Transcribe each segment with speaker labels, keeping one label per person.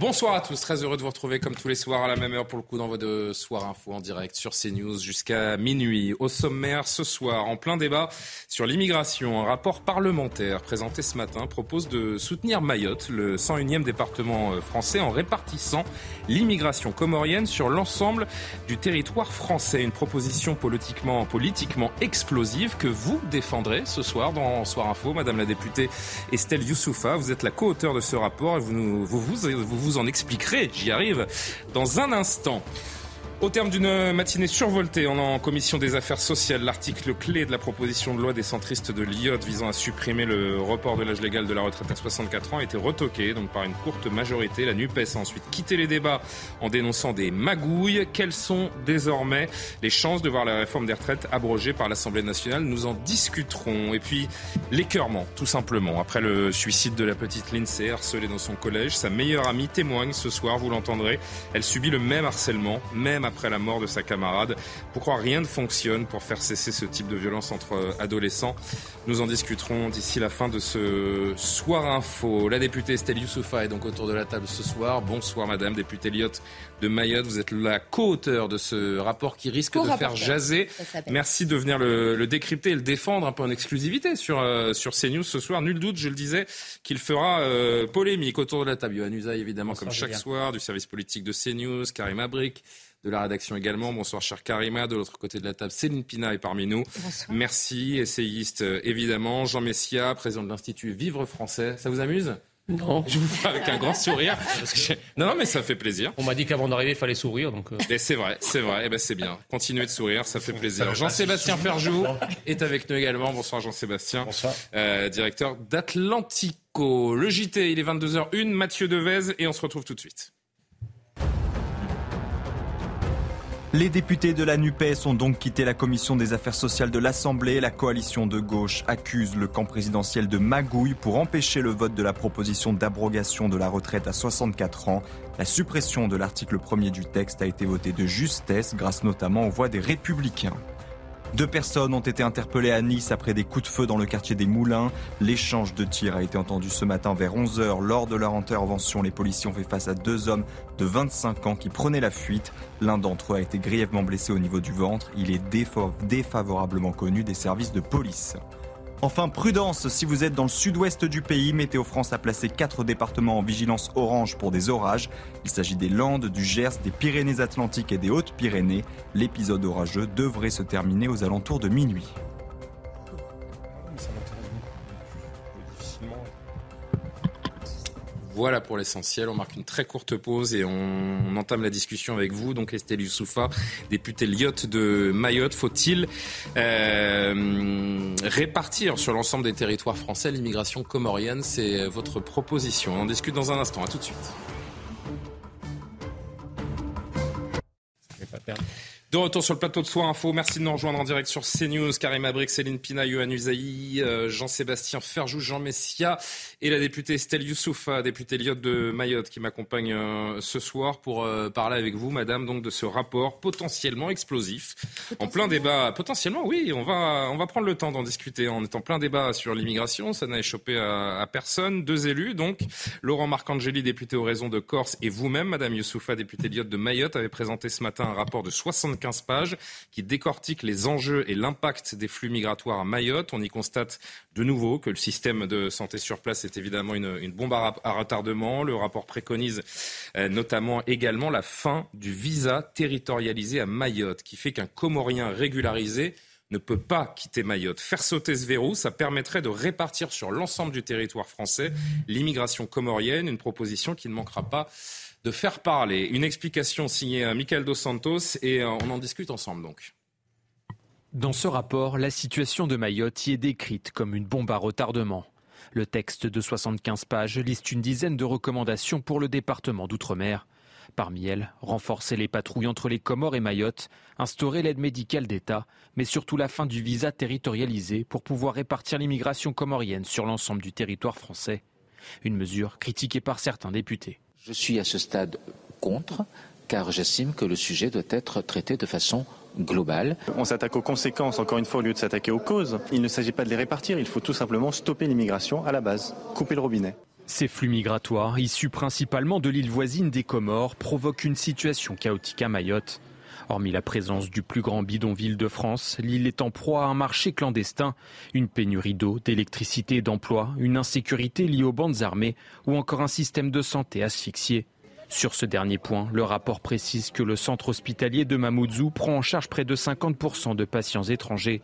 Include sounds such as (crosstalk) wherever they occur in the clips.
Speaker 1: Bonsoir à tous, très heureux de vous retrouver comme tous les soirs à la même heure pour le coup dans votre soir info en direct sur CNews jusqu'à minuit. Au sommaire ce soir, en plein débat sur l'immigration, un rapport parlementaire présenté ce matin propose de soutenir Mayotte, le 101e département euh, français, en répartissant l'immigration comorienne sur l'ensemble du territoire français. Une proposition politiquement, politiquement explosive que vous défendrez ce soir dans Soir Info, Madame la députée Estelle Youssoufa. Vous êtes la co-auteure de ce rapport et vous, nous, vous, vous, vous vous en expliquerez, j'y arrive, dans un instant. Au terme d'une matinée survoltée, en commission des affaires sociales l'article clé de la proposition de loi des centristes de l'IOT visant à supprimer le report de l'âge légal de la retraite à 64 ans a été retoqué donc par une courte majorité. La NUPES a ensuite quitté les débats en dénonçant des magouilles. Quelles sont désormais les chances de voir la réforme des retraites abrogée par l'Assemblée nationale? Nous en discuterons. Et puis l'écœurement, tout simplement. Après le suicide de la petite Lindsay harcelée dans son collège, sa meilleure amie témoigne ce soir, vous l'entendrez. Elle subit le même harcèlement, même après la mort de sa camarade. Pourquoi rien ne fonctionne pour faire cesser ce type de violence entre adolescents Nous en discuterons d'ici la fin de ce soir info. La députée Estelle Youssoufa est donc autour de la table ce soir. Bonsoir madame, députée Lyotte de Mayotte. Vous êtes la co-auteur de ce rapport qui risque de faire jaser. Merci de venir le, le, décrypter et le défendre un peu en exclusivité sur, euh, sur CNews ce soir. Nul doute, je le disais, qu'il fera euh, polémique autour de la table. Yohann Usaï, évidemment, Bonsoir, comme chaque soir, du service politique de CNews, Karim Abrik, de la rédaction également. Bonsoir, cher Karima. De l'autre côté de la table, Céline Pina est parmi nous.
Speaker 2: Bonsoir.
Speaker 1: Merci, essayiste évidemment. Jean Messia, président de l'Institut Vivre Français. Ça vous amuse?
Speaker 3: Non.
Speaker 1: Je vous fais avec un grand sourire. (laughs) Non, non, mais ça fait plaisir.
Speaker 3: On m'a dit qu'avant d'arriver, il fallait sourire. Donc...
Speaker 1: Et c'est vrai, c'est vrai. Et ben c'est bien. Continuez de sourire, ça fait plaisir. Jean-Sébastien Ferjou est avec nous également. Bonsoir Jean-Sébastien.
Speaker 4: Bonsoir.
Speaker 1: Euh, directeur d'Atlantico. Le JT, il est 22h01. Mathieu Devez et on se retrouve tout de suite.
Speaker 5: Les députés de la NUPES ont donc quitté la commission des affaires sociales de l'Assemblée. La coalition de gauche accuse le camp présidentiel de magouille pour empêcher le vote de la proposition d'abrogation de la retraite à 64 ans. La suppression de l'article 1er du texte a été votée de justesse grâce notamment aux voix des républicains. Deux personnes ont été interpellées à Nice après des coups de feu dans le quartier des Moulins. L'échange de tirs a été entendu ce matin vers 11h. Lors de leur intervention, les policiers ont fait face à deux hommes de 25 ans qui prenaient la fuite. L'un d'entre eux a été grièvement blessé au niveau du ventre. Il est défavorablement connu des services de police. Enfin, prudence, si vous êtes dans le sud-ouest du pays, Météo France a placé quatre départements en vigilance orange pour des orages. Il s'agit des Landes, du Gers, des Pyrénées-Atlantiques et des Hautes-Pyrénées. L'épisode orageux devrait se terminer aux alentours de minuit.
Speaker 1: Voilà pour l'essentiel. On marque une très courte pause et on, entame la discussion avec vous. Donc Estelle Youssoufa, députée Lyotte de Mayotte. Faut-il euh, répartir sur l'ensemble des territoires français l'immigration comorienne? C'est votre proposition. On en discute dans un instant. À tout de suite. De retour sur le plateau de Soir Info, merci de nous rejoindre en direct sur CNews. Karim Abrik, Céline Pina, Yohann Usaï, euh, Jean-Sébastien Ferjou, Jean Messia et la députée Estelle Youssoufa, députée Lyotte de Mayotte, qui m'accompagne euh, ce soir pour euh, parler avec vous, madame, donc de ce rapport potentiellement explosif. En plein débat, potentiellement, oui, on va, on va prendre le temps d'en discuter. On est en plein débat sur l'immigration, ça n'a échappé à, à, personne. Deux élus, donc, Laurent Marcangeli, député aux raisons de Corse, et vous-même, madame Youssoufa, députée Lyotte de Mayotte, avez présenté ce matin un rapport de 75 pages qui décortique les enjeux et l'impact des flux migratoires à Mayotte. On y constate de nouveau que le système de santé sur place est évidemment une, bombe à, à, retardement. Le rapport préconise euh, notamment également la fin du visa territorialisé à Mayotte, qui fait qu'un Comorien régularisé ne peut pas quitter Mayotte. Faire sauter ce verrou, ça permettrait de répartir sur l'ensemble du territoire français l'immigration comorienne, une proposition qui ne manquera pas de faire parler. Une explication signée Michael Dos Santos et on en discute ensemble donc.
Speaker 6: Dans ce rapport, la situation de Mayotte y est décrite comme une bombe à retardement.
Speaker 2: Le texte de 75 pages liste une dizaine de recommandations pour le département d'outre-mer. Parmi elles, renforcer les patrouilles entre les Comores et Mayotte, instaurer l'aide médicale d'État, mais surtout la fin du visa territorialisé pour pouvoir répartir l'immigration comorienne sur l'ensemble du territoire français. Une mesure critiquée par certains députés.
Speaker 4: Je suis à ce stade contre, car j'estime que le sujet doit être traité de façon globale.
Speaker 6: On s'attaque aux conséquences, encore une fois, au lieu de s'attaquer aux causes. Il ne s'agit pas de les répartir, il faut tout simplement stopper l'immigration à la base, couper le robinet.
Speaker 2: Ces flux migratoires, issus principalement de l'île voisine des Comores, provoquent une situation chaotique à Mayotte. Hormis la présence du plus grand bidonville de France, l'île est en proie à un marché clandestin, une pénurie d'eau, d'électricité et d'emploi, une insécurité liée aux bandes armées ou encore un système de santé asphyxié. Sur ce dernier point, le rapport précise que le centre hospitalier de Mamoudzou prend en charge près de 50% de patients étrangers.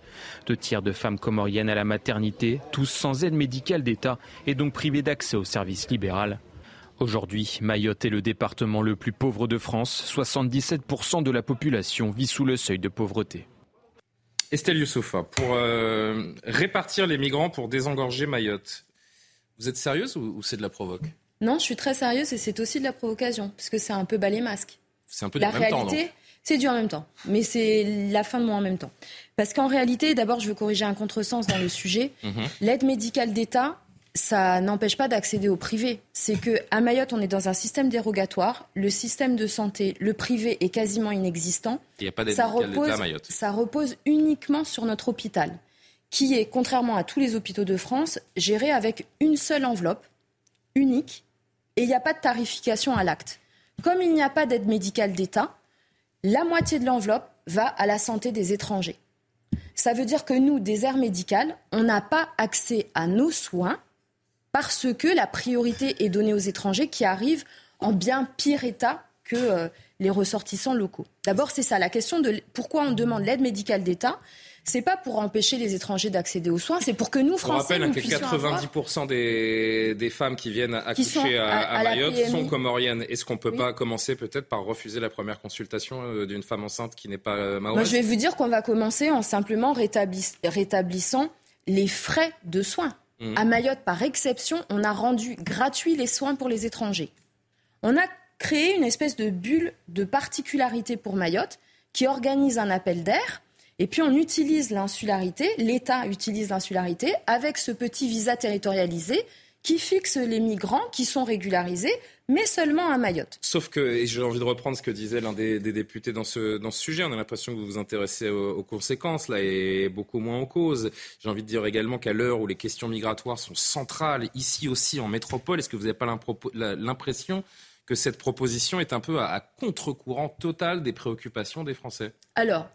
Speaker 2: Deux tiers de femmes comoriennes à la maternité, tous sans aide médicale d'État et donc privés d'accès au service libéral. Aujourd'hui, Mayotte est le département le plus pauvre de France. 77% de la population vit sous le seuil de pauvreté.
Speaker 1: Estelle Youssoufa, pour euh, répartir les migrants pour désengorger Mayotte, vous êtes sérieuse ou c'est de la provoque?
Speaker 7: Non, je suis très sérieuse et c'est aussi de la provocation, parce que c'est un peu balai masque.
Speaker 1: C'est un peu la réalité.
Speaker 7: C'est du en même temps, mais c'est la fin de moi en même temps. Parce qu'en réalité, d'abord, je veux corriger un contresens dans le sujet. Mhm. L'aide médicale d'État, ça n'empêche pas d'accéder au privé. C'est que à Mayotte, on est dans un système dérogatoire. Le système de santé, le privé est quasiment inexistant.
Speaker 1: Il n'y a pas d'aide médicale d'État à Mayotte.
Speaker 7: Ça repose uniquement sur notre hôpital, qui est, contrairement à tous les hôpitaux de France, géré avec une seule enveloppe unique et il n'y a pas de tarification à l'acte. Comme il n'y a pas d'aide médicale d'État, la moitié de l'enveloppe va à la santé des étrangers. Ça veut dire que nous, des aires médicales, on n'a pas accès à nos soins parce que la priorité est donnée aux étrangers qui arrivent en bien pire état que euh, les ressortissants locaux. D'abord, c'est ça la question de pourquoi on demande l'aide médicale d'État c'est pas pour empêcher les étrangers d'accéder aux soins, c'est pour que nous, Français,
Speaker 1: On rappelle que 90% des, femmes qui viennent accoucher à, Mayotte sont comoriennes. Est-ce qu'on peut pas commencer peut-être par refuser la première consultation euh, d'une femme enceinte qui n'est pas euh,
Speaker 7: Moi, je vais vous dire qu'on va commencer en simplement rétablissant les frais de soins. Mmh. À Mayotte, par exception, on a rendu gratuits les soins pour les étrangers. On a créé une espèce de bulle de particularité pour Mayotte qui organise un appel d'air et puis on utilise l'insularité, l'État utilise l'insularité avec ce petit visa territorialisé qui fixe les migrants qui sont régularisés, mais seulement à Mayotte.
Speaker 1: Sauf que, et j'ai envie de reprendre ce que disait l'un des, députés dans ce, dans ce sujet, on a l'impression que vous vous intéressez aux, conséquences, là, et beaucoup moins aux causes. J'ai envie de dire également qu'à l'heure où les questions migratoires sont centrales, ici aussi en métropole, est-ce que vous n'avez pas l'impression que cette proposition est un peu à, à contre-courant total des préoccupations des Français?
Speaker 7: Alors,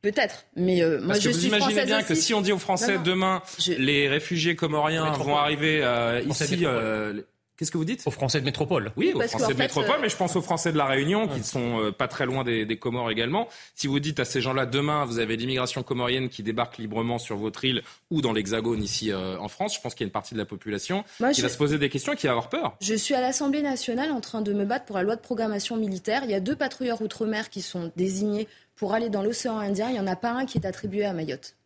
Speaker 7: Peut-être, mais euh, moi je
Speaker 1: vous imaginez bien que si on dit aux Français demain, les réfugiés comoriens vont arriver euh, ici. Euh, qu'est-ce que vous dites?
Speaker 3: Aux Français de métropole.
Speaker 1: Oui, aux Français de métropole, mais je pense aux Français de la Réunion qui sont pas très loin des, des, Comores également. Si vous dites à ces gens-là, demain, vous avez l'immigration comorienne qui débarque librement sur votre île ou dans l'Hexagone ici en France, je pense qu'il y a une partie de la population qui va se poser des questions et qui va avoir peur.
Speaker 7: Je suis à l'Assemblée nationale en train de me battre pour la loi de programmation militaire. Il y a deux patrouilleurs outre-mer qui sont désignés pour aller dans l'océan Indien, il n'y en a pas un qui est attribué à Mayotte.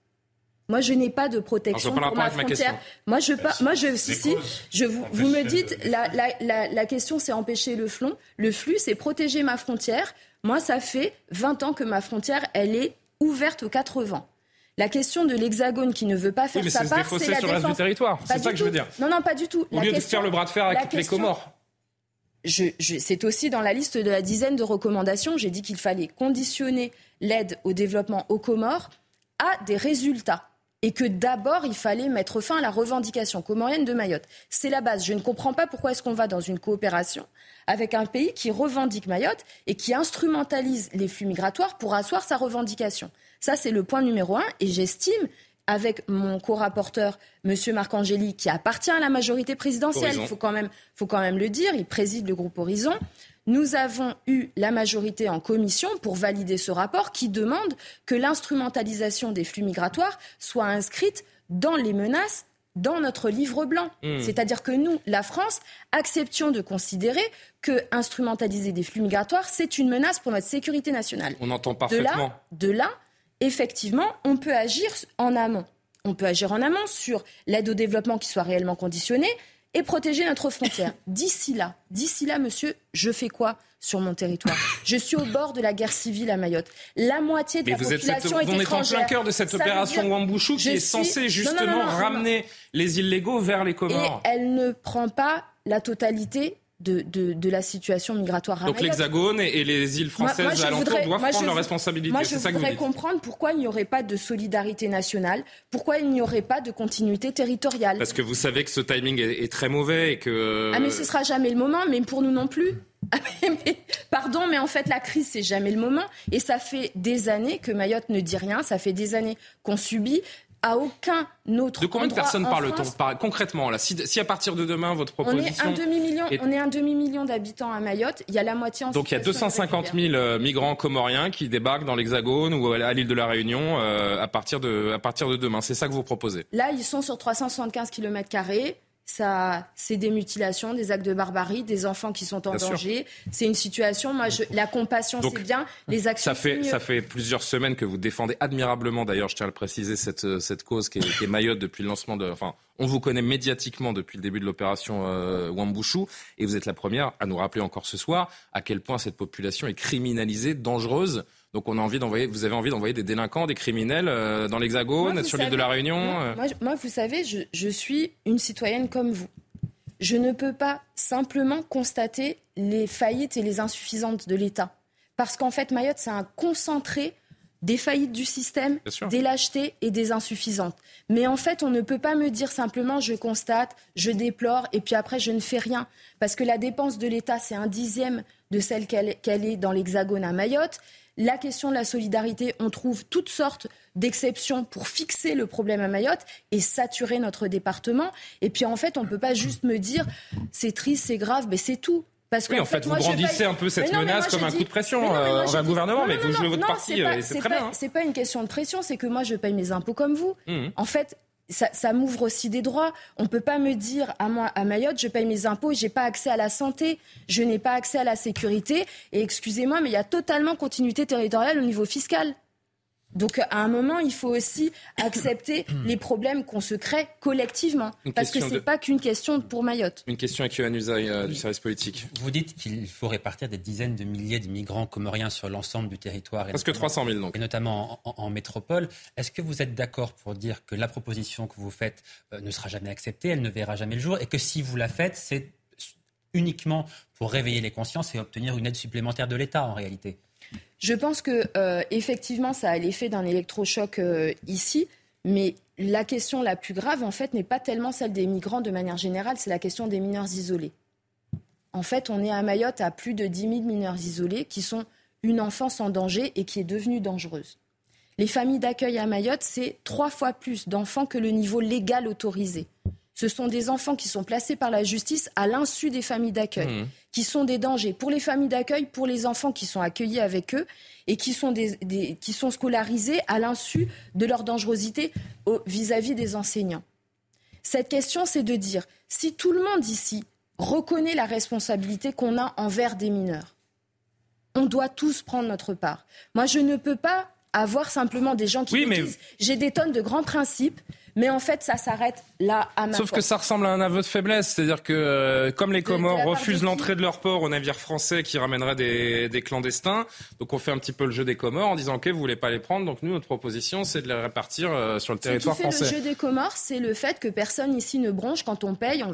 Speaker 7: Moi, je n'ai pas de protection pour ma frontière. moi, je, pas, moi, je, si, si, je vous, vous me dites, la, la, la, question, c'est empêcher le flot. Le flux, c'est protéger ma frontière. Moi, ça fait 20 ans que ma frontière, elle est ouverte aux quatre vents. La question de l'hexagone qui ne veut pas faire sa part,
Speaker 1: c'est
Speaker 7: la
Speaker 1: sur défense. du territoire. C'est ça que je veux dire.
Speaker 7: Non, non, pas du tout.
Speaker 1: Au lieu de faire le bras de fer avec les Comores
Speaker 7: c'est aussi dans la liste de la dizaine de recommandations. J'ai dit qu'il fallait conditionner l'aide au développement aux Comores à des résultats et que d'abord il fallait mettre fin à la revendication comorienne de Mayotte. C'est la base. Je ne comprends pas pourquoi est-ce qu'on va dans une coopération avec un pays qui revendique Mayotte et qui instrumentalise les flux migratoires pour asseoir sa revendication. Ça, c'est le point numéro un et j'estime avec mon co-rapporteur, M. Marc-Angéli, qui appartient à la majorité présidentielle. Il faut quand, même, faut quand même le dire. Il préside le groupe Horizon. Nous avons eu la majorité en commission pour valider ce rapport qui demande que l'instrumentalisation des flux migratoires soit inscrite dans les menaces dans notre livre blanc. Hmm. C'est-à-dire que nous, la France, acceptions de considérer que instrumentaliser des flux migratoires, c'est une menace pour notre sécurité nationale.
Speaker 1: On entend parfaitement.
Speaker 7: De là, de là effectivement, on peut agir en amont. on peut agir en amont sur l'aide au développement qui soit réellement conditionnée et protéger notre frontière. (laughs) D'ici là, d'ici là, monsieur, je fais quoi sur mon territoire? Je suis au bord de la guerre civile à Mayotte. La moitié de la population est,
Speaker 1: On
Speaker 7: est
Speaker 1: en plein cœur de cette opération Wambouchou qui est censée justement ramener les illégaux vers les Comores.
Speaker 7: Et elle ne prend pas la totalité de, de, la situation migratoire à
Speaker 1: Donc l'Hexagone et, les îles françaises alentours doivent prendre leurs responsabilités.
Speaker 7: Moi, je voudrais comprendre pourquoi il n'y aurait pas de solidarité nationale, pourquoi il n'y aurait pas de continuité territoriale.
Speaker 1: Parce que vous savez que ce timing est, très mauvais et que...
Speaker 7: Ah mais ce sera jamais le moment, mais pour nous non plus. (laughs) Ah, pardon, mais en fait, la crise, c'est jamais le moment. Et ça fait des années que Mayotte ne dit rien. Ça fait des années qu'on subit à aucun autre
Speaker 1: De combien de personnes parle-t-on concrètement là si, si, à partir de demain votre proposition
Speaker 7: on est un demi million, on est un demi million d'habitants à Mayotte. Il y a la moitié en
Speaker 1: Donc il y a 250 000 euh, migrants comoriens qui débarquent dans l'Hexagone ou à l'île de la Réunion euh, à partir de à partir de demain. C'est ça que vous proposez?
Speaker 7: Là, ils sont sur 375 km carrés ça, c'est des mutilations, des actes de barbarie, des enfants qui sont en danger. C'est une situation. Moi, je, la compassion, c'est bien. Les actions.
Speaker 1: Ça fait, ça fait plusieurs semaines que vous défendez admirablement. D'ailleurs, je tiens à le préciser cette, cette cause qui est, qui est Mayotte depuis le lancement de. Enfin, on vous connaît médiatiquement depuis le début de l'opération euh, Wambouchou, et vous êtes la première à nous rappeler encore ce soir à quel point cette population est criminalisée, dangereuse. Donc on a envie d'envoyer, vous avez envie d'envoyer des délinquants, des criminels euh, dans l'Hexagone, sur l'île de la Réunion.
Speaker 7: Euh. Moi, vous savez, je, je suis une citoyenne comme vous. Je ne peux pas simplement constater les faillites et les insuffisantes de l'État. Parce qu'en fait, Mayotte, c'est un concentré des faillites du système, des lâchetés et des insuffisantes. Mais en fait, on ne peut pas me dire simplement je constate, je déplore et puis après je ne fais rien. Parce que la dépense de l'État, c'est un dixième de celle qu'elle est dans l'Hexagone à Mayotte la question de la solidarité, on trouve toutes sortes d'exceptions pour fixer le problème à Mayotte et saturer notre département. Et puis en fait, on ne peut pas juste me dire c'est triste, c'est grave, mais c'est tout.
Speaker 1: Parce oui, en fait, vous brandissez un peu cette menace comme un coup de pression envers le gouvernement, mais vous jouez votre parti, et c'est très bien. Hein.
Speaker 7: C'est pas une question de pression, c'est que moi, je paye mes impôts comme vous. Mmh. En fait, ça, m'ouvre aussi des droits. On ne peut pas me dire à moi, à Mayotte, je paye mes impôts, je n'ai pas accès à la santé, je n'ai pas accès à la sécurité. Et excusez-moi, mais il y a totalement continuité territoriale au niveau fiscal. Donc à un moment, il faut aussi accepter (coughs) les problèmes qu'on se crée collectivement. parce que ce n'est pas qu'une question pour Mayotte.
Speaker 1: Une question à Yohann Usaï euh, du service politique.
Speaker 8: Vous dites qu'il faut répartir des dizaines de milliers de migrants comoriens sur l'ensemble du territoire.
Speaker 1: Parce que 300 000 donc.
Speaker 8: Et notamment en, métropole. Est-ce que vous êtes d'accord pour dire que la proposition que vous faites euh, ne sera jamais acceptée, elle ne verra jamais le jour, et que si vous la faites, c'est uniquement pour réveiller les consciences et obtenir une aide supplémentaire de l'État en réalité?
Speaker 7: Je pense que euh, effectivement, ça a l'effet d'un électrochoc euh, ici, mais la question la plus grave, en fait, n'est pas tellement celle des migrants de manière générale, c'est la question des mineurs isolés. En fait, on est à Mayotte à plus de 10 000 mineurs isolés qui sont une enfance en danger et qui est devenue dangereuse. Les familles d'accueil à Mayotte, c'est trois fois plus d'enfants que le niveau légal autorisé. Ce sont des enfants qui sont placés par la justice à l'insu des familles d'accueil, mmh. qui sont des dangers pour les familles d'accueil, pour les enfants qui sont accueillis avec eux et qui sont, qui sont scolarisés à l'insu de leur dangerosité vis-à-vis des enseignants. Cette question, c'est de dire, si tout le monde ici reconnaît la responsabilité qu'on a envers des mineurs, on doit tous prendre notre part. Moi, je ne peux pas avoir simplement des gens qui
Speaker 1: oui,
Speaker 7: disent j'ai des tonnes de grands principes, mais en fait, ça s'arrête là à ma
Speaker 1: Sauf que ça ressemble à un aveu de faiblesse. C'est-à-dire que, euh, comme les Comores refusent l'entrée de leur port aux navires français qui ramèneraient des, des, clandestins, donc on fait un petit peu le jeu des Comores en disant, OK, vous voulez pas les prendre, donc nous, notre proposition, c'est de les répartir euh, sur le territoire qui fait
Speaker 7: le jeu des Comores, c'est le fait que personne ici ne bronche quand on paye, on,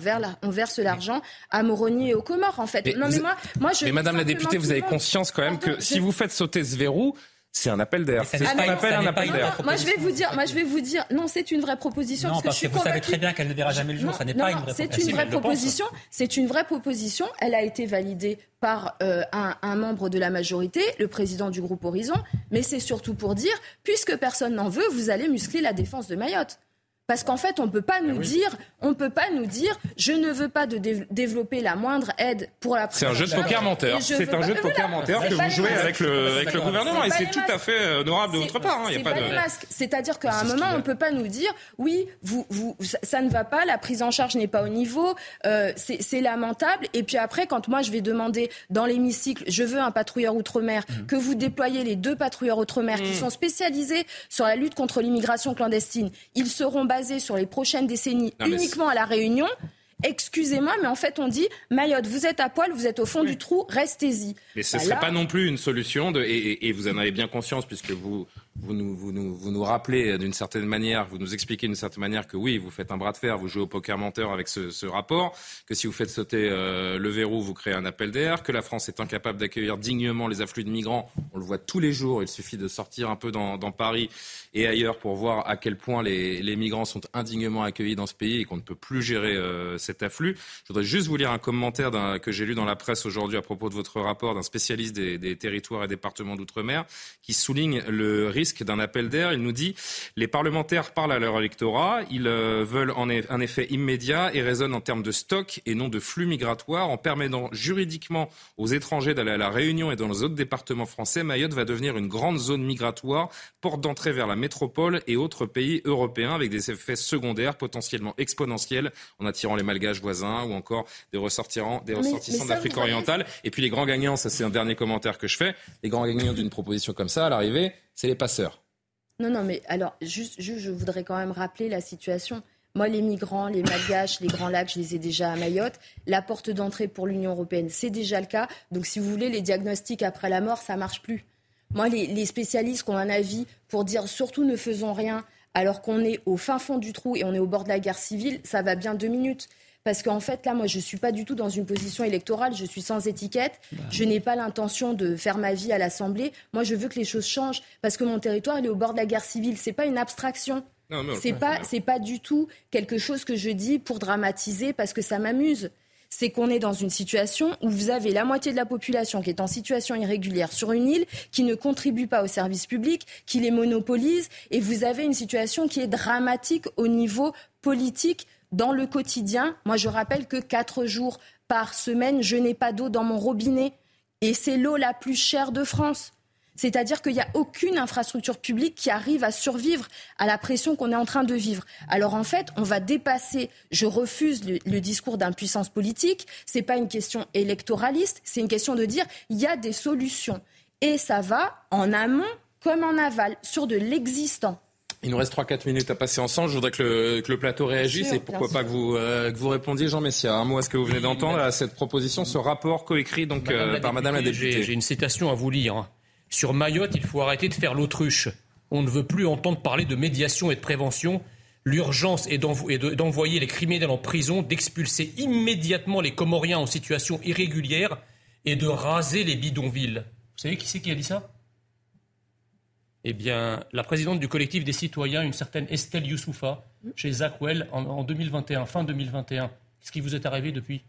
Speaker 7: verse l'argent à Moroni et aux Comores, en fait.
Speaker 1: Mais, non, mais moi, moi, je mais Madame la députée, vous avez conscience quand même que si vous faites sauter ce verrou, c'est un appel d'air. C'est ce qu'on appelle un appel d'air.
Speaker 7: Moi, je vais vous dire, moi, je vais vous dire, non, c'est une vraie proposition.
Speaker 8: Non, parce, que, vous savez très bien qu'elle ne verra jamais le jour. ça n'est pas une vraie
Speaker 7: C'est une vraie proposition. C'est une vraie proposition. Elle a été validée par euh, un, un, membre de la majorité, le président du groupe Horizon. Mais c'est surtout pour dire, puisque personne n'en veut, vous allez muscler la défense de Mayotte. Parce qu'en fait, on peut pas nous dire, on peut pas nous dire, je ne veux pas de développer la moindre aide pour la.
Speaker 1: C'est un jeu de poker menteur. C'est un jeu de poker menteur que vous jouez avec le, avec le gouvernement et c'est tout à fait honorable de votre part.
Speaker 7: Il hein, y a pas, de. C'est-à-dire qu'à un moment, on peut pas nous dire, oui, vous, vous, ça, ne va pas, la prise en charge n'est pas au niveau, euh, c'est lamentable. Et puis après, quand moi je vais demander dans l'hémicycle, je veux un patrouilleur outre-mer, mmh. que vous déployez les deux patrouilleurs outre-mer qui mmh. sont spécialisés sur la lutte contre l'immigration clandestine, ils seront basé sur les prochaines décennies uniquement à la Réunion. Excusez-moi, mais en fait, on dit Mayotte, vous êtes à poil, vous êtes au fond du trou, restez-y.
Speaker 1: Mais ce ne bah serait pas non plus une solution, de, et, vous en avez bien conscience, puisque vous, vous nous, rappelez d'une certaine manière, vous nous expliquez d'une certaine manière que oui, vous faites un bras de fer, vous jouez au poker menteur avec ce, rapport, que si vous faites sauter euh, le verrou, vous créez un appel d'air, que la France est incapable d'accueillir dignement les afflux de migrants. On le voit tous les jours, il suffit de sortir un peu dans, Paris et ailleurs pour voir à quel point les, migrants sont indignement accueillis dans ce pays et qu'on ne peut plus gérer euh, cet afflux. Je voudrais juste vous lire un commentaire que j'ai lu dans la presse aujourd'hui à propos de votre rapport d'un spécialiste des territoires et départements d'outre-mer qui souligne le risque d'un appel d'air. Il nous dit les parlementaires parlent à leur électorat, ils euh, veulent en un effet immédiat et raisonnent en termes de stock et non de flux migratoires. En permettant juridiquement aux étrangers d'aller à la Réunion et dans les autres départements français, Mayotte va devenir une grande zone migratoire, porte d'entrée vers la métropole et autres pays européens avec des effets secondaires potentiellement exponentiels en attirant les malgaches voisins ou encore des ressortissants, des ressortissants d'Afrique orientale. Et puis les grands gagnants, ça c'est un dernier commentaire que je fais, les grands gagnants d'une proposition comme ça à l'arrivée, c'est les passeurs.
Speaker 7: Non, non, mais alors, juste, je voudrais quand même rappeler la situation. Moi, les migrants, les malgaches, les grands lacs, je les ai déjà à Mayotte. La porte d'entrée pour l'Union européenne, c'est déjà le cas. Donc, si vous voulez, les diagnostics après la mort, ça marche plus. Moi, les, les spécialistes qui ont un avis pour dire surtout ne faisons rien alors qu'on est au fin fond du trou et on est au bord de la guerre civile, ça va bien deux minutes. Parce qu'en fait, là, moi, je ne suis pas du tout dans une position électorale, je suis sans étiquette, bah je n'ai pas l'intention de faire ma vie à l'Assemblée. Moi, je veux que les choses changent, parce que mon territoire, il est au bord de la guerre civile. Ce n'est pas une abstraction. C'est pas, c'est pas du tout quelque chose que je dis pour dramatiser, parce que ça m'amuse c'est qu'on est dans une situation où vous avez la moitié de la population qui est en situation irrégulière sur une île, qui ne contribue pas aux services publics, qui les monopolise, et vous avez une situation qui est dramatique au niveau politique dans le quotidien, moi je rappelle que quatre jours par semaine, je n'ai pas d'eau dans mon robinet. Et c'est l'eau la plus chère de France. C'est-à-dire qu'il n'y a aucune infrastructure publique qui arrive à survivre à la pression qu'on est en train de vivre. Alors en fait, on va dépasser, je refuse le, discours d'impuissance politique, ce n'est pas une question électoraliste, c'est une question de dire il y a des solutions. Et ça va en amont comme en aval, sur de l'existant.
Speaker 1: Il nous reste 3-4 minutes à passer ensemble. Je voudrais que le, plateau réagisse et pourquoi pas que vous, euh, que vous répondiez, Jean Messia. Un mot à ce que vous venez d'entendre, à cette proposition, ce rapport coécrit donc, euh, par Madame la députée.
Speaker 3: J'ai une citation à vous lire. Sur Mayotte, il faut arrêter de faire l'autruche. On ne veut plus entendre parler de médiation et de prévention. L'urgence est d'envoyer les criminels en prison, d'expulser immédiatement les Comoriens en situation irrégulière et de raser les bidonvilles. Vous savez qui c'est qui a dit ça? Eh bien, la présidente du collectif des citoyens, une certaine Estelle Youssoufa, chez Zackwell, en, 2021, fin 2021. Qu'est-ce qui vous est arrivé depuis?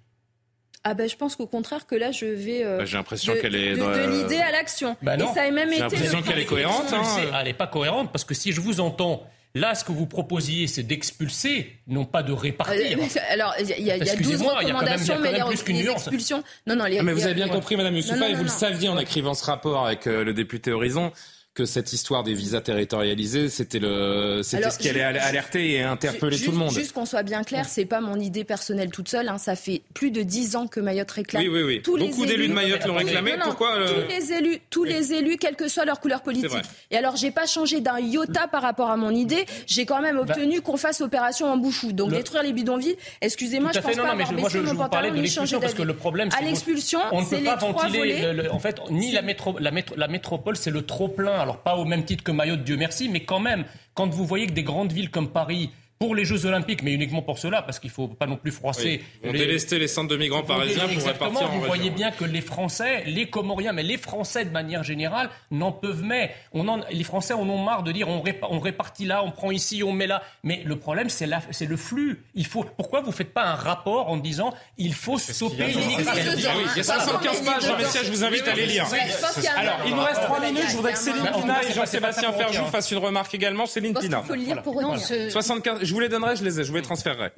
Speaker 7: Ah ben je pense qu'au contraire que là je vais euh,
Speaker 1: bah, j'ai l'impression qu'elle est
Speaker 7: de, l'idée à l'action.
Speaker 3: Bah
Speaker 7: et ça a même
Speaker 1: j'ai l'impression qu'elle est cohérente hein.
Speaker 3: elle n'est pas cohérente parce que si je vous entends Là, ce que vous proposiez, c'est d'expulser, non pas de répartir. Euh, (laughs)
Speaker 7: alors, il y a, y a 12 recommandations, mais les, expulsions...
Speaker 1: Non, non, les, ah, mais vous avez bien compris, Madame Youssoufa, et vous le saviez en écrivant ce rapport avec euh, le député Horizon, que cette histoire des visas territorialisés, c'était le, c'était ce qui allait alerter et interpeller tout le monde.
Speaker 7: Juste qu'on soit bien clair, c'est pas mon idée personnelle toute seule. Hein, ça fait plus de dix ans que Mayotte réclame.
Speaker 1: Oui, oui, oui. Tous Beaucoup d'élus de Mayotte l'ont réclamé. Pourquoi
Speaker 7: euh, Tous les élus, tous les élus, quelle que soit leur couleur politique. Et alors, j'ai pas changé d'un iota par rapport à mon idée. J'ai quand même bah obtenu qu'on fasse opération en bouchou. Donc détruire les bidonvilles. Excusez-moi, je pense non, pas non, avoir mais baissé mon pantalon ni changer
Speaker 3: parce que le problème,
Speaker 7: à l'expulsion, c'est les trois volets.
Speaker 3: En fait, ni la métropole, c'est le trop plein. Alors pas au même titre que Mayotte, Dieu merci, mais quand même, quand vous voyez que des grandes villes comme Paris pour les Jeux Olympiques, mais uniquement pour cela, parce qu'il ne faut pas non plus froisser.
Speaker 1: Oui. les... délester les centres de migrants parisiens pour répartir
Speaker 3: Vous voyez bien que les Français, les Comoriens, mais les Français de manière générale, n'en peuvent mais. On en, les Français en ont marre de dire on, on, répartit là, on prend ici, on met là. Mais le problème, c'est le flux. Il faut, pourquoi vous ne faites pas un rapport en disant il faut stopper l'immigration
Speaker 1: Il y a 75 pages, Jean je vous invite à les lire. Alors, il nous reste 3 minutes. Je voudrais que Céline Pina et Jean-Sébastien Ferjou fassent une remarque également. Céline Pina. Il faut le lire pour 75 je vous les donnerai, je, les, je vous les transférerai.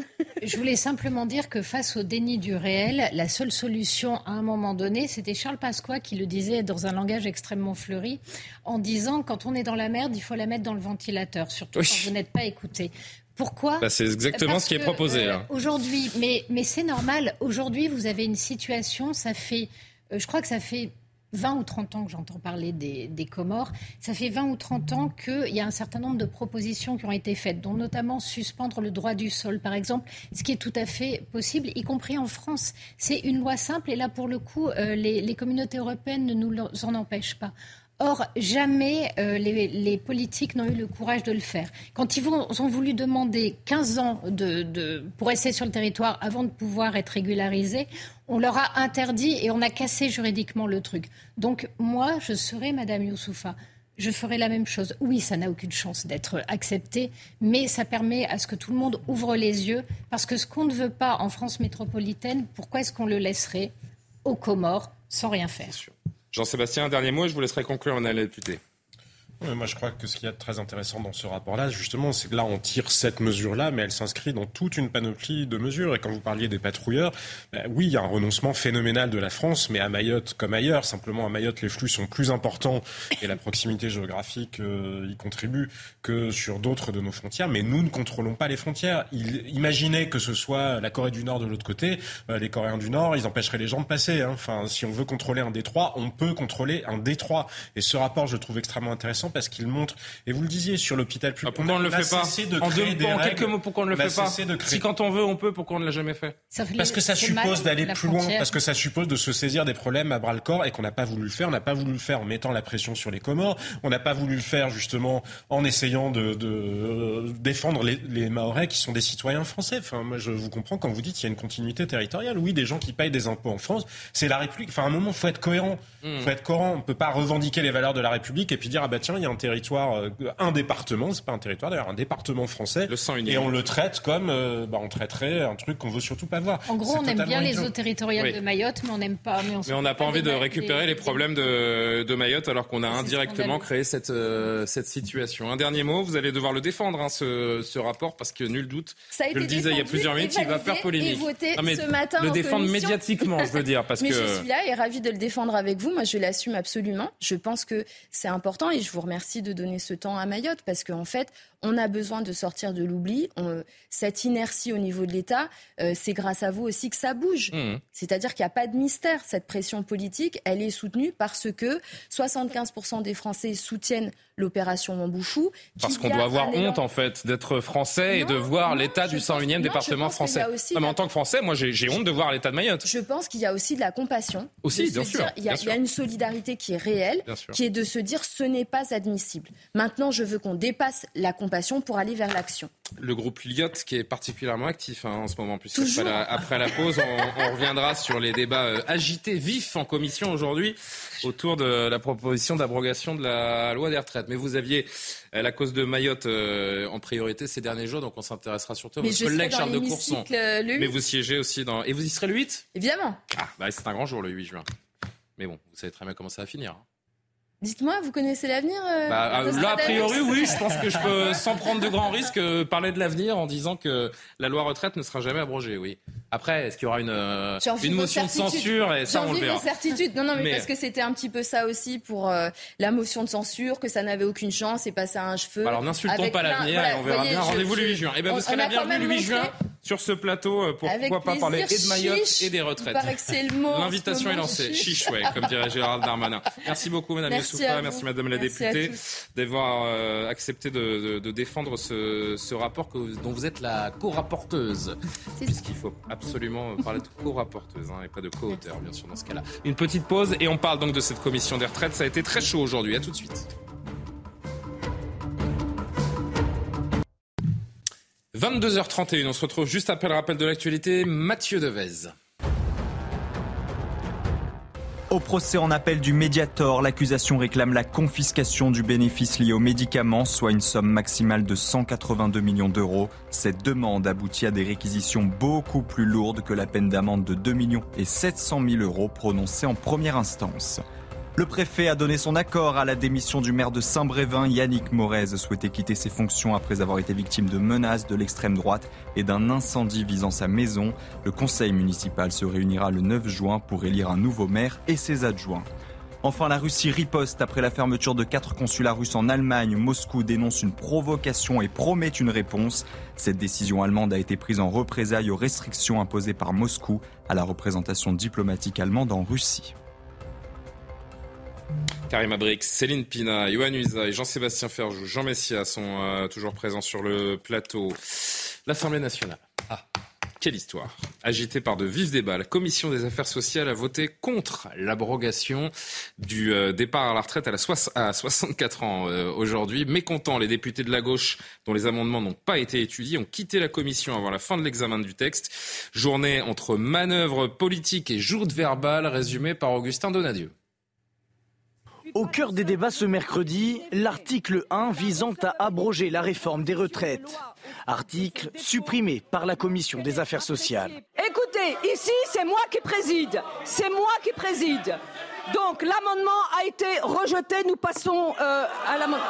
Speaker 9: Je voulais simplement dire que face au déni du réel, la seule solution à un moment donné, c'était Charles Pasqua qui le disait dans un langage extrêmement fleuri, en disant quand on est dans la merde, il faut la mettre dans le ventilateur, surtout quand vous n'êtes pas écouté. Pourquoi?
Speaker 1: Bah, C'est exactement ce qui est proposé.
Speaker 9: Euh, aujourd'hui, mais, mais c'est normal. Aujourd'hui, vous avez une situation, ça fait, euh, je crois que ça fait 20 ou 30 ans que j'entends parler des, Comores. Ça fait 20 ou 30 ans qu'il y a un certain nombre de propositions qui ont été faites, dont notamment suspendre le droit du sol, par exemple, ce qui est tout à fait possible, y compris en France. C'est une loi simple et là, pour le coup, euh, les communautés européennes ne nous en empêchent pas. Or, jamais euh, les, politiques n'ont eu le courage de le faire. Quand ils ont voulu demander 15 ans pour rester sur le territoire avant de pouvoir être régularisés, on leur a interdit et on a cassé juridiquement le truc. Donc, moi, je serai Madame Youssoufa. Je ferai la même chose. Oui, ça n'a aucune chance d'être accepté, mais ça permet à ce que tout le monde ouvre les yeux, parce que ce qu'on ne veut pas en France métropolitaine, pourquoi est-ce qu'on le laisserait aux Comores sans rien faire?
Speaker 1: Jean-Sébastien, un dernier mot, je vous laisserai conclure, on a
Speaker 10: moi, je crois que ce qu'il y a de très intéressant dans ce rapport-là, justement, c'est que là, on tire cette mesure-là, mais elle s'inscrit dans toute une panoplie de mesures. Et quand vous parliez des patrouilleurs, ben oui, il y a un renoncement phénoménal de la France, mais à Mayotte comme ailleurs. Simplement, à Mayotte, les flux sont plus importants et la proximité géographique euh, y contribue que sur d'autres de nos frontières. Mais nous ne contrôlons pas les frontières. Imaginez que ce soit la Corée du Nord de l'autre côté. Euh, les Coréens du Nord, ils empêcheraient les gens de passer. Hein. Enfin, si on veut contrôler un détroit, on peut contrôler un détroit. Et ce rapport, je trouve extrêmement intéressant parce qu'il montre, et vous le disiez, sur l'hôpital public.
Speaker 1: Ah, pourquoi on ne le fait pas En, deux, en quelques mots, pourquoi on ne le fait pas Si quand on veut, on peut, pourquoi on ne l'a jamais fait
Speaker 10: Parce que ça suppose d'aller plus loin, parce que ça suppose de se saisir des problèmes à bras le corps et qu'on n'a pas voulu le faire. On n'a pas voulu le faire en mettant la pression sur les Comores. On n'a pas voulu le faire justement en essayant de, de défendre les, les Mahorais qui sont des citoyens français. Enfin, moi, je vous comprends quand vous dites qu'il y a une continuité territoriale. Oui, des gens qui payent des impôts en France, c'est la République. Enfin, à un moment, faut être cohérent. Il hmm. faut être cohérent. On peut pas revendiquer les valeurs de la République et puis dire ah bah tiens, il y a un territoire euh, un département, c'est pas un territoire d'ailleurs, un département français.
Speaker 1: Le
Speaker 10: et on le traite comme euh, bah, on traiterait un truc qu'on veut surtout pas voir.
Speaker 9: En gros, on aime bien les eaux territoriales de Mayotte, mais on n'aime pas.
Speaker 1: Mais on n'a pas envie de récupérer les problèmes de, de Mayotte alors qu'on a indirectement créé cette, euh, cette situation. Un dernier mot, vous allez devoir le défendre, hein, ce, ce, rapport, parce que nul doute,
Speaker 7: Ça a
Speaker 1: je le disais il y a plusieurs minutes, il va faire polémique.
Speaker 7: mais ce matin
Speaker 1: le défendre médiatiquement, je veux dire. Parce
Speaker 7: mais
Speaker 1: que...
Speaker 7: je suis là et ravi de le défendre avec vous. Moi, je l'assume absolument. Je pense que c'est important et je vous remercie de donner ce temps à Mayotte parce qu'en fait, on a besoin de sortir de l'oubli. Cette inertie au niveau de l'État, euh, c'est grâce à vous aussi que ça bouge. Mmh. C'est-à-dire qu'il n'y a pas de mystère. Cette pression politique, elle est soutenue parce que 75% des Français soutiennent l'opération Mambouchou.
Speaker 1: Parce qu'on doit avoir honte, en fait, d'être français et de voir l'état du 101e département français. mais en tant que français, moi, j'ai honte de voir l'état de Mayotte.
Speaker 7: Je pense qu'il y a aussi de la compassion.
Speaker 1: Aussi, bien sûr.
Speaker 7: il, y a, une solidarité qui est réelle, qui est de se dire ce n'est pas admissible. Maintenant, je veux qu'on dépasse la compassion pour aller vers l'action.
Speaker 1: Le groupe Lyotte qui est particulièrement actif hein, en ce moment. Puisque après la, après la, pause, on, reviendra sur les débats euh, agités, vifs en commission aujourd'hui autour de la proposition d'abrogation de la loi des retraites. Mais vous aviez euh, la cause de Mayotte euh, en priorité ces derniers jours, donc on s'intéressera surtout à votre collègue Charles de Courson. Mais vous siégez aussi dans... Et vous y serez le 8
Speaker 7: Évidemment.
Speaker 1: Ah, bah c'est un grand jour le 8 juin. Mais bon, vous savez très bien comment ça va finir. Hein.
Speaker 7: Dites-moi, vous connaissez l'avenir
Speaker 1: euh, bah, euh, Là, a priori, oui. Je pense que je peux, (laughs) sans prendre de grands risques, euh, parler de l'avenir en disant que la loi retraite ne sera jamais abrogée, oui. Après, est-ce qu'il y aura une, une motion de censure et ça, on le verra.
Speaker 7: certitude. Non, non, mais, parce que c'était un petit peu ça aussi pour la motion de censure, que ça n'avait aucune chance et passer à un cheveu.
Speaker 1: Alors, n'insultons pas l'avenir et on verra bien. Rendez-vous le 8 juin. Eh ben, vous serez la bienvenue le 8 juin sur ce plateau. Pourquoi pas parler et de Mayotte et des retraites L'invitation est lancée. Chiche, ouais, comme dirait Gérald Darmanin. Merci beaucoup, Madame Merci, Madame la députée, d'avoir euh, accepté de, défendre ce, rapport dont vous êtes la co-rapporteuse. Puisqu'il faut absolument parler de co-rapporteuse hein, et pas de co-auteur, bien sûr, dans ce cas-là. Une petite pause et on parle donc de cette commission des retraites. Ça a été très chaud aujourd'hui. À tout de suite. 22h31, on se retrouve juste après le rappel de l'actualité. Mathieu Devez.
Speaker 5: Au procès en appel du Mediator, l'accusation réclame la confiscation du bénéfice lié aux médicaments, soit une somme maximale de 182 millions d'euros. Cette demande aboutit à des réquisitions beaucoup plus lourdes que la peine d'amende de 2 millions et 700 000 euros prononcée en première instance. Le préfet a donné son accord à la démission du maire de Saint-Brévin, Yannick Morez, souhaitait quitter ses fonctions après avoir été victime de menaces de l'extrême droite et d'un incendie visant sa maison. Le conseil municipal se réunira le 9 juin pour élire un nouveau maire et ses adjoints. Enfin, la Russie riposte après la fermeture de quatre consulats russes en Allemagne. Moscou dénonce une provocation et promet une réponse. Cette décision allemande a été prise en représailles aux restrictions imposées par Moscou à la représentation diplomatique allemande en Russie.
Speaker 1: Karim Abrix, Céline Pina, Johan Usa et Jean-Sébastien Ferjou, Jean Messia sont euh, toujours présents sur le plateau. L'Assemblée nationale. Ah. Quelle histoire Agitée par de vifs débats, la Commission des affaires sociales a voté contre l'abrogation du euh, départ à la retraite à 64 ans euh, aujourd'hui. Mécontents, les députés de la gauche, dont les amendements n'ont pas été étudiés, ont quitté la Commission avant la fin de l'examen du texte. Journée entre manœuvres politiques et joutes verbales, résumée par Augustin Donadieu.
Speaker 11: Au cœur des débats ce mercredi, l'article 1 visant à abroger la réforme des retraites. Article supprimé par la Commission des affaires sociales.
Speaker 12: Écoutez, ici c'est moi qui préside. C'est moi qui préside. Donc l'amendement a été rejeté. Nous passons euh, à l'amendement.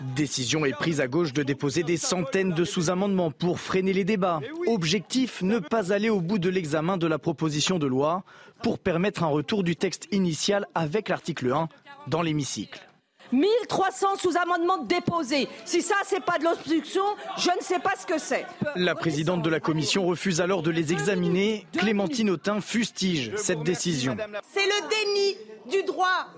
Speaker 11: Décision est prise à gauche de déposer des centaines de sous-amendements pour freiner les débats. Objectif ne pas aller au bout de l'examen de la proposition de loi pour permettre un retour du texte initial avec l'article 1 dans l'hémicycle.
Speaker 12: 1300 sous-amendements déposés. Si ça, c'est pas de l'obstruction, je ne sais pas ce que c'est.
Speaker 11: La présidente de la commission refuse alors de les examiner. Clémentine Autain fustige cette décision.
Speaker 13: C'est le déni du droit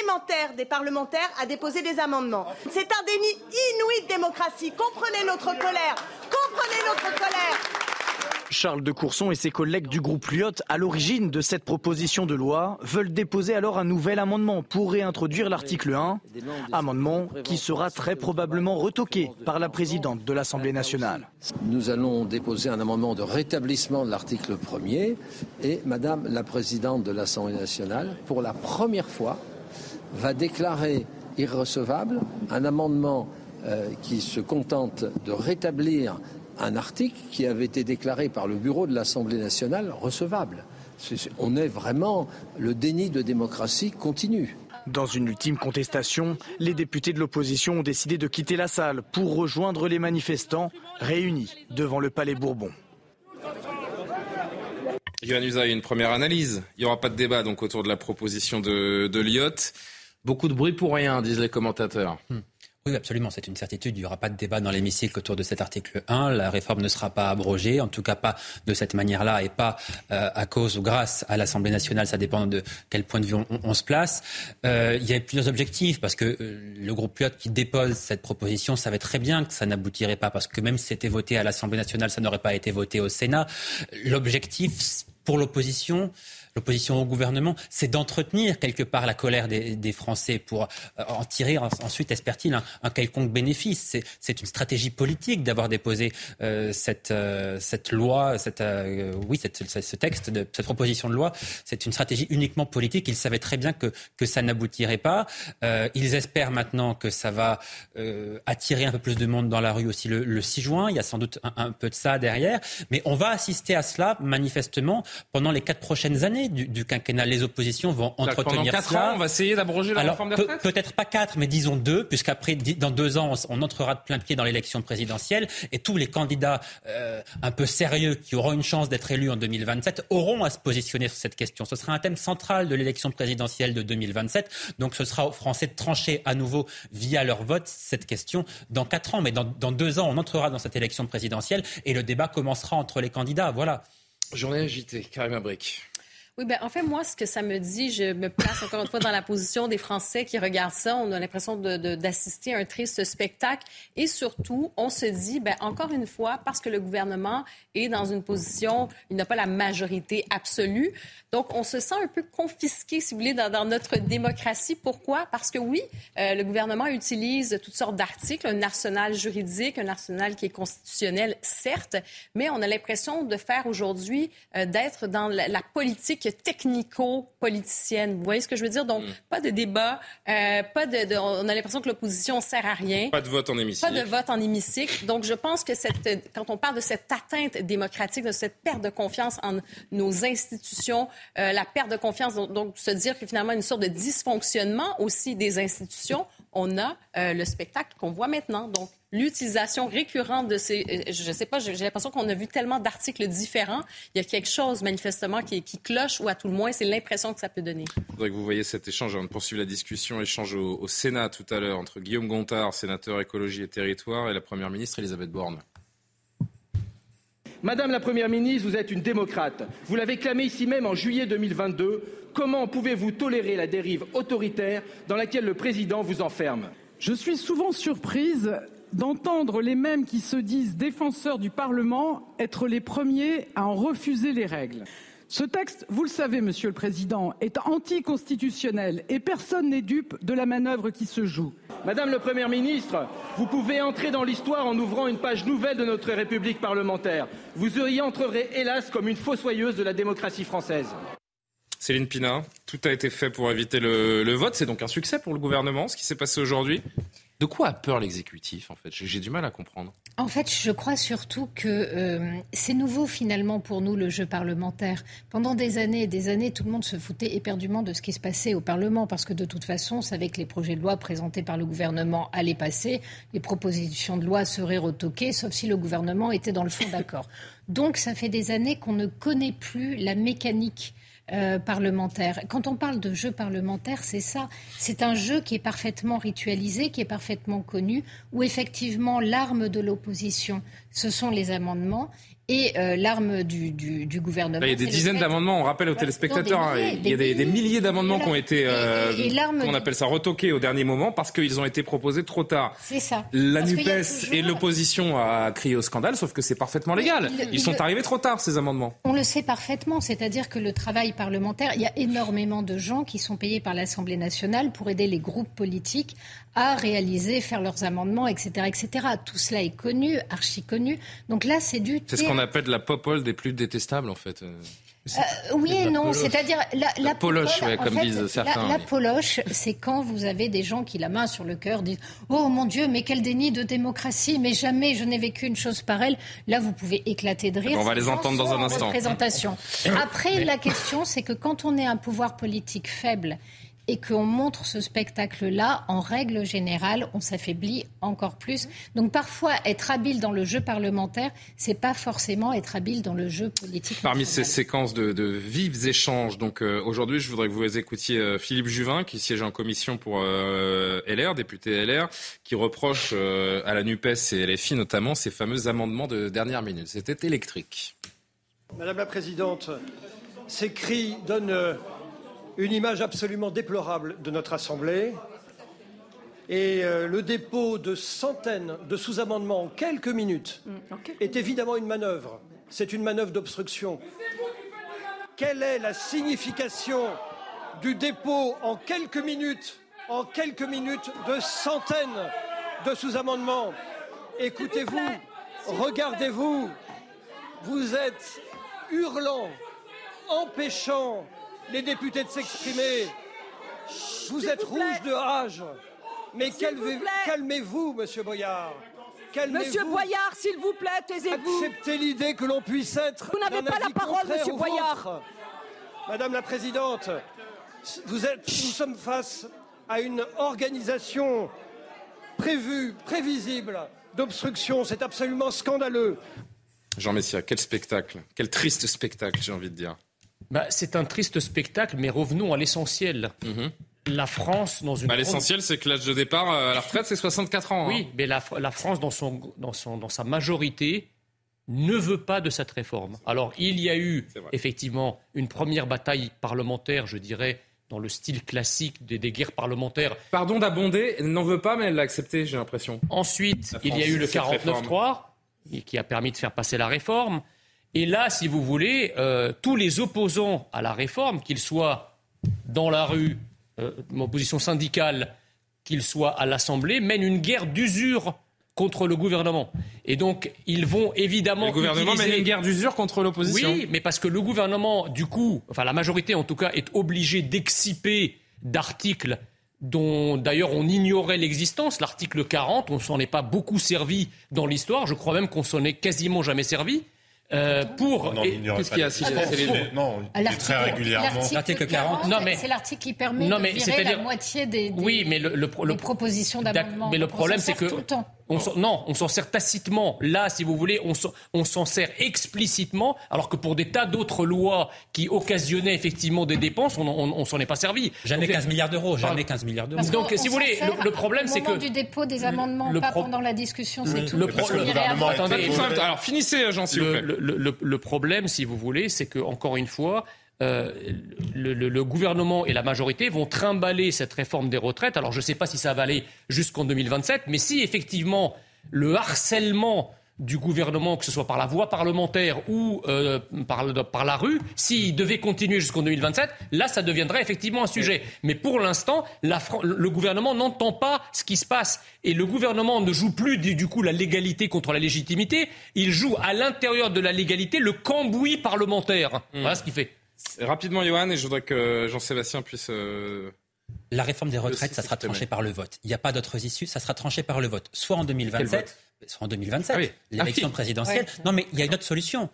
Speaker 13: élémentaire des parlementaires à déposer des amendements. C'est un déni inouï de démocratie. Comprenez notre colère. Comprenez notre colère.
Speaker 11: Charles de Courson et ses collègues du groupe Lyotte, à l'origine de cette proposition de loi, veulent déposer alors un nouvel amendement pour réintroduire l'article 1, amendement qui sera très probablement retoqué par la présidente de l'Assemblée nationale.
Speaker 14: Nous allons déposer un amendement de rétablissement de l'article 1er et Madame la présidente de l'Assemblée nationale, pour la première fois, va déclarer irrecevable un amendement euh, qui se contente de rétablir un article qui avait été déclaré par le bureau de l'Assemblée nationale recevable. on est vraiment le déni de démocratie continue.
Speaker 11: Dans une ultime contestation, les députés de l'opposition ont décidé de quitter la salle pour rejoindre les manifestants réunis devant le Palais Bourbon.
Speaker 1: Yohann Usaï, une première analyse. Il n'y aura pas de débat donc autour de la proposition de, de Beaucoup de bruit pour rien, disent les commentateurs.
Speaker 8: Hmm. Oui, absolument, c'est une certitude. Il n'y aura pas de débat dans l'hémicycle autour de cet article 1. La réforme ne sera pas abrogée, en tout cas pas de cette manière-là et pas euh, à cause ou grâce à l'Assemblée nationale. Ça dépend de quel point de vue on, se place. Euh, il y a plusieurs objectifs parce que euh, le groupe Piot qui dépose cette proposition savait très bien que ça n'aboutirait pas parce que même si c'était voté à l'Assemblée nationale, ça n'aurait pas été voté au Sénat. L'objectif pour l'opposition, l'opposition au gouvernement, c'est d'entretenir quelque part la colère des, Français pour euh, en tirer ensuite, espère-t-il, un, quelconque bénéfice. C'est une stratégie politique d'avoir déposé euh, cette, euh, cette loi, cette, oui, ce texte, de, cette proposition de loi. C'est une stratégie uniquement politique. Ils savaient très bien que, que ça n'aboutirait pas. ils espèrent maintenant que ça va attirer un peu plus de monde dans la rue aussi le, 6 juin. Il y a sans doute un, un peu de ça derrière. Mais on va assister à cela, manifestement, pendant les quatre prochaines années du, quinquennat. Les oppositions vont entretenir
Speaker 1: Pendant
Speaker 8: ça.
Speaker 1: Ans, on va essayer d'abroger la réforme des retraites
Speaker 8: Peut-être pas quatre, mais disons deux, puisqu'après, dans deux ans, on, entrera de plein pied dans l'élection présidentielle et tous les candidats euh, un peu sérieux qui auront une chance d'être élus en 2027 auront à se positionner sur cette question. Ce sera un thème central de l'élection présidentielle de 2027. Donc ce sera aux Français de trancher à nouveau via leur vote cette question dans quatre ans. Mais dans, dans deux ans, on entrera dans cette élection présidentielle et le débat commencera entre les candidats. Voilà.
Speaker 1: Journée agitée, Karim Abric.
Speaker 7: Oui, ben en fait, moi, ce que ça me dit, je me place encore une fois dans la position des Français qui regardent ça. On a l'impression d'assister à un triste spectacle. Et surtout, on se dit, ben encore une fois, parce que le gouvernement est dans une position, il n'a pas la majorité absolue. Donc, on se sent un peu confisqué, si vous voulez, dans, notre démocratie. Pourquoi? Parce que oui, euh, le gouvernement utilise toutes sortes d'articles, un arsenal juridique, un arsenal qui est constitutionnel, certes, mais on a l'impression de faire aujourd'hui, euh, d'être dans la politique
Speaker 15: technico-politicienne. Vous voyez ce que je veux dire? Donc, mm. pas de débat, euh, pas de, On a l'impression que l'opposition sert à rien.
Speaker 1: Pas de vote en hémicycle.
Speaker 15: Pas de vote en hémicycle. Donc, je pense que cette, quand on parle de cette atteinte démocratique, de cette perte de confiance en nos institutions, euh, la perte de confiance, donc, donc, se dire que finalement, une sorte de dysfonctionnement aussi des institutions, on a euh, le spectacle qu'on voit maintenant. Donc, l'utilisation récurrente de ces... Euh, je ne sais pas, j'ai l'impression qu'on a vu tellement d'articles différents. Il y a quelque chose, manifestement, qui, cloche, ou à tout le moins, c'est l'impression que ça peut donner.
Speaker 1: Je voudrais que vous voyez cet échange. On poursuit la discussion, échange au, au Sénat tout à l'heure entre Guillaume Gontard, sénateur écologie et territoire, et la Première ministre Elisabeth Borne.
Speaker 16: Madame la Première ministre, vous êtes une démocrate. Vous l'avez clamé ici même en juillet 2022. Comment pouvez-vous tolérer la dérive autoritaire dans laquelle le président vous enferme?
Speaker 17: Je suis souvent surprise d'entendre les mêmes qui se disent défenseurs du Parlement être les premiers à en refuser les règles. Ce texte, vous le savez, Monsieur le Président, est anticonstitutionnel et personne n'est dupe de la manœuvre qui se joue.
Speaker 16: Madame le Premier ministre, vous pouvez entrer dans l'histoire en ouvrant une page nouvelle de notre République parlementaire. Vous y entrerez, hélas, comme une fossoyeuse de la démocratie française.
Speaker 1: Céline Pina, tout a été fait pour éviter le, vote. C'est donc un succès pour le gouvernement, ce qui s'est passé aujourd'hui. De quoi a peur l'exécutif, en fait? J'ai du mal à comprendre.
Speaker 9: En fait, je crois surtout que euh, c'est nouveau, finalement, pour nous, le jeu parlementaire. Pendant des années et des années, tout le monde se foutait éperdument de ce qui se passait au Parlement, parce que de toute façon, on savait que les projets de loi présentés par le gouvernement allaient passer, les propositions de loi seraient retoquées, sauf si le gouvernement était dans le fond d'accord. Donc, ça fait des années qu'on ne connaît plus la mécanique euh, parlementaire. Quand on parle de jeu parlementaire, c'est ça. C'est un jeu qui est parfaitement ritualisé, qui est parfaitement connu, où effectivement l'arme de l'opposition, ce sont les amendements et euh, l'arme du, du, gouvernement.
Speaker 1: il y a des dizaines d'amendements, on rappelle aux téléspectateurs, hein, il y a des, milliers d'amendements qui ont été, euh, on appelle ça retoqués au dernier moment parce qu'ils ont été proposés trop tard.
Speaker 9: C'est ça.
Speaker 1: La NUPES et l'opposition a crié au scandale, sauf que c'est parfaitement légal. Ils sont arrivés trop tard, ces amendements.
Speaker 9: On le sait parfaitement, c'est-à-dire que le travail parlementaire, il y a énormément de gens qui sont payés par l'Assemblée nationale pour aider les groupes politiques à réaliser, faire leurs amendements, etc., etc. Tout cela est connu, archi connu. Donc là, c'est du.
Speaker 1: C'est ce qu'on appelle la popole des plus détestables, en fait. Euh,
Speaker 9: euh, oui et non, c'est-à-dire la,
Speaker 1: la, poloche, comme disent certains.
Speaker 9: La, poloche, c'est quand vous avez des gens qui, la main sur le cœur, disent Oh mon Dieu, mais quel déni de démocratie, mais jamais je n'ai vécu une chose pareille. Là, vous pouvez éclater de rire.
Speaker 1: On va les entendre dans un instant.
Speaker 9: Présentation. (coughs) Après, la question, c'est que quand on est un pouvoir politique faible et qu'on montre ce spectacle-là, en règle générale, on s'affaiblit encore plus. Donc parfois, être habile dans le jeu parlementaire, c'est pas forcément être habile dans le jeu politique.
Speaker 1: Parmi ces séquences de, de, vifs échanges, donc euh, aujourd'hui, je voudrais que vous écoutiez euh, Philippe Juvin, qui siège en commission pour euh, LR, député LR, qui reproche à la NUPES et LFI notamment ces fameux amendements de dernière minute. C'était électrique.
Speaker 18: Madame la Présidente, ces cris donnent une image absolument déplorable de notre Assemblée. Et euh, le dépôt de centaines de sous-amendements en quelques minutes mm, est évidemment une manœuvre. C'est une manœuvre d'obstruction. Quelle est la signification du dépôt en quelques minutes, en quelques minutes, de centaines de sous-amendements? Écoutez-vous, regardez-vous, vous êtes hurlant, empêchant les députés de s'exprimer. Vous êtes rouge de rage. Mais calmez-vous, monsieur Boyard.
Speaker 12: Monsieur Boyard, s'il vous plaît, taisez-vous.
Speaker 18: Acceptez l'idée que l'on puisse être.
Speaker 12: Vous n'avez pas la parole, monsieur Boyard.
Speaker 18: Madame la Présidente, vous êtes, nous sommes face à une organisation prévue, prévisible d'obstruction. C'est absolument scandaleux.
Speaker 1: Jean Messia, quel spectacle, quel triste spectacle, j'ai envie de dire.
Speaker 3: Bah, c'est un triste spectacle, mais revenons à l'essentiel. Mhm. La France, dans une.
Speaker 1: Bah, l'essentiel, c'est que l'âge de départ à la retraite, c'est 64 ans.
Speaker 3: Oui, hein. mais la, France, dans, son, dans, son, dans sa majorité, ne veut pas de cette réforme. Alors, il y a eu effectivement une première bataille parlementaire, je dirais, dans le style classique des, des guerres parlementaires.
Speaker 1: Pardon d'abonder, elle n'en veut pas, mais elle l'a accepté, j'ai l'impression.
Speaker 3: Ensuite, il y a eu le 49-3, qui a permis de faire passer la réforme. Et là, si vous voulez, euh, tous les opposants à la réforme, qu'ils soient dans la rue, euh, opposition syndicale, qu'ils soient à l'Assemblée, mènent une guerre d'usure contre le gouvernement. Et donc, ils vont évidemment.
Speaker 1: Le gouvernement
Speaker 3: utiliser...
Speaker 1: mène une guerre d'usure contre l'opposition.
Speaker 3: Oui, mais parce que le gouvernement, du coup, enfin la majorité en tout cas, est obligée d'exciper d'articles dont d'ailleurs on ignorait l'existence. L'article 40, on s'en est pas beaucoup servi dans l'histoire. Je crois même qu'on s'en est quasiment jamais servi. Euh, pour
Speaker 10: qu'est-ce qu'il y a si non très régulièrement.
Speaker 9: l'article 40 non mais c'est l'article qui permet non, mais de virer la moitié des, des,
Speaker 3: oui mais le, le,
Speaker 9: des propositions d'amendement
Speaker 3: mais le problème c'est que
Speaker 9: tout le temps.
Speaker 3: On non, on s'en sert tacitement. Là, si vous voulez, on s'en sert explicitement, alors que pour des tas d'autres lois qui occasionnaient effectivement des dépenses, on, on, on s'en est pas servi.
Speaker 8: Jamais Donc, 15 milliards d'euros, jamais 15 milliards d'euros.
Speaker 3: Donc, si vous voulez, le, le problème, c'est que...
Speaker 9: Au moment du dépôt des amendements,
Speaker 3: le
Speaker 9: pas pendant la discussion, c'est tout.
Speaker 3: Le.
Speaker 1: Attendez, alors finissez, Jean, s'il vous plaît.
Speaker 3: Le, problème, si vous voulez, c'est que, encore une fois, euh, le, le, le, gouvernement et la majorité vont trimballer cette réforme des retraites. Alors je ne sais pas si ça va aller jusqu'en 2027, mais si effectivement le harcèlement du gouvernement, que ce soit par la voie parlementaire ou euh, par, par, la rue, s'il devait continuer jusqu'en 2027, là, ça deviendrait effectivement un sujet. Mais pour l'instant, le gouvernement n'entend pas ce qui se passe. Et le gouvernement ne joue plus, du, du coup, la légalité contre la légitimité. Il joue à l'intérieur de la légalité le cambouis parlementaire. Mmh. Voilà ce qu'il fait.
Speaker 1: Rapidement, Johan, et je voudrais que Jean-Sébastien puisse... Euh...
Speaker 8: La réforme des retraites, ça sera tranché par le vote. Il n'y a pas d'autres issues, ça sera tranché par le vote. Soit en 2027, soit en 2027, ah oui. l'élection ah oui. présidentielle. Ouais. Non, mais il y a une autre solution.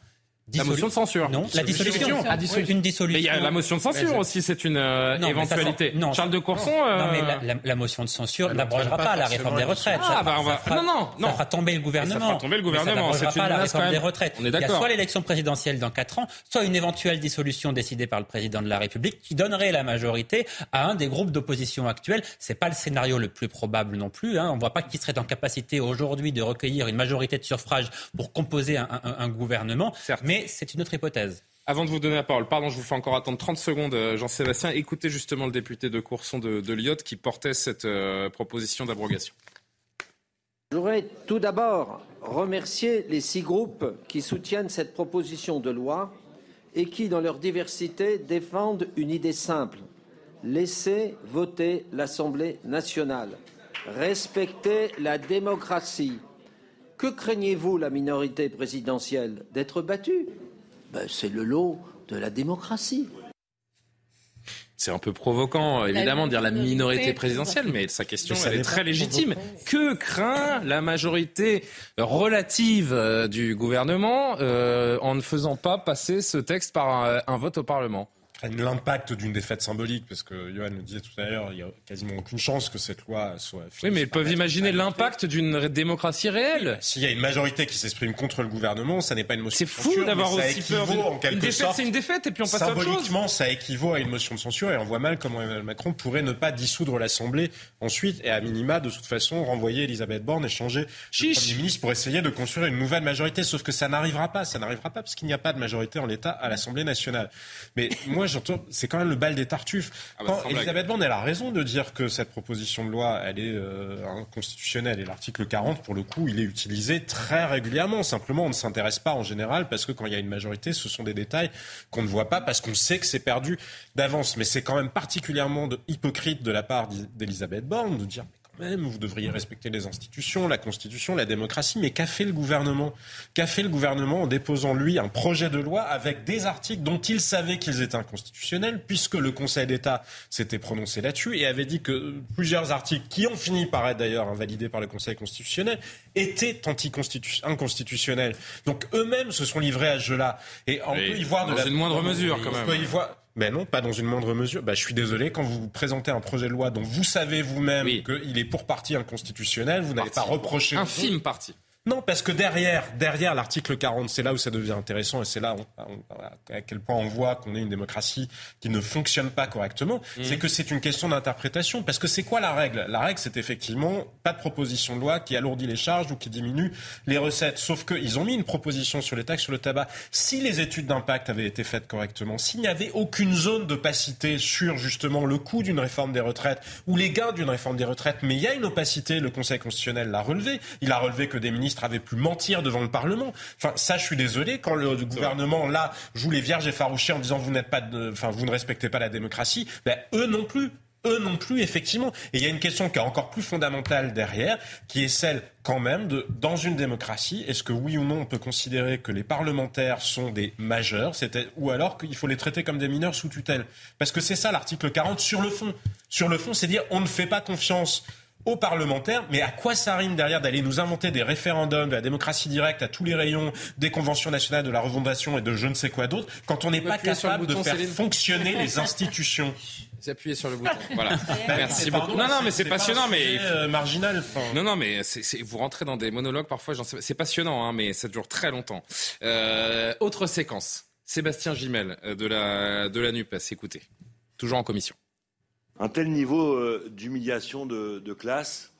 Speaker 1: Dissolu... La motion de censure.
Speaker 8: Non, la dissolution.
Speaker 1: Ah, dissolution.
Speaker 8: Une dissolution.
Speaker 1: Mais il y a la motion de censure aussi, c'est une euh, non, éventualité.
Speaker 8: non,
Speaker 1: Charles de Courson.
Speaker 8: Non, euh... non mais la, la, la, motion de censure n'abrogera pas, pas la réforme des retraites.
Speaker 1: Ah, ça, bah on va.
Speaker 8: Ça fera,
Speaker 1: non, non, non.
Speaker 8: Ça fera tomber le gouvernement. Ça
Speaker 1: fera tomber le gouvernement.
Speaker 8: Ça n'abrogera pas la réforme des retraites.
Speaker 1: On est
Speaker 8: d'accord. Il y a soit l'élection présidentielle dans 4 ans, soit une éventuelle dissolution décidée par le président de la République qui donnerait la majorité à un des groupes d'opposition actuels. C'est pas le scénario le plus probable non plus. Hein. On voit pas qui serait en capacité aujourd'hui de recueillir une majorité de suffrages pour composer un, un, un gouvernement.
Speaker 1: Certes.
Speaker 8: Mais c'est une autre hypothèse.
Speaker 1: Avant de vous donner la parole, pardon, je vous fais encore attendre 30 secondes, Jean-Sébastien. Écoutez justement le député de Courson de, de Lyotte qui portait cette euh, proposition d'abrogation.
Speaker 14: Je voudrais tout d'abord remercier les six groupes qui soutiennent cette proposition de loi et qui, dans leur diversité, défendent une idée simple. Laisser voter l'Assemblée nationale. Respecter la démocratie. Que craignez-vous, la minorité présidentielle D'être battue? Ben, c'est le lot de la démocratie.
Speaker 1: C'est un peu provoquant, évidemment, de dire la minorité présidentielle, mais sa question, elle est très légitime. Que craint la majorité relative euh, du gouvernement euh, en ne faisant pas passer ce texte par un, un vote au Parlement?
Speaker 10: L'impact d'une défaite symbolique, parce que Johan le disait tout à l'heure, il n'y a quasiment aucune chance que cette loi soit
Speaker 1: Oui, mais ils peuvent imaginer l'impact d'une démocratie réelle.
Speaker 10: S'il y a une majorité qui s'exprime contre le gouvernement, ça n'est pas une motion
Speaker 1: C'est fou d'avoir aussi peur.
Speaker 10: En
Speaker 1: une défaite, c'est une défaite, et puis on passe à autre chose.
Speaker 10: Symboliquement, ça équivaut à une motion de censure, et on voit mal comment Emmanuel Macron pourrait ne pas dissoudre l'Assemblée ensuite, et à minima, de toute façon, renvoyer Elisabeth Borne et changer
Speaker 1: Chiche.
Speaker 10: le Premier ministre pour essayer de construire une nouvelle majorité. Sauf que ça n'arrivera pas. Ça n'arrivera pas parce qu'il n'y a pas de majorité en l'état à l'Assemblée nationale. Mais moi, j'entends, c'est quand même le bal des tartuffes.
Speaker 1: Ah bah,
Speaker 10: Quand Elisabeth Borne, elle a raison de dire que cette proposition de loi, elle est euh, inconstitutionnelle. Et l'article 40, pour le coup, il est utilisé très régulièrement. Simplement, on ne s'intéresse pas en général parce que quand il y a une majorité, ce sont des détails qu'on ne voit pas parce qu'on sait que c'est perdu d'avance. Mais c'est quand même particulièrement de, hypocrite de la part d'Elisabeth Borne de dire même, vous devriez respecter les institutions, la Constitution, la démocratie. Mais qu'a fait le gouvernement? Qu'a fait le gouvernement en déposant, lui, un projet de loi avec des articles dont il savait qu'ils étaient inconstitutionnels, puisque le Conseil d'État s'était prononcé là-dessus et avait dit que plusieurs articles, qui ont fini par être d'ailleurs invalidés par le Conseil constitutionnel, étaient inconstitutionnels. Donc eux-mêmes se sont livrés à ce jeu-là. Et on peut y voir de
Speaker 1: dans
Speaker 10: la...
Speaker 1: une moindre mesure, quand
Speaker 10: on
Speaker 1: même.
Speaker 10: peut y voir... Ben non, pas dans une moindre mesure. Ben, je suis désolé, quand vous présentez un projet de loi dont vous savez vous-même
Speaker 1: Oui.
Speaker 10: qu'il est pour partie inconstitutionnel, vous n'allez pas reprocher...
Speaker 1: Infime partie.
Speaker 10: Non, parce que derrière, derrière l'article 40, c'est là où ça devient intéressant et c'est là on- à quel point on voit qu'on est une démocratie qui ne fonctionne pas correctement.
Speaker 1: Mhm.
Speaker 10: C'est que c'est une question d'interprétation. Parce que c'est quoi la règle? La règle, c'est effectivement pas de proposition de loi qui alourdit les charges ou qui diminue les recettes. Sauf qu'ils ont mis une proposition sur les taxes sur le tabac. Si les études d'impact avaient été faites correctement, s'il n'y avait aucune zone d'opacité sur justement le coût d'une réforme des retraites ou les gains d'une réforme des retraites, mais il y a une opacité, le Conseil constitutionnel l'a relevé. Il a relevé que des ministres avaient pu mentir devant le Parlement. Enfin, ça, je suis désolé, quand le gouvernement, là, joue les vierges effarouchées en disant vous n'êtes pas de, enfin, vous ne respectez pas la démocratie, ben, eux non plus. eux non plus, effectivement. Et il y a une question qui est encore plus fondamentale derrière, qui est celle quand même de, dans une démocratie, est-ce que oui ou non on peut considérer que les parlementaires sont des majeurs, ou alors qu'il faut les traiter comme des mineurs sous tutelle? Parce que c'est ça l'article 40 sur le fond. Sur le fond, c'est dire on ne fait pas confiance aux parlementaires, mais à quoi ça rime derrière d'aller nous inventer des référendums, de la démocratie directe à tous les rayons des conventions nationales de la refondation et de je ne sais quoi d'autre, quand on n'est pas capable de faire fonctionner les (laughs) institutions
Speaker 1: vous appuyez sur le bouton. (laughs) Voilà. Merci beaucoup. Non, non, mais c'est passionnant, mais
Speaker 10: euh, marginal.
Speaker 1: Non, non, mais vous rentrez dans des monologues parfois. C'est passionnant, hein, mais ça dure très longtemps. Euh, autre séquence. Sébastien Gimel euh, de la de la Nupes. Écoutez, toujours en commission.
Speaker 19: Un tel niveau d'humiliation de, classe,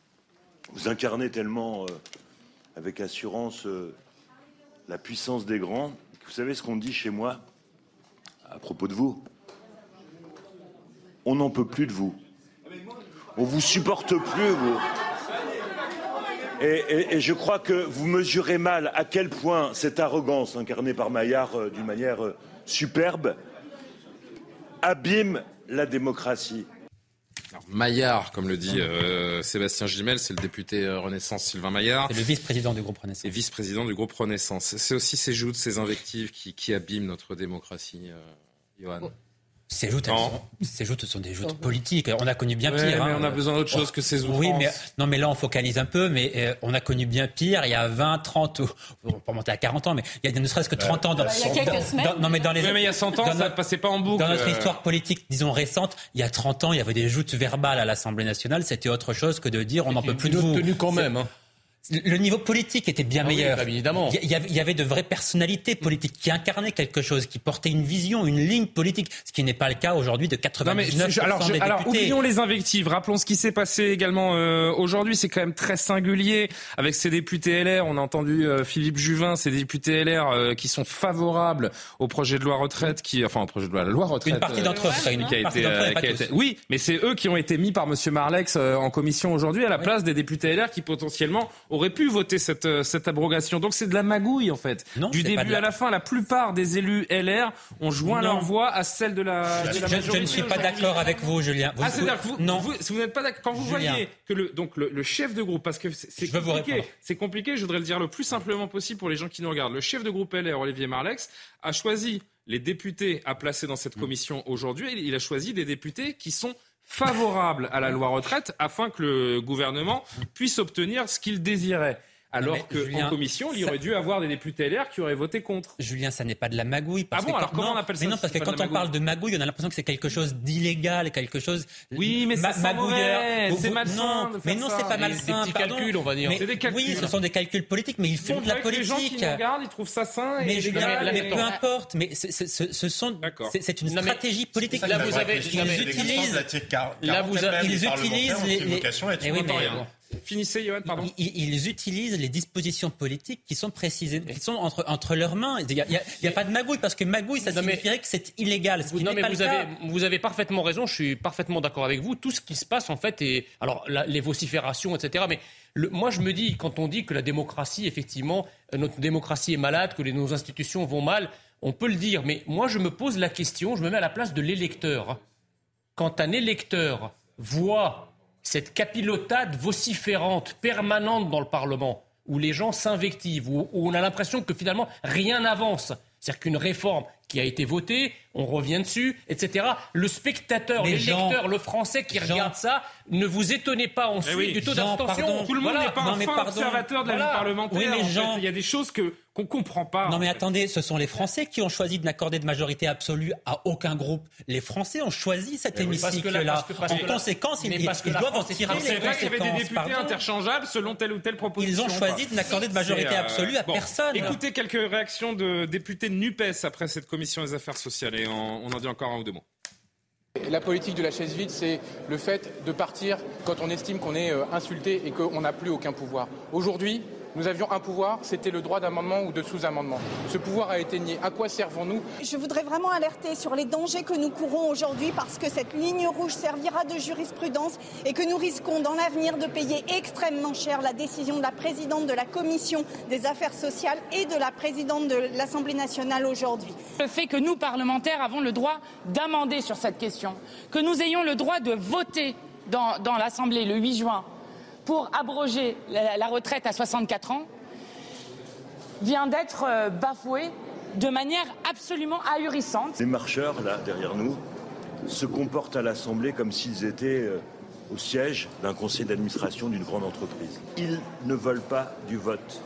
Speaker 19: vous incarnez tellement avec assurance la puissance des grands. Vous savez ce qu'on dit chez moi à propos de vous? On n'en peut plus de vous. On vous supporte plus. Et, je crois que vous mesurez mal à quel point cette arrogance incarnée par Maillard euh, d'une manière euh, superbe abîme la démocratie.
Speaker 1: Maillard, comme le dit euh, Sébastien Gimel, c'est le député Renaissance Sylvain Maillard.
Speaker 8: C'est le vice-président du groupe Renaissance.
Speaker 1: Et vice-président du groupe Renaissance. C'est aussi ces joutes, ces invectives qui, abîment notre démocratie, Johan.
Speaker 8: Ces joutes, ces joutes sont des joutes politiques. On a connu bien pire.
Speaker 1: mais hein. on a besoin d'autre chose que ces outrances.
Speaker 8: Oui, mais non, mais là on focalise un peu. Mais euh, on a connu bien pire. Il y a 20, 30, on peut monter à 40 ans, mais il y a ne serait-ce que 30 ans dans.
Speaker 15: Il y a quelques semaines.
Speaker 8: non, mais dans les.
Speaker 1: mais il y a 100 ans, ça ne passait pas en boucle.
Speaker 8: Dans notre histoire politique, disons récente, il y a 30 ans, il y avait des joutes verbales à l'Assemblée nationale. C'était autre chose que de dire on n'en peut plus de vous.
Speaker 10: Tenu quand même.
Speaker 8: Le niveau politique était bien ah meilleur.
Speaker 10: Bah, évidemment.
Speaker 8: Il y, avait de vraies personnalités politiques qui incarnaient quelque chose, qui portaient une vision, une ligne politique, ce qui n'est pas le cas aujourd'hui de 99% alors, des députés.
Speaker 1: Alors, oublions les invectives. Rappelons ce qui s'est passé également euh, aujourd'hui. C'est quand même très singulier avec ces députés LR. On a entendu euh, Philippe Juvin, ces députés LR euh, qui sont favorables au projet de loi retraite, qui, enfin, au projet de loi, la loi retraite.
Speaker 8: Une partie d'entre eux,
Speaker 1: qui a été, oui, mais c'est eux qui ont été mis par Monsieur Marlex en commission aujourd'hui à la place des députés LR qui potentiellement aurait pu voter cette, euh, cette abrogation. Donc c'est de la magouille en fait. du début à la fin, la plupart des élus LR ont joint leur voix à celle de la,
Speaker 8: je, je, ne suis pas d'accord avec vous, Julien.
Speaker 1: ah, c'est-à-dire que vous, non. Vous, vous n'êtes pas d'accord quand vous voyez que le donc le, chef de groupe, parce que c'est compliqué, c'est compliqué. Je voudrais le dire le plus simplement possible pour les gens qui nous regardent. Le chef de groupe LR, Olivier Marlex, a choisi les députés à placer dans cette commission aujourd'hui. Il a choisi des députés qui sont favorable à la loi retraite afin que le gouvernement puisse obtenir ce qu'il désirait. Alors qu'en commission, il y aurait dû avoir des députés LR qui auraient voté contre.
Speaker 8: Julien, ça n'est pas de la magouille.
Speaker 1: Parce ah bon, alors comment on appelle ça
Speaker 8: Mais non, parce que quand on parle de magouille, on a l'impression que c'est quelque chose d'illégal, quelque chose.
Speaker 1: Oui, mais c'est magouilleur. C'est malsain.
Speaker 8: Non, mais non, c'est pas malsain.
Speaker 10: C'est des petits calculs, on va dire.
Speaker 8: C'est des calculs. Oui, ce sont des calculs politiques, mais ils font de la politique. Les gens
Speaker 1: qui regardent, ils trouvent ça sain.
Speaker 8: Mais Julien, mais peu importe. Mais ce sont. C'est une stratégie politique.
Speaker 10: Là, vous avez.
Speaker 8: Ils utilisent.
Speaker 10: Là, vous
Speaker 8: Ils utilisent les.
Speaker 1: Finissez, Johan, pardon.
Speaker 8: Ils, utilisent les dispositions politiques qui sont précisées, qui sont entre, entre leurs mains. Il n'y a, pas de magouille, parce que magouille, ça signifierait que c'est illégal. Ce
Speaker 3: non,
Speaker 8: mais
Speaker 3: vous, avez, vous avez parfaitement raison, je suis parfaitement d'accord avec vous. Tout ce qui se passe, en fait, et alors les vociférations, etc. Mais moi, je me dis, quand on dit que la démocratie, effectivement, euh, notre démocratie est malade, que les, nos institutions vont mal, on peut le dire. Mais moi, je me pose la question, je me mets à la place de l'électeur. Quand un électeur voit cette capilotade vociférante, permanente dans le Parlement, où les gens s'invectivent, où, on a l'impression que finalement rien n'avance. C'est-à-dire qu'une réforme qui a été votée, on revient dessus, etc. Le spectateur, le lecteur, le français qui regarde ça, ne vous étonnez pas ensuite eh du taux d'abstention.
Speaker 1: Tout le monde n'est pas un fin observateur de la vie parlementaire. Oui, mais Jean... Il y a des choses que qu'on comprend pas.
Speaker 8: Non mais attendez, ce sont les Français qui ont choisi de n'accorder de majorité absolue à aucun groupe. Les Français ont choisi cet hémicycle-là. En conséquence, ils, ils, doivent en tirer les
Speaker 1: C'est vrai qu'il y avait des députés interchangeables selon telle ou telle proposition.
Speaker 8: Ils ont choisi de n'accorder de majorité euh, absolue à personne.
Speaker 1: Écoutez quelques réactions de députés de NUPES après cette commission des affaires sociales et on en dit encore un ou deux mots.
Speaker 20: La politique de la chaise vide, c'est le fait de partir quand on estime qu'on est euh, insulté et qu'on n'a plus aucun pouvoir. Aujourd'hui, nous avions un pouvoir, c'était le droit d'amendement ou de sous-amendement. Ce pouvoir a été nié. À quoi servons-nous?
Speaker 13: Je voudrais vraiment alerter sur les dangers que nous courons aujourd'hui parce que cette ligne rouge servira de jurisprudence et que nous risquons dans l'avenir de payer extrêmement cher la décision de la présidente de la Commission des affaires sociales et de la présidente de l'Assemblée nationale aujourd'hui.
Speaker 21: Le fait que nous, parlementaires, avons le droit d'amender sur cette question, que nous ayons le droit de voter dans, dans l'Assemblée le 8 juin pour abroger la, retraite à 64 ans vient d'être euh, bafoué de manière absolument ahurissante.
Speaker 19: Les marcheurs, là, derrière nous, se comportent à l'Assemblée comme s'ils étaient euh, au siège d'un conseil d'administration d'une grande entreprise. Ils ne veulent pas du vote.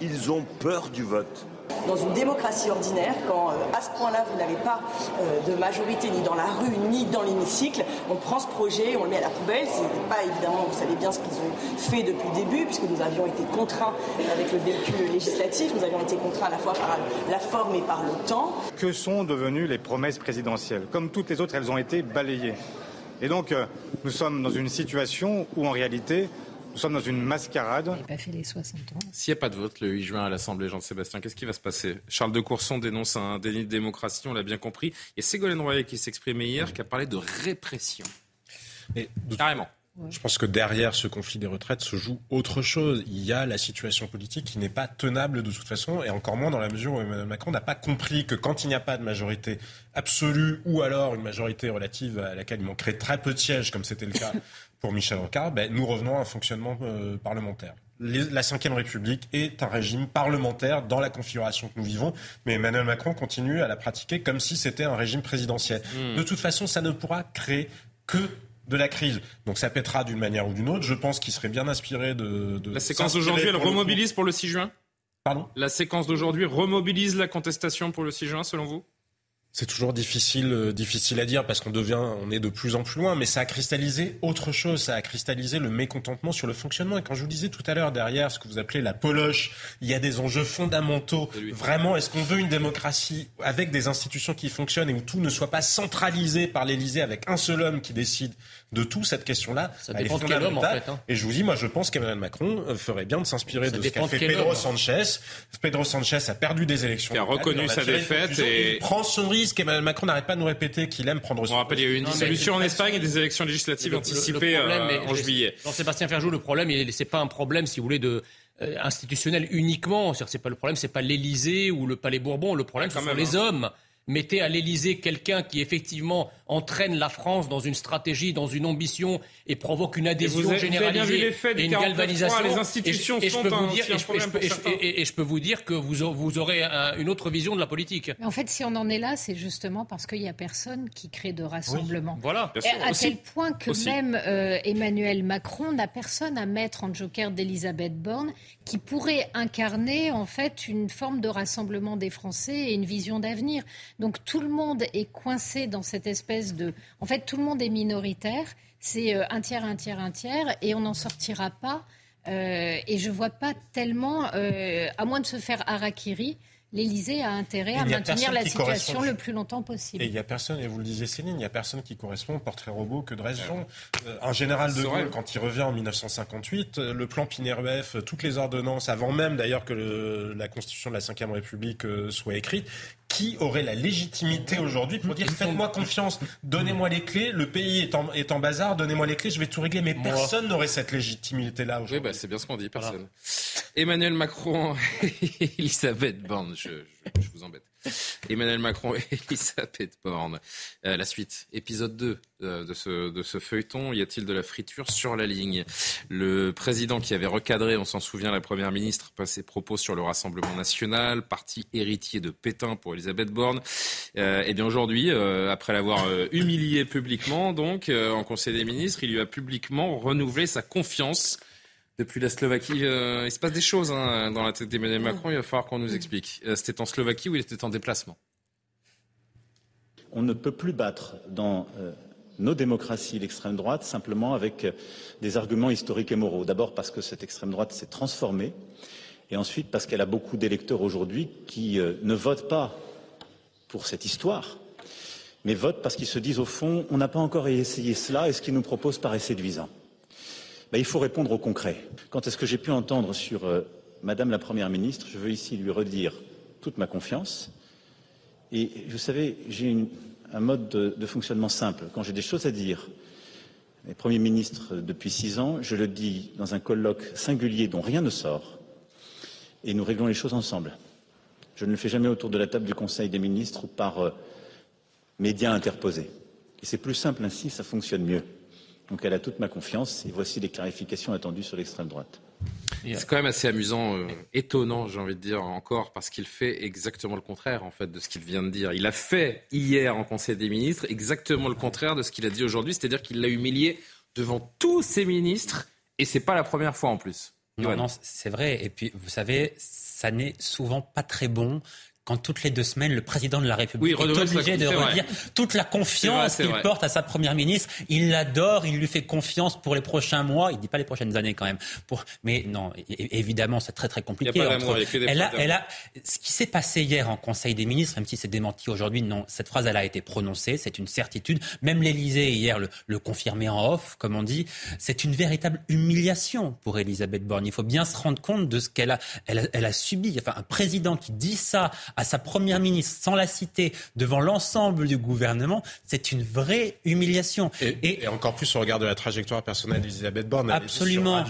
Speaker 19: Ils ont peur du vote.
Speaker 22: Dans une démocratie ordinaire, quand euh, à ce point-là vous n'avez pas euh, de majorité ni dans la rue ni dans l'hémicycle, on prend ce projet, on le met à la poubelle. C'est pas évidemment, vous savez bien ce qu'ils ont fait depuis le début, puisque nous avions été contraints avec le véhicule législatif, nous avions été contraints à la fois par la forme et par le temps.
Speaker 23: Que sont devenues les promesses présidentielles? Comme toutes les autres, elles ont été balayées. Et donc, euh, nous sommes dans une situation où, en réalité, nous sommes dans une mascarade.
Speaker 9: pas fait les 60 ans.
Speaker 1: S'il n'y a pas de vote le 8 juin à l'Assemblée, Jean-Sébastien, qu'est-ce qui va se passer? Charles de Courson dénonce un déni de démocratie, on l'a bien compris. Et Ségolène Royal qui s'exprimait hier, qui a parlé de répression. Carrément.
Speaker 10: Je pense que derrière ce conflit des retraites se joue autre chose. Il y a la situation politique qui n'est pas tenable de toute façon, et encore moins dans la mesure où Emmanuel Macron n'a pas compris que quand il n'y a pas de majorité absolue ou alors une majorité relative à laquelle il manquerait très peu de sièges, comme c'était le cas (laughs) pour Michel Rocard, ben, nous revenons à un fonctionnement euh, parlementaire. Les, la Ve République est un régime parlementaire dans la configuration que nous vivons, mais Emmanuel Macron continue à la pratiquer comme si c'était un régime présidentiel.
Speaker 1: Hmm.
Speaker 10: De toute façon, ça ne pourra créer que de la crise. Donc ça pètera d'une manière ou d'une autre. Je pense qu'il serait bien inspiré de... de
Speaker 1: La séquence d'aujourd'hui, elle remobilise pour le 6 juin?
Speaker 10: Pardon?
Speaker 1: La séquence d'aujourd'hui remobilise la contestation pour le 6 juin, selon vous?
Speaker 10: C'est toujours difficile, euh, difficile à dire parce qu'on devient, on est de plus en plus loin, mais ça a cristallisé autre chose. Ça a cristallisé le mécontentement sur le fonctionnement. Et quand je vous disais tout à l'heure derrière ce que vous appelez la poloche, il y a des enjeux fondamentaux. Vraiment, est-ce qu'on veut une démocratie avec des institutions qui fonctionnent et où tout ne soit pas centralisé par l'Élysée avec un seul homme qui décide de tout cette question-là
Speaker 3: Ça
Speaker 10: elle est
Speaker 3: dépend de quel homme, en
Speaker 10: fondamentale.
Speaker 3: fait, hein.
Speaker 10: Et je vous dis, moi, je pense qu'Emmanuel Macron euh, ferait bien de s'inspirer de ce qu'a fait Pedro
Speaker 3: homme.
Speaker 10: Sanchez. Pedro Sanchez a perdu des élections.
Speaker 1: Qui a reconnu
Speaker 10: il
Speaker 1: sa défaite et-
Speaker 10: Il prend son risque. Emmanuel Macron n'arrête pas de nous répéter qu'il aime prendre son
Speaker 1: On rappelle, il y a eu une dissolution en Espagne et des élections législatives anticipées
Speaker 3: le problème,
Speaker 1: euh, en juillet.
Speaker 3: Jean-Sébastien Ferjou, le problème, il- c'est pas un problème, si vous voulez, de euh, institutionnel uniquement. C'est-à-dire, c'est pas le problème, c'est pas l'Élysée ou le Palais Bourbon. Le problème, ce
Speaker 1: Quand
Speaker 3: sont
Speaker 1: même,
Speaker 3: les
Speaker 1: hein.
Speaker 3: hommes. Mettez à l'Élysée quelqu'un qui effectivement entraîne la France dans une stratégie, dans une ambition et provoque une adhésion
Speaker 1: vous avez- vous avez
Speaker 3: généralisée
Speaker 1: bien vu
Speaker 3: et une
Speaker 1: 49.3,
Speaker 3: galvanisation.
Speaker 1: les institutions
Speaker 3: et je, et je
Speaker 1: sont
Speaker 3: peux vous dire,
Speaker 1: aussi
Speaker 3: et je- peux- vous que vous, a- vous aurez un- une autre vision de la politique.
Speaker 9: Mais en fait, si on en est là, c'est justement parce qu'il n'y a personne qui crée de rassemblement.
Speaker 3: Voilà.
Speaker 9: Et à tel point que
Speaker 3: Aussi.
Speaker 9: même euh, Emmanuel Macron n'a personne à mettre en joker d'Elisabeth Borne qui pourrait incarner en fait une forme de rassemblement des Français et une vision d'avenir. Donc tout le monde est coincé dans cette espèce de... En fait, tout le monde est minoritaire. C'est euh, un tiers, un tiers, un tiers, et on n'en sortira pas. Euh, et je vois pas tellement, euh, à moins de se faire harakiri, l'Élysée a intérêt à maintenir la situation le plus longtemps possible.
Speaker 10: Et il n'y a personne, et vous le disiez Céline, il n'y a personne qui correspond au portrait robot que. Euh, un général de. Gaulle, quand il revient en 1958, euh, le plan Pinerbeff, euh, toutes les ordonnances, avant même d'ailleurs que le- la constitution de la Ve République euh, soit écrite, qui aurait la légitimité aujourd'hui pour dire faites-moi confiance, donnez-moi les clés, le pays est en, est en bazar, donnez-moi les clés, je vais tout régler. Mais personne n'aurait cette légitimité-là aujourd'hui.
Speaker 1: Oui, bah, c'est bien ce qu'on dit, personne. Emmanuel Macron et (laughs) Elisabeth Borne, je, je- je vous embête. (laughs) Emmanuel Macron et Elisabeth Borne. Euh, la suite, épisode 2 euh, de, ce, de ce feuilleton. Y a-t-il de la friture sur la ligne? Le président qui avait recadré, on s'en souvient, la première ministre, pas ses propos sur le Rassemblement national, parti héritier de Pétain pour Elisabeth Borne. Euh, et bien aujourd'hui, euh, après l'avoir euh, humilié publiquement, donc en Conseil des ministres, il lui a publiquement renouvelé sa confiance depuis la Slovaquie, euh, il se passe des choses hein, dans la tête d'Emmanuel Macron. Il va falloir qu'on nous explique. Euh, C'était en Slovaquie où il était en déplacement?
Speaker 24: On ne peut plus battre dans euh, nos démocraties l'extrême droite simplement avec euh, des arguments historiques et moraux. D'abord parce que cette extrême droite s'est transformée et ensuite parce qu'elle a beaucoup d'électeurs aujourd'hui qui euh, ne votent pas pour cette histoire, mais votent parce qu'ils se disent au fond, on n'a pas encore essayé cela et ce qu'ils nous proposent paraît séduisant. Ben, il faut répondre au concret. Quand est-ce que j'ai pu entendre sur euh, Madame la Première ministre, je veux ici lui redire toute ma confiance. Et vous savez, j'ai un mode de, fonctionnement simple. Quand j'ai des choses à dire, les Premiers ministres depuis six ans, je le dis dans un colloque singulier dont rien ne sort, et nous réglons les choses ensemble. Je ne le fais jamais autour de la table du Conseil des ministres ou par euh, médias interposés. Et c'est plus simple ainsi, ça fonctionne mieux. Donc elle a toute ma confiance et voici les clarifications attendues sur l'extrême droite.
Speaker 1: C'est quand même assez amusant, euh, étonnant, j'ai envie de dire encore, parce qu'il fait exactement le contraire en fait de ce qu'il vient de dire. Il a fait hier en Conseil des ministres exactement le contraire de ce qu'il a dit aujourd'hui, c'est-à-dire qu'il l'a humilié devant tous ses ministres, et c'est pas la première fois en plus.
Speaker 8: Non, non, c'est vrai. Et puis, vous savez, ça n'est souvent pas très bon quand toutes les deux semaines, le président de la République est obligé de redire toute la confiance qu'il porte à sa première ministre. Il l'adore, il lui fait confiance pour les prochains mois. Il dit pas les prochaines années quand même. Pour... Mais non, évidemment, c'est très très compliqué. Elle a, elle a... Ce qui s'est passé hier en Conseil des ministres, même si c'est démenti aujourd'hui, non, cette phrase elle a été prononcée, c'est une certitude. Même l'Élysée hier le, le confirmait en off, comme on dit. C'est une véritable humiliation pour Elisabeth Borne. Il faut bien se rendre compte de ce qu'elle a, elle a, elle a subi. Enfin, un président qui dit ça à sa première ministre, sans la citer, devant l'ensemble du gouvernement, c'est une vraie humiliation.
Speaker 10: Et, encore plus au regard de la trajectoire personnelle d'Elisabeth Borne.
Speaker 8: Absolument.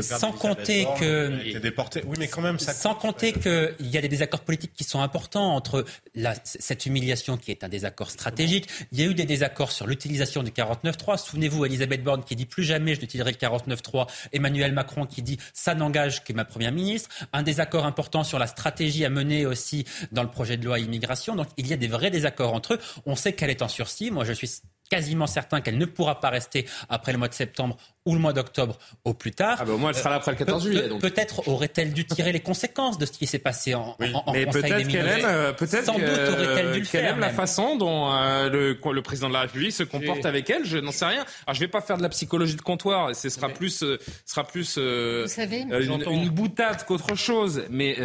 Speaker 8: sans compter que.
Speaker 10: déporté. Oui, mais quand même, ça.
Speaker 8: Sans compter qu'il y a des désaccords politiques qui sont importants entre la, cette humiliation qui est un désaccord stratégique. Il y a eu des désaccords sur l'utilisation du 49.3. Souvenez-vous, Elisabeth Borne qui dit plus jamais je n'utiliserai le 49.3. Emmanuel Macron qui dit ça n'engage que ma première ministre. Un désaccord important sur la stratégie à mener aussi dans le projet de loi immigration. Donc il y a des vrais désaccords entre eux. On sait qu'elle est en sursis. Moi, je suis quasiment certain qu'elle ne pourra pas rester après le mois de septembre ou le mois d'octobre au plus tard.
Speaker 1: Ah ben au moins, elle sera là après le 14 juillet.
Speaker 8: Peut-être aurait-elle dû tirer les conséquences de ce qui s'est passé en, en,
Speaker 1: mais peut-être qu'elle aime, euh, peut-être Sans doute aurait-elle dû le faire. aime la façon dont euh, le, le, président de la République se comporte avec elle. Je n'en sais rien. Alors je vais pas faire de la psychologie de comptoir. Ce sera plus, euh, sera plus
Speaker 9: Vous savez,
Speaker 1: une, une, boutade qu'autre chose. Mais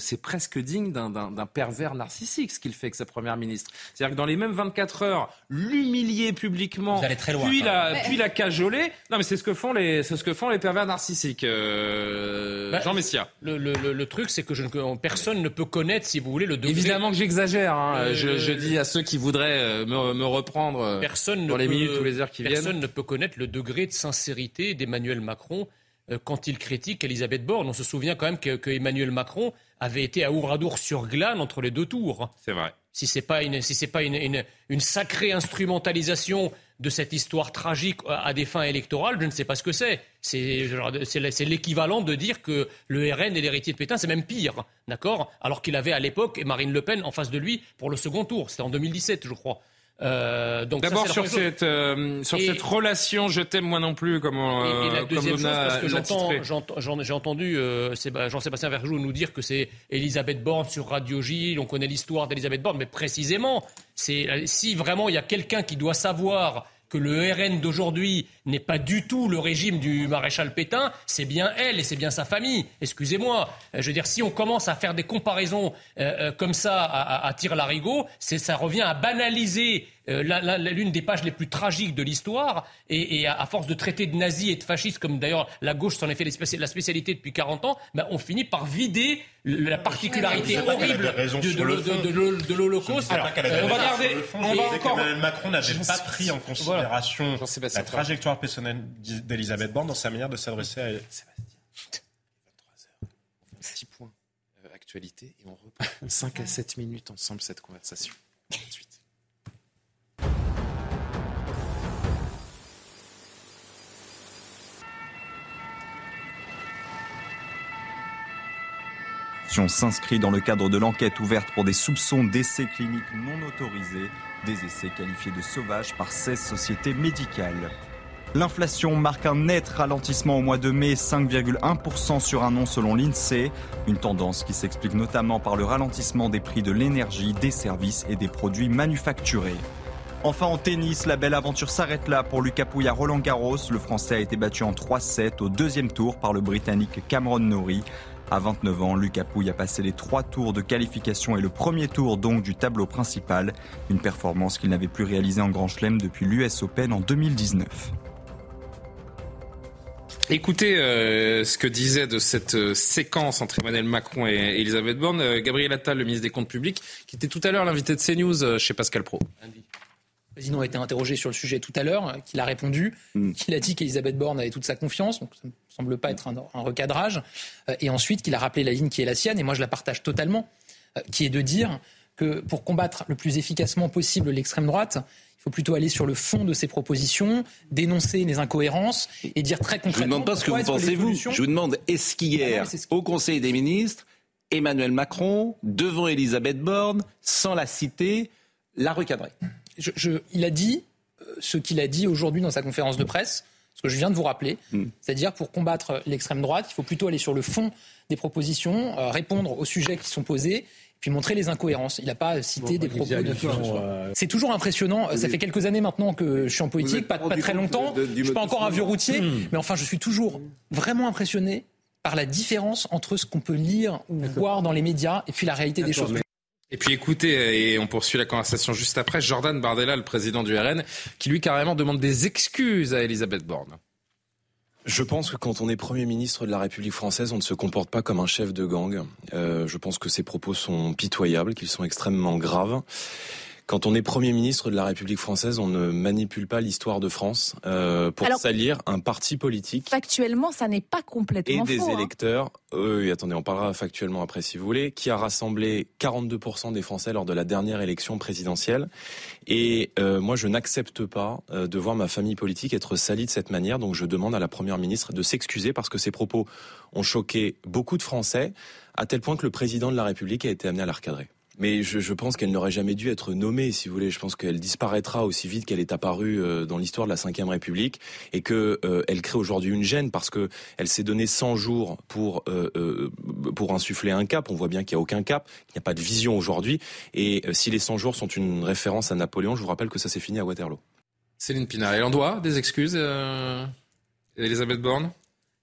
Speaker 1: c'est presque digne d'un pervers narcissique ce qu'il fait avec sa première ministre. C'est-à-dire que dans les mêmes 24 heures, l'humilier publiquement,
Speaker 8: Vous allez très loin,
Speaker 1: puis la, puis la cajoler. Non mais c'est ce que font les, c'est ce que font les pervers narcissiques. Euh, bah, Jean Messia.
Speaker 3: Le, le, le, truc, c'est que je ne, personne ne peut connaître, si vous voulez, le degré.
Speaker 1: Évidemment que j'exagère. Hein. Euh, je, je, dis à ceux qui voudraient euh, me, me reprendre
Speaker 3: personne
Speaker 1: dans les
Speaker 3: peut,
Speaker 1: minutes ou les heures qui
Speaker 3: personne
Speaker 1: viennent.
Speaker 3: Personne ne peut connaître le degré de sincérité d'Emmanuel Macron quand il critique Elisabeth Borne. On se souvient quand même que, que Emmanuel Macron avait été à Ouradour sur glane entre les deux tours.
Speaker 1: C'est vrai.
Speaker 3: Si c'est pas une, si pas une, une, une, sacrée instrumentalisation de cette histoire tragique à des fins électorales, je ne sais pas ce que c'est. C'est l'équivalent de dire que le RN est l'héritier de Pétain, c'est même pire, d'accord? Alors qu'il avait à l'époque Marine Le Pen en face de lui pour le second tour. C'était en 2017, je crois.
Speaker 1: Euh, D'abord sur, cette, euh, sur cette relation, je t'aime moi non plus, comme
Speaker 3: euh, Et, la deuxième chose, parce que j'ai entendu euh, Jean-Sébastien Verjou nous dire que c'est Elisabeth Borne sur Radio J, on connaît l'histoire d'Elisabeth Borne, mais précisément, si vraiment il y a quelqu'un qui doit savoir que le RN d'aujourd'hui n'est pas du tout le régime du maréchal Pétain, c'est bien elle et c'est bien sa famille. Excusez-moi. Euh, je veux dire, si on commence à faire des comparaisons euh, euh, comme ça à, à, tir larigot, ça revient à banaliser l'une des pages les plus tragiques de l'histoire et, à, force de traiter de nazis et de fascistes, comme d'ailleurs la gauche s'en est fait la spécialité depuis 40 ans, ben, on finit par vider la particularité horrible de, l'Holocauste.
Speaker 10: on va garder. On va encore. Macron n'avait pas pris en considération la trajectoire personnelle d'Elisabeth Borne dans sa manière de s'adresser à. Sébastien.
Speaker 1: 23h. Petit point. Euh, actualité. Et on reprend 5 à 7 minutes ensemble cette conversation. (laughs)
Speaker 25: S'inscrit dans le cadre de l'enquête ouverte pour des soupçons d'essais cliniques non autorisés, des essais qualifiés de sauvages par 16 sociétés médicales. L'inflation marque un net ralentissement au mois de mai, 5,1% sur un an selon l'INSEE, une tendance qui s'explique notamment par le ralentissement des prix de l'énergie, des services et des produits manufacturés. Enfin en tennis, la belle aventure s'arrête là pour Lucas Pouille à Roland Garros. Le Français a été battu en 3-7 au deuxième tour par le Britannique Cameron Norrie. À 29 ans, Lucas Pouille a passé les trois tours de qualification et le premier tour donc du tableau principal, une performance qu'il n'avait plus réalisée en Grand Chelem depuis l'US Open en 2019.
Speaker 1: Écoutez euh, ce que disait de cette euh, séquence entre Emmanuel Macron et Elisabeth Borne euh, Gabriel Attal, le ministre des Comptes Publics, qui était tout à l'heure l'invité de CNews chez Pascal Pro.
Speaker 26: Le président a été interrogé sur le sujet tout à l'heure, qu'il a répondu, qu'il a dit qu'Elisabeth Borne avait toute sa confiance, donc ça ne semble pas être un, un recadrage, et ensuite qu'il a rappelé la ligne qui est la sienne, et moi je la partage totalement, qui est de dire que pour combattre le plus efficacement possible l'extrême droite, il faut plutôt aller sur le fond de ses propositions, dénoncer les incohérences et dire très concrètement.
Speaker 27: Je vous demande pas ce que vous pensez, vous. Je vous demande, est-ce qu'hier, au Conseil des ministres, Emmanuel Macron, devant Elisabeth Borne, sans la citer, l'a recadré?
Speaker 26: Je, je, Il a dit euh, ce qu'il a dit aujourd'hui dans sa conférence de presse, ce que je viens de vous rappeler.
Speaker 27: Hmm.
Speaker 26: C'est-à-dire, pour combattre l'extrême droite, il faut plutôt aller sur le fond des propositions, euh, répondre aux sujets qui sont posés puis montrer les incohérences. Il n'a pas cité des propos de...
Speaker 27: euh,
Speaker 26: C'est toujours impressionnant. Ça fait quelques années maintenant que je suis en politique, pas, pas très longtemps. je ne suis pas encore un vieux routier,
Speaker 27: Hmm.
Speaker 26: mais enfin, je suis toujours vraiment impressionné par la différence entre ce qu'on peut lire ou voir dans les médias et puis la réalité des choses.
Speaker 1: Et puis écoutez, et on poursuit la conversation juste après, Jordan Bardella, le président du RN, qui lui carrément demande des excuses à Elisabeth Borne.
Speaker 28: Je pense que quand on est Premier ministre de la République française, on ne se comporte pas comme un chef de gang. Euh, je pense que ses propos sont pitoyables, qu'ils sont extrêmement graves. Quand on est Premier ministre de la République française, on ne manipule pas l'histoire de France euh, pour
Speaker 29: Alors-
Speaker 28: salir un parti politique
Speaker 29: Factuellement, ça n'est pas
Speaker 28: et
Speaker 29: complètement
Speaker 28: des
Speaker 29: faux. hein.
Speaker 28: électeurs. Euh, oui, attendez, on parlera factuellement après si vous voulez, qui a rassemblé 42% des Français lors de la dernière élection présidentielle. Et euh, moi, je n'accepte pas de voir ma famille politique être salie de cette manière. Donc, je demande à la première ministre de s'excuser parce que ses propos ont choqué beaucoup de Français, à tel point que le président de la République a été amené à la recadrer. Mais je, je pense qu'elle n'aurait jamais dû être nommée, si vous voulez. Je pense qu'elle disparaîtra aussi vite qu'elle est apparue euh, dans l'histoire de la Ve République et que euh, elle crée aujourd'hui une gêne parce que elle s'est donné 100 jours pour euh, euh, pour insuffler un cap. On voit bien qu'il n'y a aucun cap, qu'il n'y a pas de vision aujourd'hui. Et euh, si les 100 jours sont une référence à Napoléon, je vous rappelle que ça s'est fini à Waterloo.
Speaker 1: Céline Pinard, elle en doit des excuses, euh, Elisabeth Borne?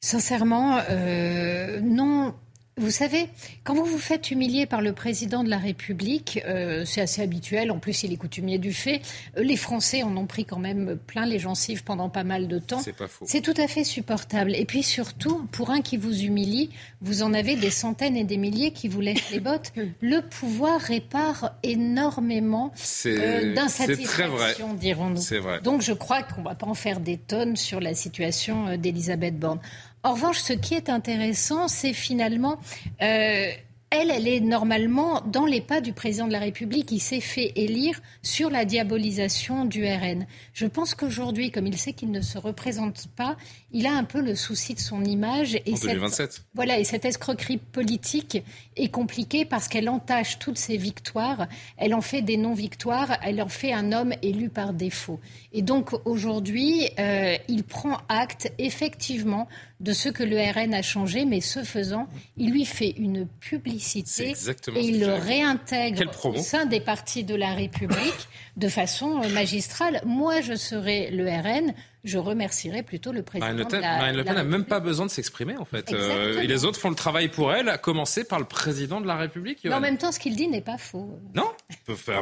Speaker 9: Sincèrement, euh, non. Vous savez, quand vous vous faites humilier par le président de la République, euh, c'est assez habituel. En plus, il est coutumier du fait. Euh, les Français en ont pris quand même plein les gencives pendant pas mal de temps.
Speaker 1: C'est pas faux.
Speaker 9: C'est tout à fait supportable. Et puis surtout, pour un qui vous humilie, vous en avez des centaines et des milliers qui vous lèchent les bottes. (laughs) Le pouvoir répare énormément
Speaker 1: C'est
Speaker 9: euh, d'insatisfaction, dirons-nous.
Speaker 1: C'est vrai.
Speaker 9: Donc je crois qu'on ne va pas en faire des tonnes sur la situation d'Elisabeth Borne. En revanche, ce qui est intéressant, c'est finalement... euh, elle, elle est normalement dans les pas du président de la République qui s'est fait élire sur la diabolisation du RN. Je pense qu'aujourd'hui, comme il sait qu'il ne se représente pas, il a un peu le souci de son image. Et
Speaker 1: En
Speaker 9: cette-
Speaker 1: 2027.
Speaker 9: voilà, et cette escroquerie politique est compliquée parce qu'elle entache toutes ses victoires, elle en fait des non-victoires, elle en fait un homme élu par défaut. Et donc aujourd'hui, euh, il prend acte effectivement de ce que le RN a changé, mais ce faisant, il lui fait une publicité et il le réintègre au sein des partis de la République (coughs) de façon euh, magistrale. Moi, je serais le RN, je remercierais plutôt le président
Speaker 1: Marine Le
Speaker 9: de
Speaker 1: Pen
Speaker 9: la,
Speaker 1: Marine Le
Speaker 9: de la
Speaker 1: Pen n'a même pas besoin de s'exprimer en fait. Euh,
Speaker 9: Exactement.
Speaker 1: et les autres font le travail pour elle, à commencer par le président de la République.
Speaker 9: Mais en même temps, ce qu'il dit n'est pas faux.
Speaker 1: Non,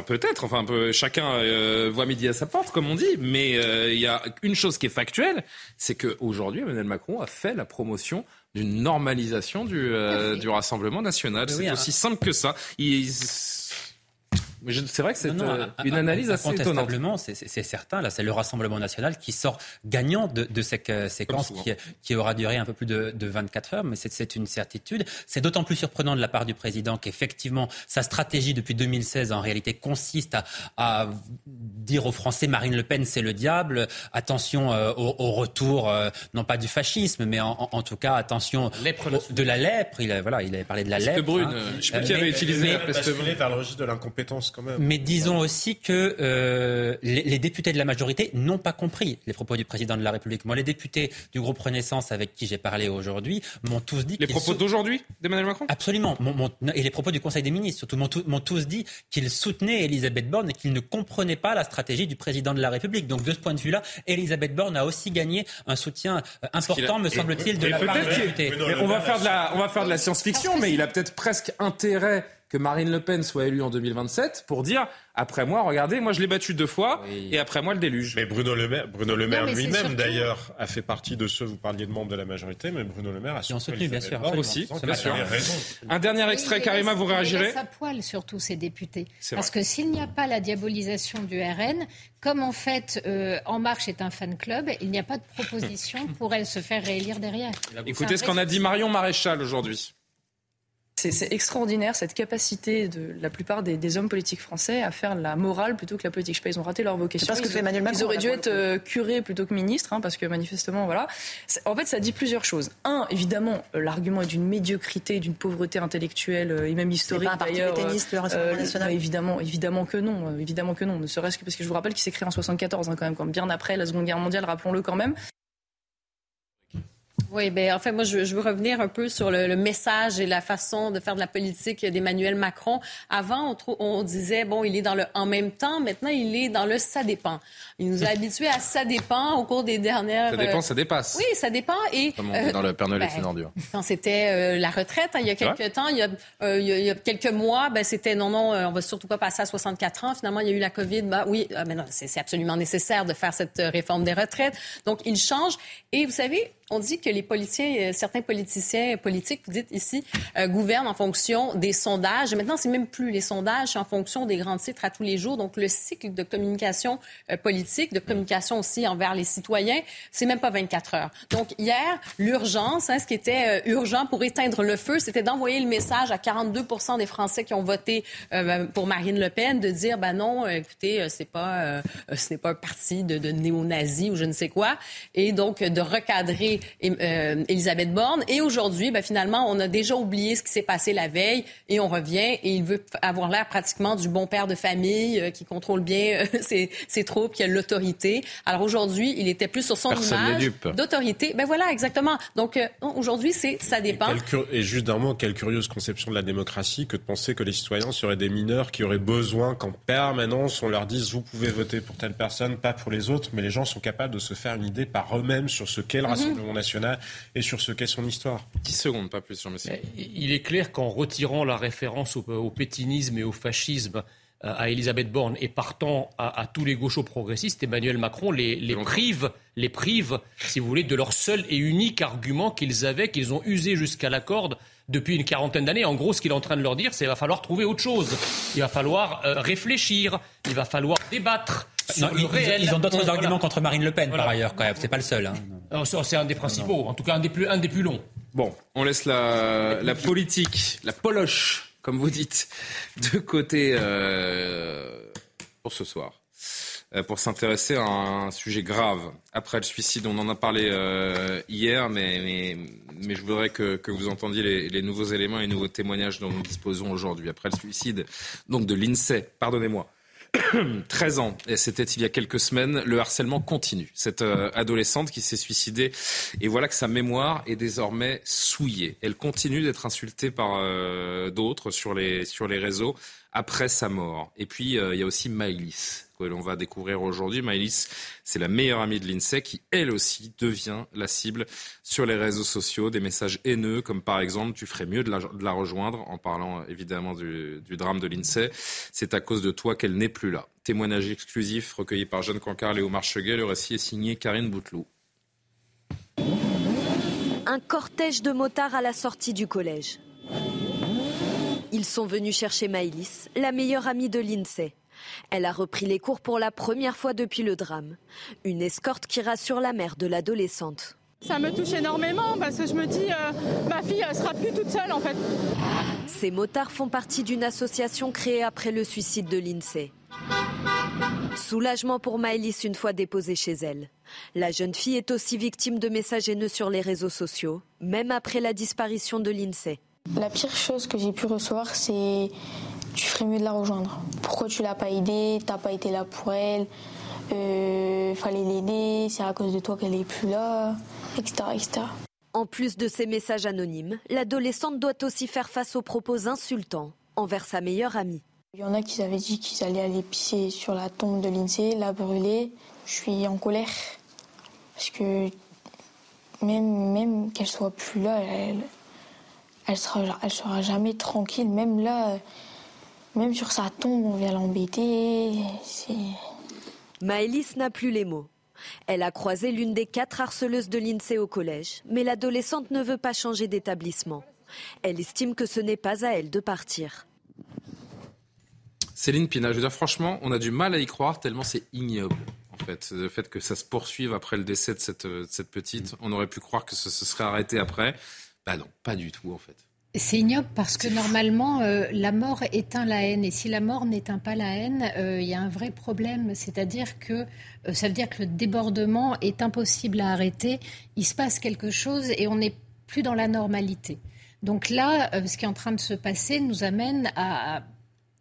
Speaker 1: peut-être. Enfin, chacun euh, voit midi à sa porte, comme on dit. Mais euh, il y a une chose qui est factuelle, c'est qu'aujourd'hui, Emmanuel Macron a fait la promotion d'une normalisation du, euh, du Rassemblement national. C'est
Speaker 8: oui,
Speaker 1: aussi simple que ça. Il- Mais je- c'est vrai que c'est
Speaker 8: Non, non,
Speaker 1: euh,
Speaker 8: un-
Speaker 1: une
Speaker 8: un-
Speaker 1: analyse assez étonnante.
Speaker 8: c'est- c'est c'est certain. Là, c'est le Rassemblement national qui sort gagnant de, de cette euh, séquence qui, qui aura duré un peu plus de, de 24 heures, mais c'est- c'est une certitude. C'est d'autant plus surprenant de la part du président qu'effectivement, sa stratégie depuis 2016, en réalité, consiste à, à dire aux Français Marine Le Pen, c'est le diable. Attention euh, au, au retour, euh, non pas du fascisme, mais en, en- en tout cas, attention au- de la lèpre. Il a, voilà, il avait parlé de la
Speaker 1: Peste
Speaker 8: lèpre.
Speaker 1: brune,
Speaker 8: hein.
Speaker 1: je sais plus
Speaker 8: Euh,
Speaker 1: qui avait utilisé
Speaker 8: mais-
Speaker 1: la peste
Speaker 10: vers le registre de l'incompétence quand même.
Speaker 8: mais disons aussi que euh, les, les députés de la majorité n'ont pas compris les propos du président de la République. Moi, les députés du groupe Renaissance avec qui j'ai parlé aujourd'hui m'ont tous dit...
Speaker 1: Les propos
Speaker 8: sou-
Speaker 1: d'aujourd'hui d'Emmanuel Macron?
Speaker 8: Absolument. M'ont- m'ont- et les propos du Conseil des ministres, surtout, m'ont, tous dit qu'ils soutenaient Elisabeth Borne et qu'ils ne comprenaient pas la stratégie du président de la République. Donc, de ce point de vue-là, Elisabeth Borne a aussi gagné un soutien euh, important, me semble-t-il, de la part des députés.
Speaker 1: on va faire de la, on va faire de la science-fiction, mais il a peut-être presque intérêt que Marine Le Pen soit élue en 2027 pour dire après moi, regardez, moi je l'ai battu deux fois et après moi le déluge.
Speaker 10: Mais Bruno Le Maire, Bruno Le Maire lui-même d'ailleurs a fait partie de ceux, vous parliez de membres de la majorité, mais Bruno Le Maire a
Speaker 8: soutenu, bien sûr.
Speaker 1: aussi, bien sûr. Un dernier extrait, Karima, vous réagirez
Speaker 9: Ça poil surtout ces députés. Parce que s'il n'y a pas la diabolisation du RN, comme en fait euh, En Marche est un fan club, il n'y a pas de proposition (laughs) pour elle se faire réélire derrière.
Speaker 1: Écoutez ce qu'on a dit Marion Maréchal aujourd'hui.
Speaker 30: C'est extraordinaire cette capacité de la plupart des, hommes politiques français à faire la morale plutôt que la politique. Je sais pas, ils ont raté leur vocation.
Speaker 22: Parce que
Speaker 30: ils,
Speaker 22: Emmanuel Macron,
Speaker 30: ils auraient dû être euh, curés plutôt que ministres, hein, parce que manifestement, voilà. En fait, ça dit plusieurs choses. Un, évidemment, euh, l'argument est d'une médiocrité, d'une pauvreté intellectuelle euh, et même historique.
Speaker 22: Pas un parti le Rassemblement national.
Speaker 30: évidemment, évidemment que non, évidemment que non. Ne serait-ce que parce que je vous rappelle qu'il s'est créé en 74, hein, quand même, quand bien après la Seconde Guerre mondiale, rappelons-le quand même.
Speaker 15: Oui, ben en fait, moi, je, veux revenir un peu sur le, message et la façon de faire de la politique d'Emmanuel Macron. Avant, on, on, disait, bon, il est dans le en même temps. Maintenant, il est dans le ça dépend. Il nous a habitués à ça dépend au cours des dernières...
Speaker 1: Ça dépend, ça dépasse.
Speaker 15: Oui, ça dépend. Et,
Speaker 1: Comme on euh, dans le Père Noël ben, une
Speaker 15: Quand c'était euh, la retraite, hein, il y a quelques temps, il y a, euh, il, y a, quelques mois, ben, c'était non, non, on va surtout pas passer à 64 ans. Finalement, il y a eu la COVID. Ben, oui, mais non, c'est absolument nécessaire de faire cette réforme des retraites. Donc, il change. Et vous savez, on dit que les politiciens, euh, certains politiciens politiques, vous dites ici, euh, gouvernent en fonction des sondages. Maintenant, c'est même plus les sondages, c'est en fonction des grands titres à tous les jours. Donc, le cycle de communication euh, politique, de communication aussi envers les citoyens, c'est même pas 24 heures. Donc, hier, l'urgence, hein, ce qui était urgent pour éteindre le feu, c'était d'envoyer le message à 42% des Français qui ont voté pour Marine Le Pen de dire, ben non, écoutez, c'est pas, ce n'est pas un parti de, de néo-nazis ou je ne sais quoi, et donc de recadrer euh, Elisabeth Borne. Et aujourd'hui, ben, finalement, on a déjà oublié ce qui s'est passé la veille et on revient et il veut avoir l'air pratiquement du bon père de famille euh, qui contrôle bien euh, (laughs) ses, troupes, qui a l'autorité. Alors aujourd'hui, il était plus sur son image d'autorité. Ben voilà, exactement. Donc aujourd'hui, c'est ça dépend.
Speaker 10: Et, juste d'un mot, quelle curieuse conception de la démocratie que de penser que les citoyens seraient des mineurs qui auraient besoin qu'en permanence on leur dise vous pouvez voter pour telle personne, pas pour les autres, mais les gens sont capables de se faire une idée par eux-mêmes sur ce qu'est le mhm. Rassemblement national et sur ce qu'est son histoire.
Speaker 1: 10 secondes, pas plus, Jean-Monsieur.
Speaker 3: Il est clair qu'en retirant la référence au, pétinisme et au fascisme euh, à Elisabeth Borne et partant à, tous les gauchos progressistes, Emmanuel Macron les, les prive, les prive, si vous voulez, de leur seul et unique argument qu'ils avaient, qu'ils ont usé jusqu'à la corde depuis une quarantaine d'années. En gros, ce qu'il est en train de leur dire, c'est qu'il va falloir trouver autre chose. Il va falloir euh, réfléchir, il va falloir débattre.
Speaker 8: ils, ont d'autres arguments contre Marine Le Pen, par ailleurs, quand même. C'est pas le seul. Hein.
Speaker 3: C'est un des principaux, en tout cas un des plus, un des plus longs.
Speaker 1: Bon, on laisse la, la politique, la poloche, comme vous dites, de côté euh, pour ce soir. Euh, pour s'intéresser à un sujet grave. Après le suicide, on en a parlé euh, hier, mais, je voudrais que, vous entendiez les, nouveaux éléments et nouveaux témoignages dont nous disposons aujourd'hui. Après le suicide donc de l'INSEE, pardonnez-moi, (coughs) 13 ans, et c'était il y a quelques semaines, le harcèlement continue. Cette euh, adolescente qui s'est suicidée, et voilà que sa mémoire est désormais souillée. Elle continue d'être insultée par euh, d'autres sur les, sur les réseaux après sa mort. Et puis, euh, il y a aussi Maïlis, que l'on va découvrir aujourd'hui. Maïlis, c'est la meilleure amie de l'INSEE qui, elle aussi, devient la cible sur les réseaux sociaux. Des messages haineux, comme par exemple, tu ferais mieux de la, rejoindre, en parlant évidemment du, drame de l'INSEE. C'est à cause de toi qu'elle n'est plus là. Témoignage exclusif recueilli par Jeanne Cancard, Léo Marcheguet. Le récit est signé Karine Bouteloup.
Speaker 29: Un cortège de motards à la sortie du collège. Ils sont venus chercher Maïlis, la meilleure amie de l'INSEE. Elle a repris les cours pour la première fois depuis le drame. Une escorte qui rassure la mère de l'adolescente.
Speaker 31: Ça me touche énormément parce que je me dis, euh, ma fille, elle sera plus toute seule en fait.
Speaker 29: Ces motards font partie d'une association créée après le suicide de l'INSEE. Soulagement pour Maëlys une fois déposée chez elle. La jeune fille est aussi victime de messages haineux sur les réseaux sociaux, même après la disparition de l'INSEE.
Speaker 32: La pire chose que j'ai pu recevoir, c'est tu ferais mieux de la rejoindre. Pourquoi tu l'as pas aidée? T'as pas été là pour elle euh, Fallait l'aider. C'est à cause de toi qu'elle est plus là, etc., etc.
Speaker 29: En plus de ces messages anonymes, l'adolescente doit aussi faire face aux propos insultants envers sa meilleure amie.
Speaker 32: Il y en a qui avaient dit qu'ils allaient aller pisser sur la tombe de l'INSEE, la brûler. Je suis en colère. Parce que même, même qu'elle soit plus là, elle, elle sera, elle sera jamais tranquille. Même là, même sur sa tombe, on vient l'embêter.
Speaker 29: Maëlys n'a plus les mots. Elle a croisé l'une des quatre harceleuses de l'INSEE au collège, mais l'adolescente ne veut pas changer d'établissement. Elle estime que ce n'est pas à elle de partir.
Speaker 1: Céline Pina, je veux dire franchement, on a du mal à y croire tellement c'est ignoble. En fait, le fait que ça se poursuive après le décès de cette, cette petite, on aurait pu croire que ce, se serait arrêté après. Bah non, pas du tout en fait.
Speaker 9: C'est ignoble parce que normalement, euh, la mort éteint la haine. Et si la mort n'éteint pas la haine, euh, il y a un vrai problème. C'est-à-dire que euh, ça veut dire que le débordement est impossible à arrêter. Il se passe quelque chose et on n'est plus dans la normalité. Donc là, ce qui est en train de se passer nous amène à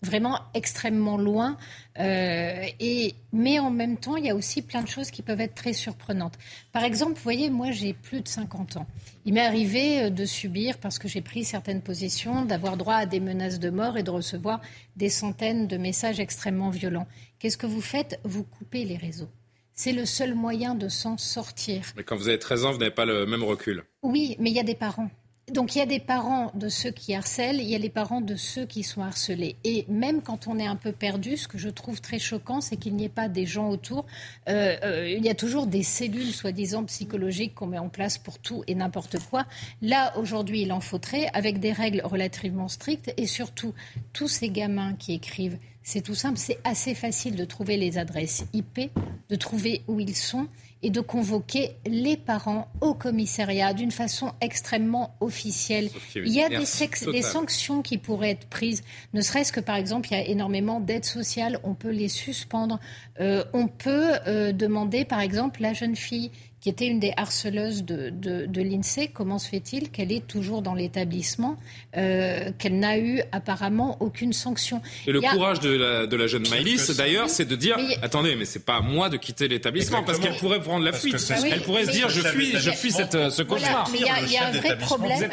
Speaker 9: vraiment extrêmement loin. Euh, et, mais en même temps, il y a aussi plein de choses qui peuvent être très surprenantes. Par exemple, vous voyez, moi j'ai plus de 50 ans. Il m'est arrivé euh, de subir, parce que j'ai pris certaines positions, d'avoir droit à des menaces de mort et de recevoir des centaines de messages extrêmement violents. Qu'est-ce que vous faites? Vous coupez les réseaux. C'est le seul moyen de s'en sortir.
Speaker 1: Mais quand vous avez 13 ans, vous n'avez pas le même recul.
Speaker 9: Oui, mais il y a des parents. Donc il y a des parents de ceux qui harcèlent, il y a les parents de ceux qui sont harcelés. Et même quand on est un peu perdu, ce que je trouve très choquant, c'est qu'il n'y ait pas des gens autour. Euh, euh, il y a toujours des cellules, soi-disant psychologiques, qu'on met en place pour tout et n'importe quoi. Là, aujourd'hui, il en faudrait, avec des règles relativement strictes, et surtout, tous ces gamins qui écrivent, c'est tout simple, c'est assez facile de trouver les adresses IP, de trouver où ils sont et de convoquer les parents au commissariat d'une façon extrêmement officielle. Il y a des, des, sanctions qui pourraient être prises, ne serait-ce que par exemple, il y a énormément d'aides sociales, on peut les suspendre. Euh, on peut euh, demander par exemple la jeune fille qui était une des harceleuses de, de, l'INSEE, comment se fait-il qu'elle est toujours dans l'établissement, euh, qu'elle n'a eu apparemment aucune sanction?
Speaker 1: Et le courage de la, de la jeune Maïlis, d'ailleurs, c'est de dire attendez, mais c'est pas à moi de quitter l'établissement, parce qu'elle pourrait prendre la fuite. elle pourrait se dire je fuis, je fuis cette, ce cauchemar.
Speaker 9: il y, a un vrai problème.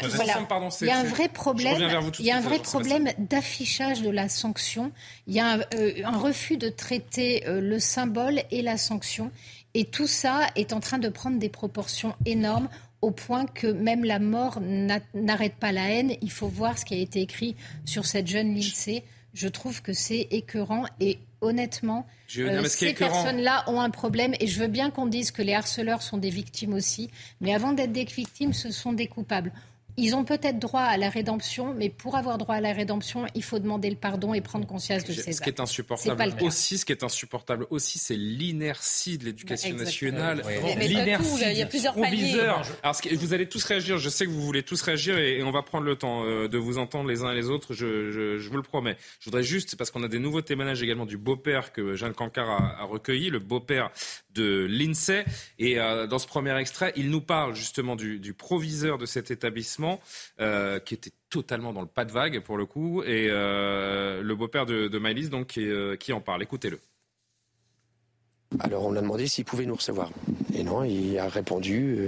Speaker 9: il y a un vrai problème. Il y a un vrai problème d'affichage de la sanction. Il y a un, euh, un refus de traiter euh, le symbole et la sanction. Et tout ça est en train de prendre des proportions énormes au point que même la mort n'arrête pas la haine. Il faut voir ce qui a été écrit sur cette jeune lycée. Je trouve que c'est écœurant et honnêtement, euh, ces personnes-là ont un problème et je veux bien qu'on dise que les harceleurs sont des victimes aussi, mais avant d'être des victimes, ce sont des coupables. Ils ont peut-être droit à la rédemption, mais pour avoir droit à la rédemption, il faut demander le pardon et prendre conscience de ses actes.
Speaker 1: Ce qui est insupportable aussi, ce qui est insupportable aussi, c'est l'inertie de l'éducation nationale.
Speaker 15: L'inertie. Il y a plusieurs paliers.
Speaker 1: Alors, vous allez tous réagir. Je sais que vous voulez tous réagir et, on va prendre le temps euh, de vous entendre les uns et les autres. Je, vous le promets. Je voudrais juste, parce qu'on a des nouveaux témoignages également du beau-père que Jeanne Cancard a, recueilli, le beau-père de l'INSEE. Et euh, dans ce premier extrait, il nous parle justement du proviseur de cet établissement euh, qui était totalement dans le pas de vague pour le coup, et euh, le beau-père de, de donc euh, qui, en parle. Écoutez-le.
Speaker 33: Alors on a demandé s'il pouvait nous recevoir. Et non, il a répondu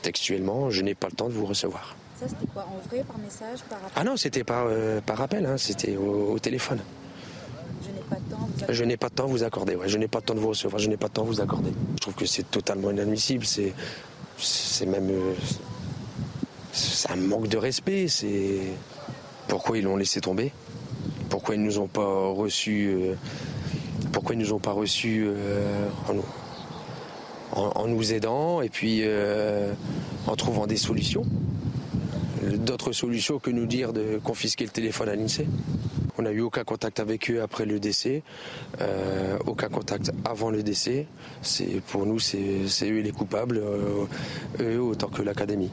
Speaker 33: textuellement, je n'ai pas le temps de vous recevoir.
Speaker 34: Ça c'était quoi En vrai, par message, par appel
Speaker 33: Ah non, c'était par, par appel, hein, c'était au, téléphone.
Speaker 34: Je n'ai pas de temps.
Speaker 33: Vous je n'ai pas de temps à vous accorder. Ouais. Je n'ai pas de temps de vous recevoir. Je n'ai pas de temps à vous accorder. Je trouve que c'est totalement inadmissible. C'est, c'est même, un manque de respect. C'est pourquoi ils l'ont laissé tomber? Pourquoi ils nous ont pas reçus euh, Pourquoi ils nous ont pas reçus euh, en, nous aidant et puis euh, en trouvant des solutions? D'autres solutions que nous dire de confisquer le téléphone à l'INSEE. On n'a eu aucun contact avec eux après le décès, aucun contact avant le décès. C'est pour nous, c'est eux les coupables, eux autant que l'académie.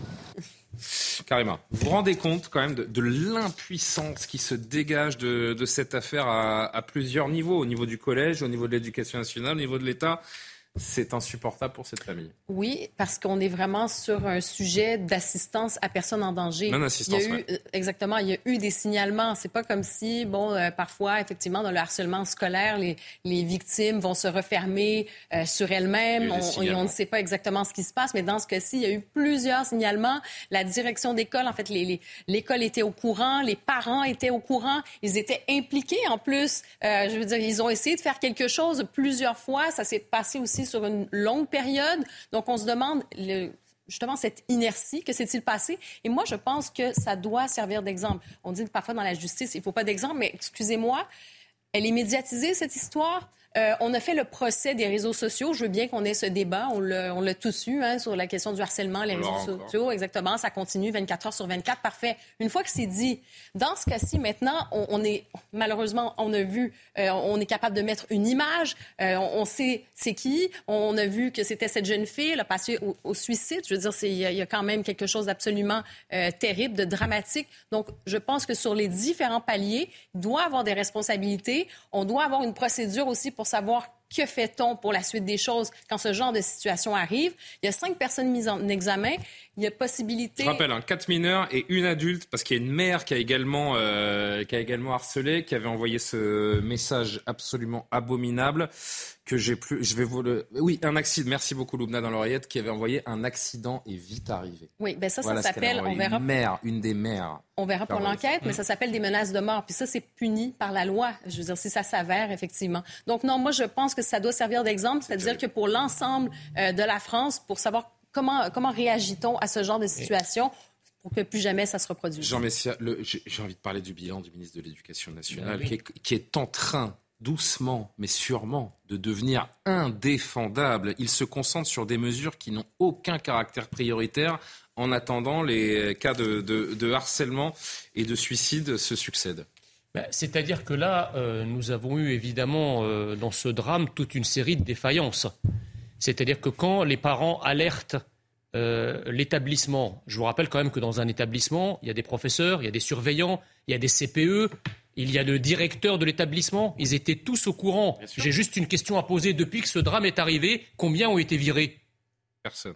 Speaker 1: Carrément. Vous vous rendez compte quand même de, l'impuissance qui se dégage de, cette affaire à, plusieurs niveaux, au niveau du collège, au niveau de l'éducation nationale, au niveau de l'État c'est insupportable pour cette famille.
Speaker 15: Oui, parce qu'on est vraiment sur un sujet d'assistance à personnes en danger.
Speaker 1: Non assistance,
Speaker 15: il y a eu, euh, Exactement. Il y a eu des signalements. C'est pas comme si, bon, euh, parfois, effectivement, dans le harcèlement scolaire, les, les victimes vont se refermer euh, sur elles-mêmes. On, on, ne sait pas exactement ce qui se passe, mais dans ce cas-ci, il y a eu plusieurs signalements. La direction d'école, en fait, l'école était au courant, les parents étaient au courant, ils étaient impliqués en plus. je veux dire, ils ont essayé de faire quelque chose plusieurs fois. Ça s'est passé aussi sur une longue période. Donc, on se demande, justement cette inertie, que s'est-il passé? Et moi, je pense que ça doit servir d'exemple. On dit que parfois dans la justice, il ne faut pas d'exemple, mais excusez-moi, elle est médiatisée, cette histoire? Euh, on a fait le procès des réseaux sociaux. Je veux bien qu'on ait ce débat. On l'a tous eu hein, sur la question du harcèlement, les réseaux sociaux. Exactement. Ça continue 24 heures sur 24. Parfait. Une fois que c'est dit, dans ce cas-ci, maintenant, on, est malheureusement, on a vu, euh, on est capable de mettre une image. Euh, on, sait c'est qui. On a vu que c'était cette jeune fille, elle a passé au, suicide. Je veux dire, il y, a quand même quelque chose d'absolument terrible, de dramatique. Donc, je pense que sur les différents paliers, il doit avoir des responsabilités. On doit avoir une procédure aussi pour savoir que fait-on pour la suite des choses quand ce genre de situation arrive. Il y a cinq personnes mises en examen. Il y a possibilité.
Speaker 1: Je rappelle, hein, quatre mineurs et une adulte, parce qu'il y a une mère qui a également, euh, qui a également harcelé, qui avait envoyé ce message absolument abominable que j'ai plus. Je vais vous le. Oui, un accident. Merci beaucoup, Loubna, dans l'oreillette, qui avait envoyé un accident est vite arrivé.
Speaker 15: Oui, ben ça, ça s'appelle. On verra.
Speaker 1: Une mère, une des mères.
Speaker 15: On verra pour l'enquête, mais ça s'appelle des menaces de mort. Puis ça, c'est puni par la loi. Je veux dire, si ça s'avère, effectivement. Donc, non, moi, je pense que ça doit servir d'exemple, c'est-à-dire que pour l'ensemble euh, de la France, pour savoir Comment, comment réagit-on à ce genre de situation pour que plus jamais ça se reproduise?
Speaker 1: Jean Messia, j'ai envie de parler du bilan du ministre de l'Éducation nationale qui, est, qui est en train doucement mais sûrement de devenir indéfendable. Il se concentre sur des mesures qui n'ont aucun caractère prioritaire en attendant les cas de, harcèlement et de suicide se succèdent.
Speaker 3: Ben, c'est-à-dire que là, euh, nous avons eu évidemment euh, dans ce drame toute une série de défaillances. C'est-à-dire que quand les parents alertent euh, l'établissement, je vous rappelle quand même que dans un établissement, il y a des professeurs, il y a des surveillants, il y a des CPE, il y a le directeur de l'établissement, ils étaient tous au courant. J'ai juste une question à poser. Depuis que ce drame est arrivé, combien ont été virés?
Speaker 1: Personne.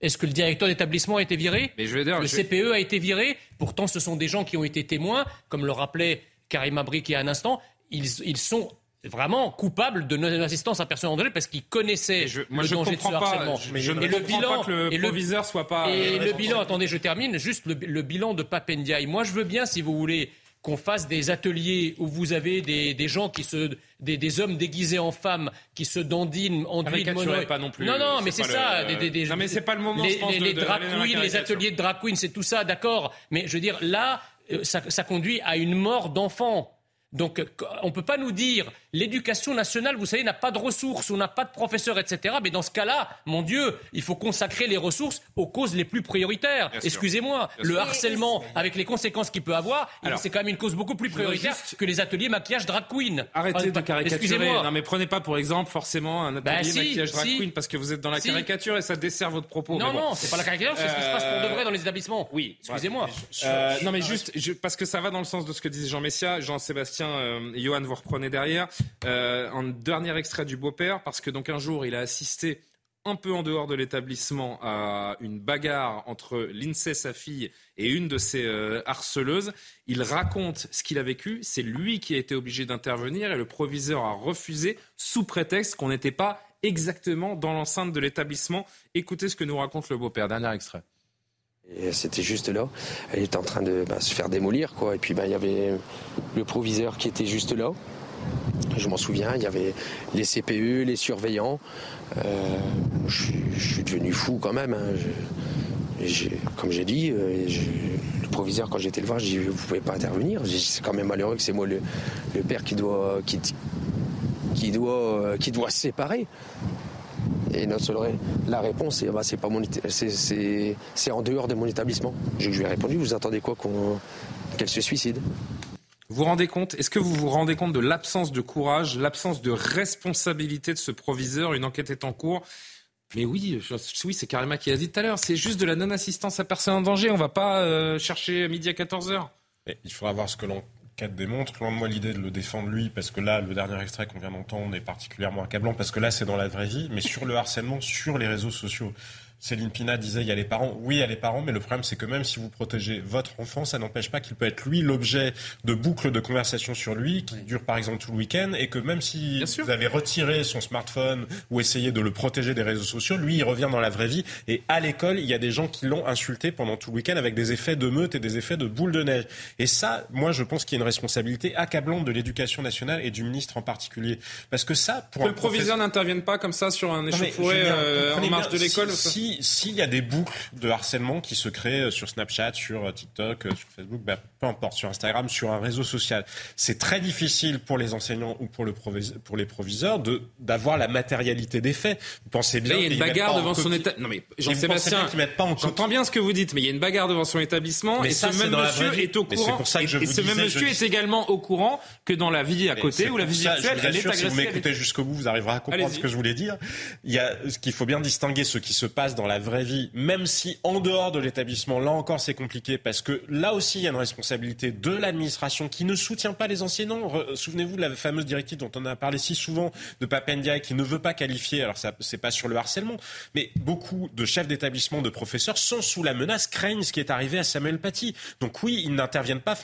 Speaker 3: Est-ce que le directeur d'établissement a été viré?
Speaker 1: Mais je vais dire,
Speaker 3: Le CPE a été viré Pourtant, ce sont des gens qui ont été témoins, comme le rappelait Karim Abrik il y a un instant. Ils, ils sont vraiment coupable de non-assistance à personne en danger parce qu'il connaissait le danger de ce harcèlement.
Speaker 1: je, ne et le bilan, pas que le proviseur soit pas.
Speaker 3: Et le bilan, attendez, je termine, juste le, bilan de Papendiaï. Moi, je veux bien, si vous voulez, qu'on fasse des ateliers où vous avez des, des gens qui se des, des, hommes déguisés en femmes qui se dandinent en
Speaker 1: de pas non plus.
Speaker 3: Non non, mais c'est ça.
Speaker 1: Des, non mais c'est pas le moment.
Speaker 3: Les,
Speaker 1: je pense,
Speaker 3: les,
Speaker 1: de,
Speaker 3: drag queens, les ateliers de drag queens, c'est tout ça, d'accord. Mais je veux dire, là, euh, ça, ça conduit à une mort d'enfants. Donc, on ne peut pas nous dire l'éducation nationale, vous savez, n'a pas de ressources, on n'a pas de professeurs, etc. Mais dans ce cas-là, mon Dieu, il faut consacrer les ressources aux causes les plus prioritaires. Excusez-moi, le harcèlement, avec les conséquences qu'il peut avoir, c'est quand même une cause beaucoup plus prioritaire que les ateliers maquillage drag queen.
Speaker 1: Arrêtez de caricaturer. Non, mais prenez pas pour exemple forcément un atelier bah, maquillage drag queen parce que vous êtes dans la caricature et ça dessert votre propos.
Speaker 3: Non, non, c'est pas la caricature, c'est ce qui se passe pour de vrai dans les établissements. Oui, excusez-moi.
Speaker 1: Euh, non, mais juste parce que ça va dans le sens de ce que disait Jean Messia, Jean-Sébastien Tiens, euh, Johan, vous reprenez derrière. Euh, un dernier extrait du beau-père, parce que donc un jour, il a assisté un peu en dehors de l'établissement à une bagarre entre l'INSEE, sa fille, et une de ses euh, harceleuses. Il raconte ce qu'il a vécu. C'est lui qui a été obligé d'intervenir et le proviseur a refusé sous prétexte qu'on n'était pas exactement dans l'enceinte de l'établissement. Écoutez ce que nous raconte le beau-père. Dernier extrait.
Speaker 33: C'était juste là. Elle était en train de bah, se faire démolir, quoi. Et puis bah, il y avait le proviseur qui était juste là. Je m'en souviens, il y avait les CPE, les surveillants. Euh, je, suis devenu fou quand même. Hein. comme j'ai dit, euh, le proviseur, quand j'étais le voir, j'ai dit Vous pouvez pas intervenir. C'est quand même malheureux que c'est moi le, père qui doit, qui, qui, doit, qui doit se séparer. Et notre la réponse, c'est bah, pas mon, c'est en dehors de mon établissement. Je, lui ai répondu, vous attendez quoi qu'elle se suicide?
Speaker 1: Vous vous rendez compte Est-ce que vous vous rendez compte de l'absence de courage, l'absence de responsabilité de ce proviseur? Une enquête est en cours. Mais oui, oui, c'est Karima qui a dit tout à l'heure. C'est juste de la non-assistance à personne en danger. On ne va pas euh, chercher midi à 14 h
Speaker 10: Il faudra voir ce que l'on démontre. Loin de moi l'idée de le défendre lui, parce que là, le dernier extrait qu'on vient d'entendre est particulièrement accablant, parce que là, c'est dans la vraie vie, mais sur le harcèlement sur les réseaux sociaux. Céline Pina disait il y a les parents. Oui, il y a les parents, mais le problème c'est que même si vous protégez votre enfant, ça n'empêche pas qu'il peut être lui l'objet de boucles de conversation sur lui qui durent par exemple tout le week-end et que même si vous avez retiré son smartphone ou essayé de le protéger des réseaux sociaux, lui il revient dans la vraie vie et à l'école il y a des gens qui l'ont insulté pendant tout le week-end avec des effets de meute et des effets de boule de neige. Et ça, moi je pense qu'il y a une responsabilité accablante de l'éducation nationale et du ministre en particulier parce que ça
Speaker 1: pour que le proviseur n'intervienne pas comme ça sur un échauffourée euh, en marge de l'école.
Speaker 10: Si, si s'il y a des boucles de harcèlement qui se créent sur Snapchat, sur TikTok, sur Facebook, bah, peu importe, sur Instagram, sur un réseau social, c'est très difficile pour les enseignants ou pour, le pour les proviseurs de d'avoir la matérialité des faits. Vous pensez bien
Speaker 1: il y a une bagarre devant son état. Non mais Jean-Sébastien, j'entends bien ce que vous dites, mais il y a une bagarre devant son établissement et ce même monsieur est au courant. Pour ça que je et, ce même monsieur est également au courant que dans la vie à côté ou la vie virtuelle, elle est agressée.
Speaker 10: Si vous m'écoutez jusqu'au bout, vous arriverez à comprendre ce que je voulais dire. Il y a ce qu'il faut bien distinguer ce qui se passe dans la vraie vie, même si en dehors de l'établissement, là encore c'est compliqué parce que là aussi il y a une responsabilité de l'administration qui ne soutient pas les enseignants. Souvenez-vous de la fameuse directive dont on a parlé si souvent de Papendia qui ne veut pas qualifier. Alors ça c'est pas sur le harcèlement, mais beaucoup de chefs d'établissement, de professeurs sont sous la menace, craignent ce qui est arrivé à Samuel Paty. Donc oui, ils n'interviennent pas,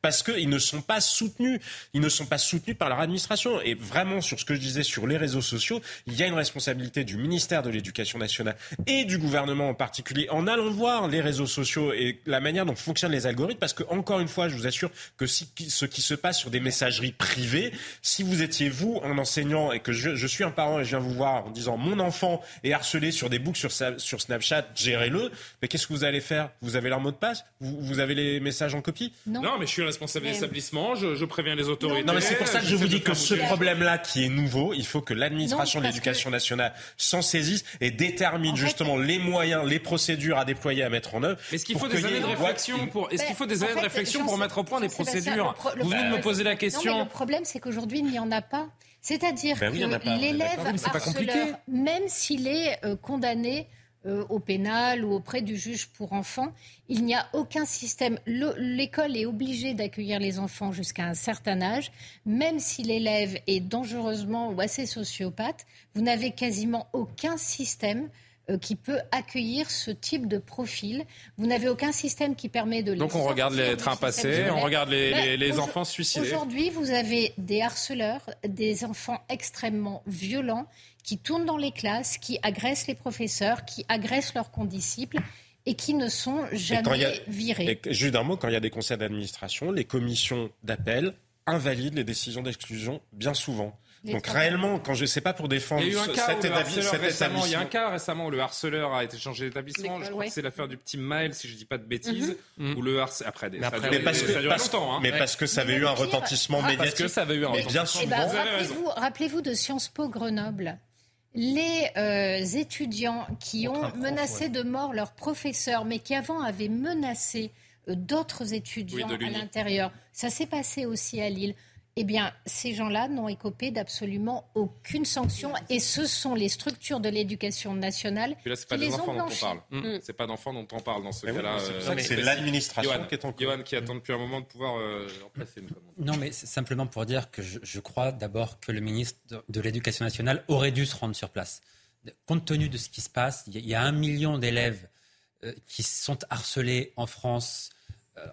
Speaker 10: parce qu'ils ne sont pas soutenus. Ils ne sont pas soutenus par leur administration. Et vraiment, sur ce que je disais sur les réseaux sociaux, il y a une responsabilité du ministère de l'Éducation nationale et du gouvernement en particulier en allant voir les réseaux sociaux et la manière dont fonctionnent les algorithmes. Parce que, encore une fois, je vous assure que si, ce qui se passe sur des messageries privées, si vous étiez vous un enseignant et que je, je suis un parent et je viens vous voir en disant mon enfant est harcelé sur des boucles sur, sur Snapchat, gérez-le, mais qu'est-ce que vous allez faire? Vous avez leur mot de passe? Vous, vous, avez les messages en copie?
Speaker 1: Non. mais je suis responsable de l'établissement, je, je, préviens les autorités. Non,
Speaker 10: mais c'est pour ça que je vous dis que ce problème-là qui est nouveau, il faut que l'administration de l'éducation nationale s'en saisisse et détermine justement les moyens, les procédures à déployer, à mettre en œuvre.
Speaker 1: Est-ce qu'il faut des années de réflexion pour, est-ce qu'il faut des années de réflexion pour mettre au point des procédures Vous venez de me poser la question.
Speaker 9: le problème, c'est qu'aujourd'hui, il n'y en a pas. C'est-à-dire ben que l'élève harceleur, même s'il est euh, condamné euh, au pénal ou auprès du juge pour enfants, il n'y a aucun système. L'école est obligée d'accueillir les enfants jusqu'à un certain âge, même si l'élève est dangereusement ou assez sociopathe, vous n'avez quasiment aucun système euh, qui peut accueillir ce type de profil. Vous n'avez aucun système qui permet de les
Speaker 1: Donc on regarde les trains passés, on regarde les, les, enfants suicidés.
Speaker 9: Aujourd'hui, vous avez des harceleurs, des enfants extrêmement violents qui tournent dans les classes, qui agressent les professeurs, qui agressent leurs condisciples et qui ne sont jamais virés.
Speaker 10: Et, juste un mot, quand il y a des conseils d'administration, les commissions d'appel invalident les décisions d'exclusion bien souvent. Donc réellement, quand je ne sais pas pour défendre
Speaker 1: il y a eu un cas cet, établissement, Il y a un cas récemment où le harceleur a été changé d'établissement. Je crois que c'est l'affaire du petit Maël, si je ne dis pas de bêtises, mm où le harceleur après, mais, après,
Speaker 10: mais parce, que, longtemps, hein. mais parce que ça avait eu un retentissement médiatique. Parce que
Speaker 1: ça avait eu un
Speaker 10: retentissement.
Speaker 9: Souvent. Rappelez-vous de Sciences Po Grenoble les euh, étudiants qui ont menacé de mort leur professeur, mais qui avant avaient menacé euh, d'autres étudiants à l'intérieur. Ça s'est passé aussi à Lille eh bien, ces gens-là n'ont écopé d'absolument aucune sanction. Et ce sont les structures de l'éducation nationale
Speaker 1: là,
Speaker 9: qui pas les
Speaker 1: enfants
Speaker 9: dont
Speaker 1: on parle. Mm. C'est pas d'enfants dont on parle dans ce cas-là.
Speaker 10: C'est euh, l'administration qui est en
Speaker 1: Johan qui attend depuis un moment de pouvoir euh, remplacer.
Speaker 8: Non, mais c'est simplement pour dire que je, je crois d'abord que le ministre de l'Éducation nationale aurait dû se rendre sur place. Compte tenu de ce qui se passe, il y a un million d'élèves euh, qui sont harcelés en France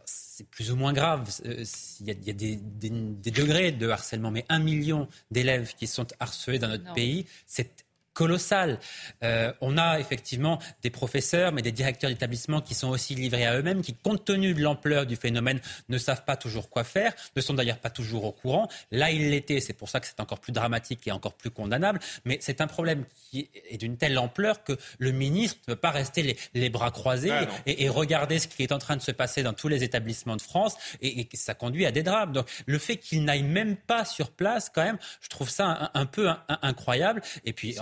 Speaker 8: c'est plus ou moins grave. Euh, il y a, des, degrés de harcèlement, mais un million d'élèves qui sont harcelés dans notre pays, c'est colossal. Euh, on a effectivement des professeurs, mais des directeurs d'établissement qui sont aussi livrés à eux-mêmes, qui, compte tenu de l'ampleur du phénomène, ne savent pas toujours quoi faire, ne sont d'ailleurs pas toujours au courant. Là, il l'était, c'est pour ça que c'est encore plus dramatique et encore plus condamnable. Mais c'est un problème qui est d'une telle ampleur que le ministre ne peut pas rester les, bras croisés ah et, regarder ce qui est en train de se passer dans tous les établissements de France, et, ça conduit à des drames. Donc, le fait qu'il n'aille même pas sur place, quand même, je trouve ça un, peu incroyable. Et puis,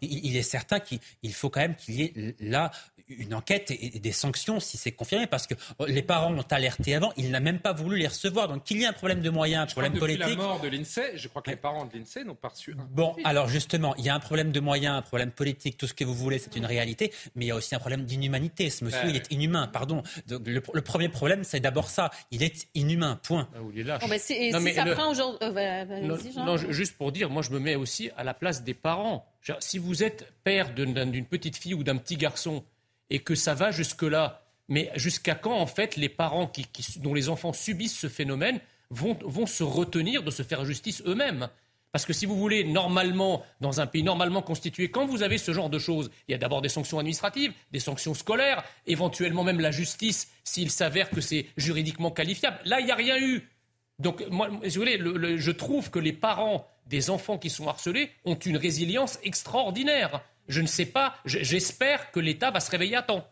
Speaker 8: il, est certain qu'il faut quand même qu'il y ait là une enquête et, des sanctions si c'est confirmé, parce que oh, les parents ont alerté avant, il n'a même pas voulu les recevoir. Donc qu'il y ait un problème de moyens, un problème politique. Depuis
Speaker 1: la mort de l'INSEE, je crois que les parents de l'INSEE n'ont pas reçu.
Speaker 8: Bon, alors justement, il y a un problème de moyens, un problème politique, tout ce que vous voulez, c'est une réalité, mais il y a aussi un problème d'inhumanité. Ce monsieur, il est inhumain, pardon. le, premier problème, c'est d'abord ça. Il est inhumain, point.
Speaker 15: Ah, il est lâche. Ben, si, ça prend aujourd'hui.
Speaker 3: Euh, non, juste pour dire, moi, je me mets aussi à la place des parents. Si vous êtes père d'une petite fille ou d'un petit garçon et que ça va jusque-là, mais jusqu'à quand, en fait, les parents qui, dont les enfants subissent ce phénomène vont, vont se retenir de se faire justice eux-mêmes? Parce que si vous voulez, normalement, dans un pays normalement constitué, quand vous avez ce genre de choses, il y a d'abord des sanctions administratives, des sanctions scolaires, éventuellement même la justice s'il s'avère que c'est juridiquement qualifiable. Là, il n'y a rien eu. Donc, moi, si vous voulez, je trouve que les parents des enfants qui sont harcelés ont une résilience extraordinaire. Je ne sais pas. J'espère que l'État va se réveiller à temps.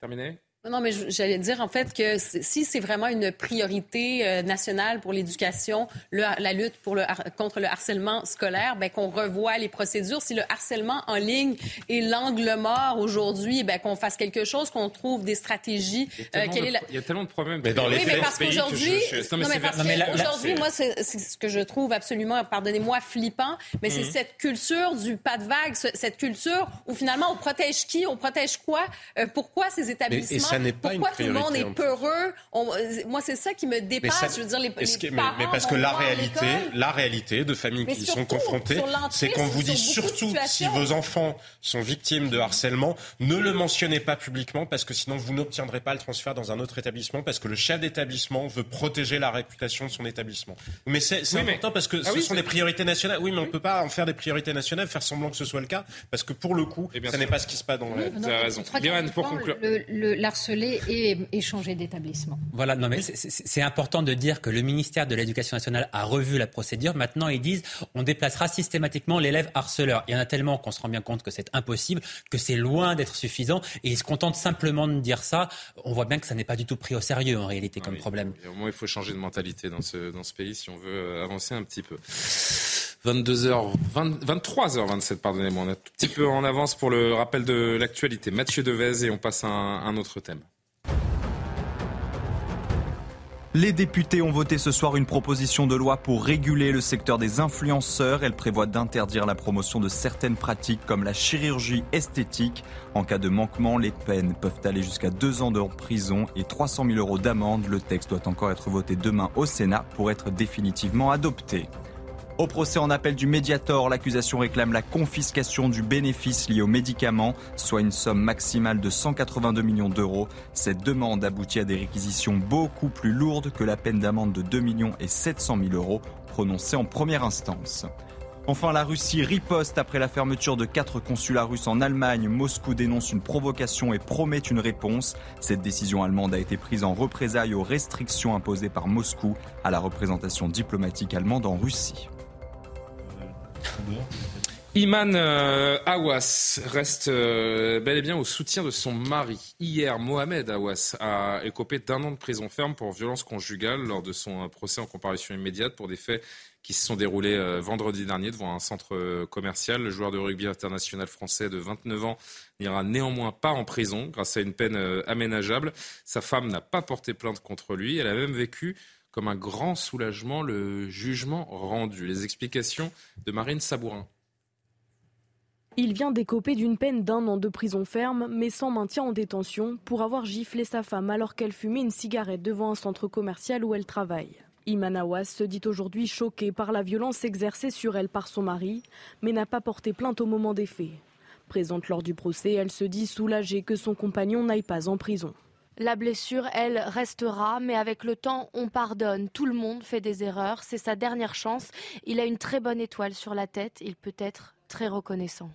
Speaker 1: Terminé
Speaker 15: non, mais j'allais dire en fait que si c'est vraiment une priorité euh, nationale pour l'éducation, la lutte pour le, contre le harcèlement scolaire, ben, qu'on revoie les procédures. Si le harcèlement en ligne est l'angle mort aujourd'hui, ben, qu'on fasse quelque chose, qu'on trouve des stratégies.
Speaker 1: Il y a tellement, de, il y a tellement de problèmes.
Speaker 15: Mais dans les oui, mais parce qu'aujourd'hui, aujourd'hui, moi, c'est ce que je trouve absolument, pardonnez-moi, flippant, mais c'est mhm. cette culture du pas de vague, cette culture où finalement on protège qui, on protège quoi, euh, pourquoi ces établissements
Speaker 10: ça n'est pas
Speaker 15: Pourquoi
Speaker 10: une priorité,
Speaker 15: tout le monde est peureux? Euh, Moi, c'est ça qui me dépasse. je veux dire, les, les
Speaker 10: parents mais, parce que la réalité, la réalité de familles qui sont confrontées, c'est qu'on vous dit surtout si vos enfants sont victimes de harcèlement, ne le mentionnez pas publiquement parce que sinon vous n'obtiendrez pas le transfert dans un autre établissement parce que le chef d'établissement veut protéger la réputation de son établissement. Mais c'est important parce que ah ce sont des priorités nationales. Oui, mais on ne peut pas en faire des priorités nationales, faire semblant que ce soit le cas parce que pour le coup, eh ça n'est pas ce qui se passe dans
Speaker 1: la. Vous avez raison. pour conclure.
Speaker 9: Le, harceler et, échanger d'établissement.
Speaker 8: Voilà, non mais c'est important de dire que le ministère de l'Éducation nationale a revu la procédure. Maintenant, ils disent on déplacera systématiquement l'élève harceleur. Il y en a tellement qu'on se rend bien compte que c'est impossible, que c'est loin d'être suffisant, et ils se contentent simplement de dire ça. On voit bien que ça n'est pas du tout pris au sérieux en réalité comme problème.
Speaker 1: au moins, il faut changer de mentalité dans ce, dans ce pays si on veut euh, avancer un petit peu. 22h, 23h27, pardonnez-moi. On est un tout petit peu en avance pour le rappel de l'actualité. Mathieu Devez et on passe à un, autre thème.
Speaker 5: Les députés ont voté ce soir une proposition de loi pour réguler le secteur des influenceurs. Elle prévoit d'interdire la promotion de certaines pratiques comme la chirurgie esthétique. En cas de manquement, les peines peuvent aller jusqu'à deux ans de prison et 300 000 euros d'amende. Le texte doit encore être voté demain au Sénat pour être définitivement adopté. Au procès en appel du Mediator, l'accusation réclame la confiscation du bénéfice lié aux médicaments, soit une somme maximale de 182 millions d'euros. Cette demande aboutit à des réquisitions beaucoup plus lourdes que la peine d'amende de 2 millions et 700 000 euros prononcée en première instance. Enfin, la Russie riposte après la fermeture de quatre consulats russes en Allemagne. Moscou dénonce une provocation et promet une réponse. Cette décision allemande a été prise en représailles aux restrictions imposées par Moscou à la représentation diplomatique allemande en Russie.
Speaker 1: Iman euh, Awas reste euh, bel et bien au soutien de son mari. Hier, Mohamed Awas a écopé d'un an de prison ferme pour violence conjugale lors de son procès en comparution immédiate pour des faits qui se sont déroulés euh, vendredi dernier devant un centre commercial. Le joueur de rugby international français de 29 ans n'ira néanmoins pas en prison grâce à une peine aménageable. Sa femme n'a pas porté plainte contre lui. Elle a même vécu comme un grand soulagement le jugement rendu. Les explications de Marine Sabourin.
Speaker 35: Il vient d'écoper d'une peine d'un an de prison ferme, mais sans maintien en détention, pour avoir giflé sa femme alors qu'elle fumait une cigarette devant un centre commercial où elle travaille. Imanawas se dit aujourd'hui choquée par la violence exercée sur elle par son mari, mais n'a pas porté plainte au moment des faits. Présente lors du procès, elle se dit soulagée que son compagnon n'aille pas en prison.
Speaker 36: La blessure, elle, restera, mais avec le temps, on pardonne. Tout le monde fait des erreurs. C'est sa dernière chance. Il a une très bonne étoile sur la tête. Il peut être très reconnaissant.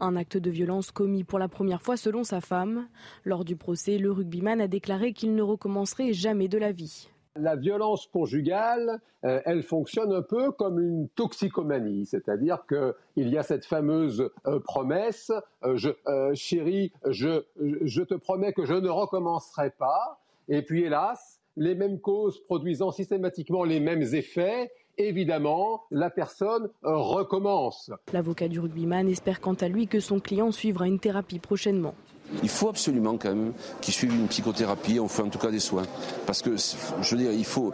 Speaker 35: Un acte de violence commis pour la première fois selon sa femme. Lors du procès, le rugbyman a déclaré qu'il ne recommencerait jamais de la vie.
Speaker 37: La violence conjugale, euh, elle fonctionne un peu comme une toxicomanie, c'est-à-dire qu'il y a cette fameuse euh, promesse, euh, chérie, je, je te promets que je ne recommencerai pas, et puis hélas, les mêmes causes produisant systématiquement les mêmes effets, évidemment, la personne recommence.
Speaker 35: L'avocat du rugbyman espère quant à lui que son client suivra une thérapie prochainement.
Speaker 38: Il faut absolument quand même qu'il suive une psychothérapie, on fait en tout cas des soins. Parce que, je veux dire, il faut.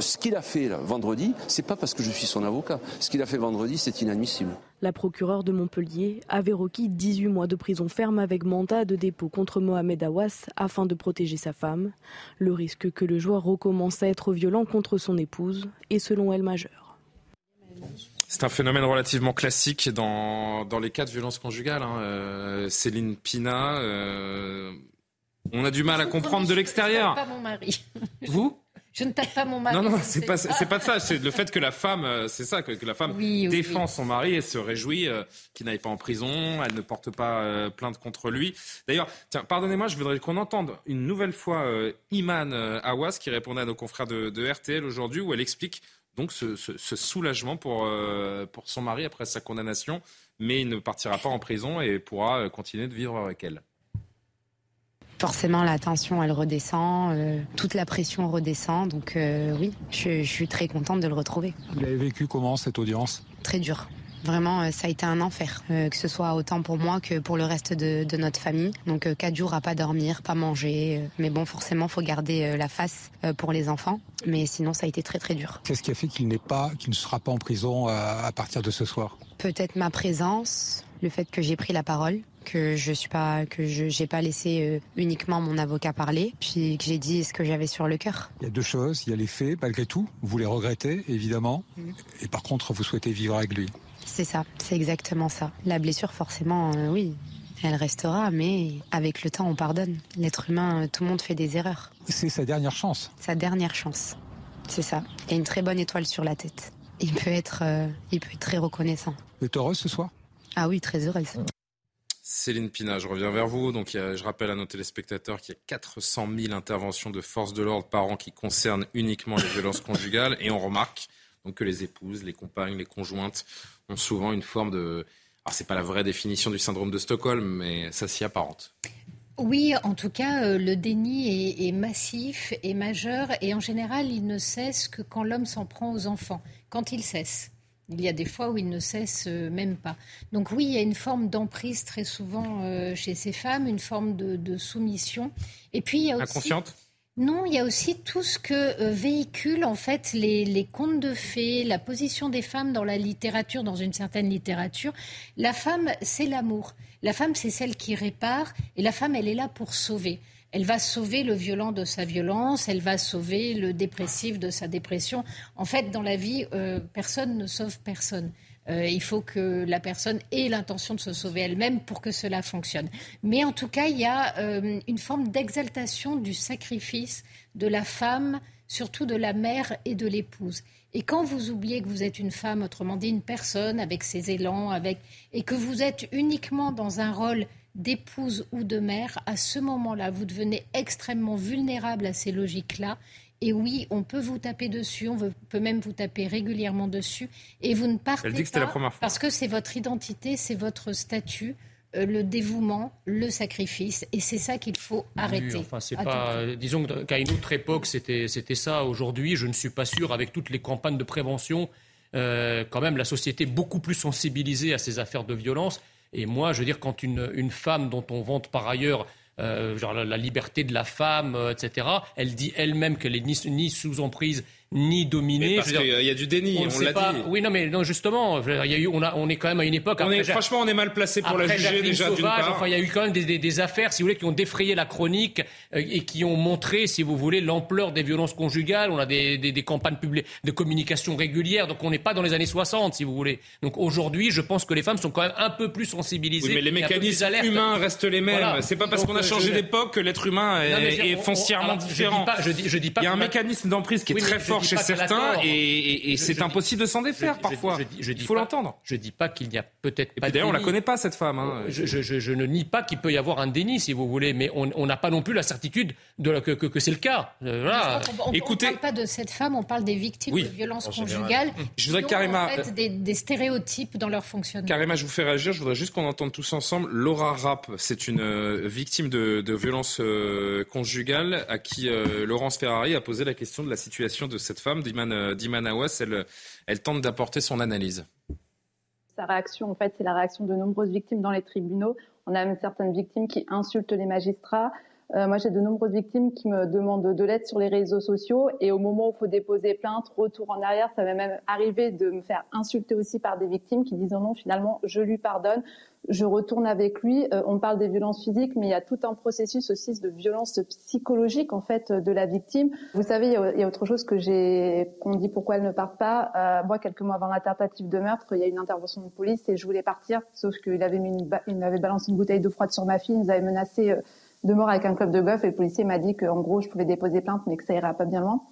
Speaker 38: ce qu'il a fait là, vendredi, c'est pas parce que je suis son avocat. Ce qu'il a fait vendredi, c'est inadmissible.
Speaker 35: La procureure de Montpellier avait requis 18 mois de prison ferme avec mandat de dépôt contre Mohamed Awas afin de protéger sa femme. Le risque que le joueur recommence à être violent contre son épouse est selon elle majeur.
Speaker 1: C'est un phénomène relativement classique dans, dans les cas de violence conjugale. Hein. Euh, Céline Pina, euh, on a du mal à comprendre de l'extérieur.
Speaker 9: Je ne tape pas mon mari.
Speaker 1: Vous?
Speaker 9: Je ne tape pas mon mari.
Speaker 1: Non, non, c'est pas, c'est pas de ça. C'est le fait que la femme, euh, c'est ça, que, que, la femme défend son mari et se réjouit qu'il n'aille pas en prison, elle ne porte pas plainte contre lui. D'ailleurs, tiens, pardonnez-moi, je voudrais qu'on entende une nouvelle fois Iman Awas qui répondait à nos confrères de, de RTL aujourd'hui où elle explique donc ce, soulagement pour, pour son mari après sa condamnation, mais il ne partira pas en prison et pourra continuer de vivre avec elle.
Speaker 39: Forcément, la tension, elle redescend, euh, toute la pression redescend. Donc euh, oui, je, suis très contente de le retrouver.
Speaker 40: Vous l'avez vécu comment cette audience?
Speaker 39: Très dur. Vraiment, euh, ça a été un enfer, que ce soit autant pour moi que pour le reste de, notre famille. Donc quatre jours à pas dormir, pas manger. mais bon, forcément, faut garder la face pour les enfants. Mais sinon, ça a été très très dur.
Speaker 40: Qu'est-ce qui a fait qu'il n'est pas, qu'il ne sera pas en prison à partir de ce soir?
Speaker 39: Peut-être ma présence, le fait que j'ai pris la parole que je suis pas que je j'ai pas laissé euh, uniquement mon avocat parler, puis que j'ai dit ce que j'avais sur le cœur.
Speaker 40: Il y a deux choses, il y a les faits malgré tout, vous les regrettez évidemment, mm. et par contre vous souhaitez vivre avec lui.
Speaker 39: C'est ça, c'est exactement ça. La blessure forcément euh, oui, elle restera, mais avec le temps on pardonne. L'être humain, euh, tout le monde fait des erreurs.
Speaker 40: C'est sa dernière chance.
Speaker 39: Sa dernière chance. C'est ça. Il y a une très bonne étoile sur la tête. Il peut être, il peut être très reconnaissant.
Speaker 40: Vous êtes heureuse ce soir?
Speaker 39: Ah oui, très heureuse.
Speaker 1: Céline Pina, je reviens vers vous. Donc, je rappelle à nos téléspectateurs qu'il y a 400 000 interventions de forces de l'ordre par an qui concernent uniquement les violences conjugales. Et on remarque donc que les épouses, les compagnes, les conjointes ont souvent une forme de. Alors, c'est pas la vraie définition du syndrome de Stockholm, mais ça s'y apparente.
Speaker 9: Oui, en tout cas, euh, le déni est, est, massif et majeur. Et en général, il ne cesse que quand l'homme s'en prend aux enfants, quand il cesse. Il y a des fois où il ne cesse euh, même pas. Donc oui, il y a une forme d'emprise très souvent euh, chez ces femmes, une forme de, soumission. Et puis il y a aussi...
Speaker 1: Inconsciente?
Speaker 9: Non, il y a aussi tout ce que euh, véhiculent en fait les, contes de fées, la position des femmes dans la littérature, dans une certaine littérature. La femme, c'est l'amour. La femme, c'est celle qui répare, et la femme, elle est là pour sauver. Elle va sauver le violent de sa violence, elle va sauver le dépressif de sa dépression. En fait, dans la vie, euh, personne ne sauve personne. Euh, il faut que la personne ait l'intention de se sauver elle-même pour que cela fonctionne. Mais en tout cas, il y a euh, une forme d'exaltation du sacrifice de la femme, surtout de la mère et de l'épouse. Et quand vous oubliez que vous êtes une femme, autrement dit une personne avec ses élans, avec, et que vous êtes uniquement dans un rôle d'épouse ou de mère, à ce moment-là, vous devenez extrêmement vulnérable à ces logiques-là. Et oui, on peut vous taper dessus, on peut même vous taper régulièrement dessus, et vous ne partez
Speaker 1: Elle dit que pas la première fois.
Speaker 9: parce que c'est votre identité, c'est votre statut, euh, le dévouement, le sacrifice, et c'est ça qu'il faut arrêter.
Speaker 3: enfin, c'est pas. Disons qu'à une autre époque, c'était c'était ça. Aujourd'hui, je ne suis pas sûr, avec toutes les campagnes de prévention, euh, quand même, la société est beaucoup plus sensibilisée à ces affaires de violence. Et moi, je veux dire, quand une, une femme dont on vante par ailleurs euh, genre la, liberté de la femme, euh, etc., elle dit elle-même qu'elle est ni, ni sous emprise ni dominé.
Speaker 1: Parce qu'il y a du déni, on, l'a dit.
Speaker 3: Oui, non, mais non, justement, il y a eu, on, a, on est quand même à une époque.
Speaker 1: On est, franchement, on est mal placé pour la juger déjà d'une part.
Speaker 3: Enfin, il y a eu quand même des, des, des, affaires, si vous voulez, qui ont défrayé la chronique euh, et qui ont montré, si vous voulez, l'ampleur des violences conjugales. On a des, des campagnes publiques de communication régulières, donc on n'est pas dans les années 60, si vous voulez. Donc aujourd'hui, je pense que les femmes sont quand même un peu plus sensibilisées.
Speaker 1: Oui, mais les mécanismes humains restent les mêmes. C'est pas parce qu'on a euh, changé d'époque que l'être humain est, foncièrement différent.
Speaker 3: Je dis pas, je dis, pas
Speaker 1: il y a un mécanisme d'emprise qui est très fort chez certains et, c'est impossible de s'en défaire parfois. Il faut l'entendre.
Speaker 3: Je dis pas qu'il n'y a peut-être pas.
Speaker 1: D'ailleurs, on la connaît pas cette femme. Hein.
Speaker 3: Je, ne nie pas qu'il peut y avoir un déni, si vous voulez, mais on n'a pas non plus la certitude de que, c'est le cas.
Speaker 9: Euh, on, Écoutez, parle pas de cette femme, on parle des victimes de violences conjugales.
Speaker 1: Je voudrais Karima
Speaker 9: en fait, des, stéréotypes dans leur fonctionnement.
Speaker 1: Karima, je vous fais réagir. Je voudrais juste qu'on entende tous ensemble. Laura Rapp, c'est une euh, victime de, de violences euh, conjugales à qui Laurence Ferrari a posé la question de la situation de cette femme, d'Iman d'Iman Awas, elle, tente d'apporter son analyse.
Speaker 41: Sa réaction, en fait, c'est la réaction de nombreuses victimes dans les tribunaux. On a même certaines victimes qui insultent les magistrats. Euh, moi, j'ai de nombreuses victimes qui me demandent de l'aide sur les réseaux sociaux et au moment où il faut déposer plainte, retour en arrière, ça m'est même arrivé de me faire insulter aussi par des victimes qui disent non, finalement, je lui pardonne, je retourne avec lui. Euh, on parle des violences physiques, mais il y a tout un processus aussi de violence psychologique en fait de la victime. Vous savez, il y a, autre chose que j'ai qu'on dit pourquoi elle ne part pas. Euh, moi, quelques mois avant la de meurtre, il y a une intervention de police et je voulais partir, sauf qu'il avait mis une il m'avait balancé une bouteille d'eau froide sur ma fille, il nous avait menacé euh, de mort avec un club de golf et le policier m'a dit qu'en gros je pouvais déposer plainte mais que ça irait pas bien loin.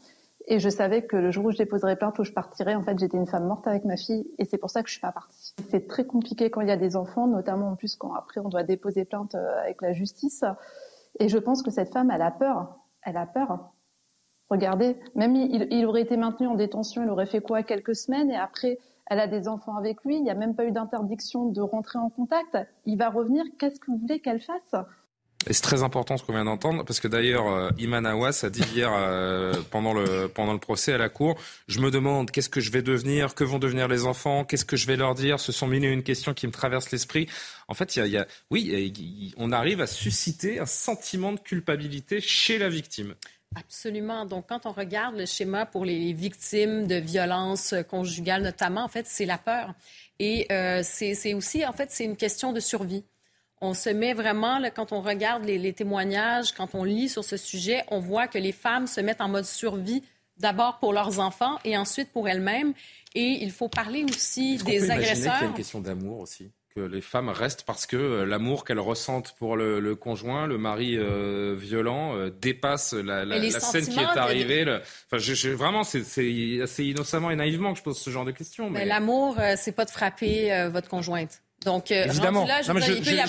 Speaker 41: Et je savais que le jour où je déposerais plainte, où je partirais, en fait, j'étais une femme morte avec ma fille, et c'est pour ça que je suis pas partie. C'est très compliqué quand il y a des enfants, notamment en plus quand après on doit déposer plainte euh, avec la justice. Et je pense que cette femme, elle a peur. Elle a peur. Regardez, même il, il aurait été maintenu en détention, il aurait fait quoi quelques semaines et après elle a des enfants avec lui, il n'y a même pas eu d'interdiction de rentrer en contact. Il va revenir, qu'est-ce que vous voulez qu'elle fasse?
Speaker 1: Et c'est très important ce qu'on vient d'entendre, parce que d'ailleurs, euh, Iman Awas a dit hier, euh, pendant, le, pendant le procès à la Cour, je me demande qu'est-ce que je vais devenir, que vont devenir les enfants, qu'est-ce que je vais leur dire, ce sont mille et une questions qui me traversent l'esprit. En fait, il y a, oui, on arrive à susciter un sentiment de culpabilité chez la victime.
Speaker 15: Absolument. Donc, quand on regarde le schéma pour les victimes de violences conjugales, notamment, en fait, c'est la peur. Et euh, c'est aussi, en fait, c'est une question de survie. On se met vraiment, là, quand on regarde les, les, témoignages, quand on lit sur ce sujet, on voit que les femmes se mettent en mode survie, d'abord pour leurs enfants et ensuite pour elles-mêmes. Et il faut parler aussi des agresseurs.
Speaker 1: C'est une question d'amour aussi que les femmes restent parce que euh, l'amour qu'elles ressentent pour le, conjoint, le mari euh, violent, euh, dépasse la, scène qui est arrivée. Enfin, je, vraiment, c'est assez innocemment et naïvement que je pose ce genre de questions.
Speaker 15: Mais, l'amour, c'est pas de frapper votre conjointe. Donc,
Speaker 1: euh, évidemment,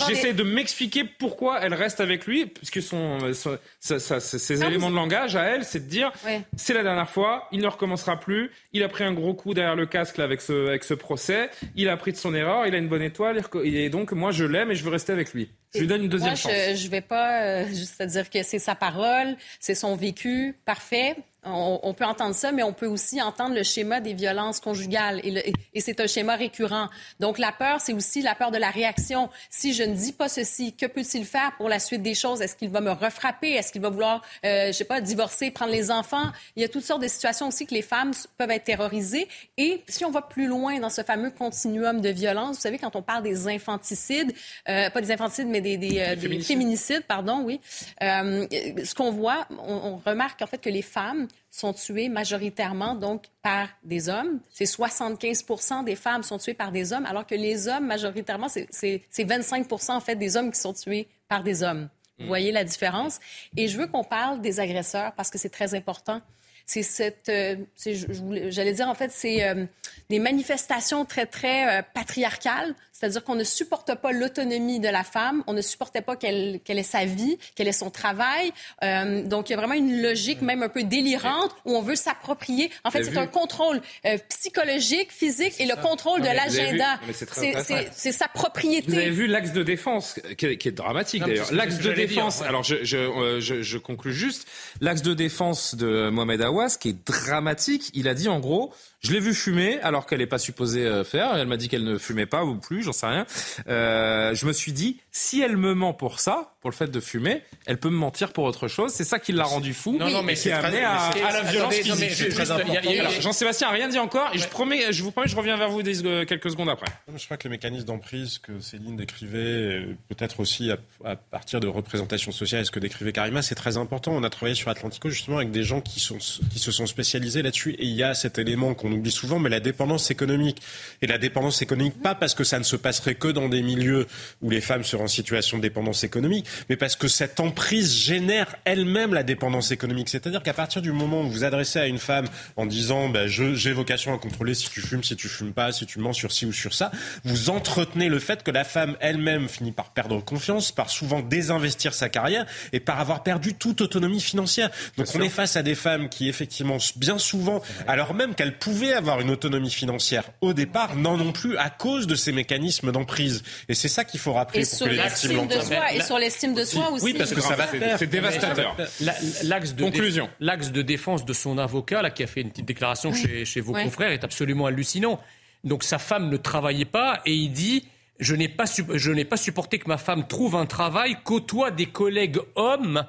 Speaker 1: j'essaie de m'expliquer pourquoi elle reste avec lui, puisque son, son ses éléments de langage à elle, c'est de dire c'est la dernière fois, il ne recommencera plus, il a pris un gros coup derrière le casque là, avec, ce, avec ce procès, il a appris de son erreur, il a une bonne étoile, et donc moi je l'aime et je veux rester avec lui. Je lui donne une deuxième chance.
Speaker 15: Je, je vais pas euh, (laughs) juste dire que c'est sa parole, c'est son vécu, parfait. On, peut entendre ça, mais on peut aussi entendre le schéma des violences conjugales. Et, et c'est un schéma récurrent. Donc, la peur, c'est aussi la peur de la réaction. Si je ne dis pas ceci, que peut-il faire pour la suite des choses? Est-ce qu'il va me refrapper? Est-ce qu'il va vouloir, euh, je sais pas, divorcer, prendre les enfants? Il y a toutes sortes de situations aussi que les femmes peuvent être terrorisées. Et si on va plus loin dans ce fameux continuum de violence, vous savez, quand on parle des infanticides, euh, pas des infanticides, mais des, des, euh, des féminicides, pardon, oui, euh, ce qu'on voit, on, on remarque en fait que les femmes sont tuées majoritairement donc par des hommes. C'est 75% des femmes sont tuées par des hommes, alors que les hommes, majoritairement, c'est 25 en fait des hommes qui sont tués par des hommes. Vous mm. voyez la différence? Et je veux qu'on parle des agresseurs parce que c'est très important. C'est cette, euh, j'allais dire en fait, c'est euh, des manifestations très très euh, patriarcales c'est-à-dire qu'on ne supporte pas l'autonomie de la femme, on ne supportait pas qu'elle ait sa vie, qu'elle ait son travail. Euh, donc, il y a vraiment une logique même un peu délirante où on veut s'approprier. En fait, c'est un contrôle euh, psychologique, physique et le contrôle de l'agenda. C'est sa propriété.
Speaker 1: Vous avez vu l'axe de défense, qui est, dramatique d'ailleurs. L'axe de défense, alors je, je, euh, je, je conclus juste, l'axe de défense de Mohamed Awas, qui est dramatique, il a dit en gros, je l'ai vu fumer alors qu'elle n'est pas supposée euh, faire. Elle m'a dit qu'elle ne fumait pas ou plus, j'en sais rien. Euh, je me suis dit, si elle me ment pour ça, pour le fait de fumer, elle peut me mentir pour autre chose. C'est ça qui l'a rendu fou.
Speaker 3: Non, non, mais
Speaker 1: c'est amené à, à, la violence physique. Jean-Sébastien a rien dit encore. Et je promets, je vous promets, je reviens vers vous euh, quelques secondes après.
Speaker 10: Je crois que le mécanisme d'emprise que Céline décrivait, peut-être aussi à, partir de représentations sociales, et ce que décrivait Karima, c'est très important. On a travaillé sur Atlantico justement avec des gens qui, sont, qui se sont spécialisés là-dessus. Et il y a cet élément qu'on oublie souvent, mais la dépendance économique. Et la dépendance économique, pas parce que ça ne se passerait que dans des milieux où les femmes seraient en situation de dépendance économique, mais parce que cette emprise génère elle-même la dépendance économique. C'est-à-dire qu'à partir du moment où vous vous adressez à une femme en disant ben, j'ai vocation à contrôler si tu fumes, si tu fumes pas, si tu mens sur ci ou sur ça, vous entretenez le fait que la femme elle-même finit par perdre confiance, par souvent désinvestir sa carrière et par avoir perdu toute autonomie financière. Donc on est face à des femmes qui effectivement bien souvent, alors même qu'elles pouvaient avoir une autonomie financière au départ, non non plus à cause de ces mécanismes d'emprise. Et c'est ça qu'il faut rappeler
Speaker 15: et pour que les victimes de soi, Et sur l'estime de soi aussi.
Speaker 1: Oui, parce que ça va C'est dévastateur.
Speaker 3: L'axe de, Conclusion. l'axe de défense de son avocat, là, qui a fait une petite déclaration chez, chez, vos confrères, est absolument hallucinant. Donc sa femme ne travaillait pas et il dit je n'ai pas, je n'ai pas supporté que ma femme trouve un travail, côtoie des collègues hommes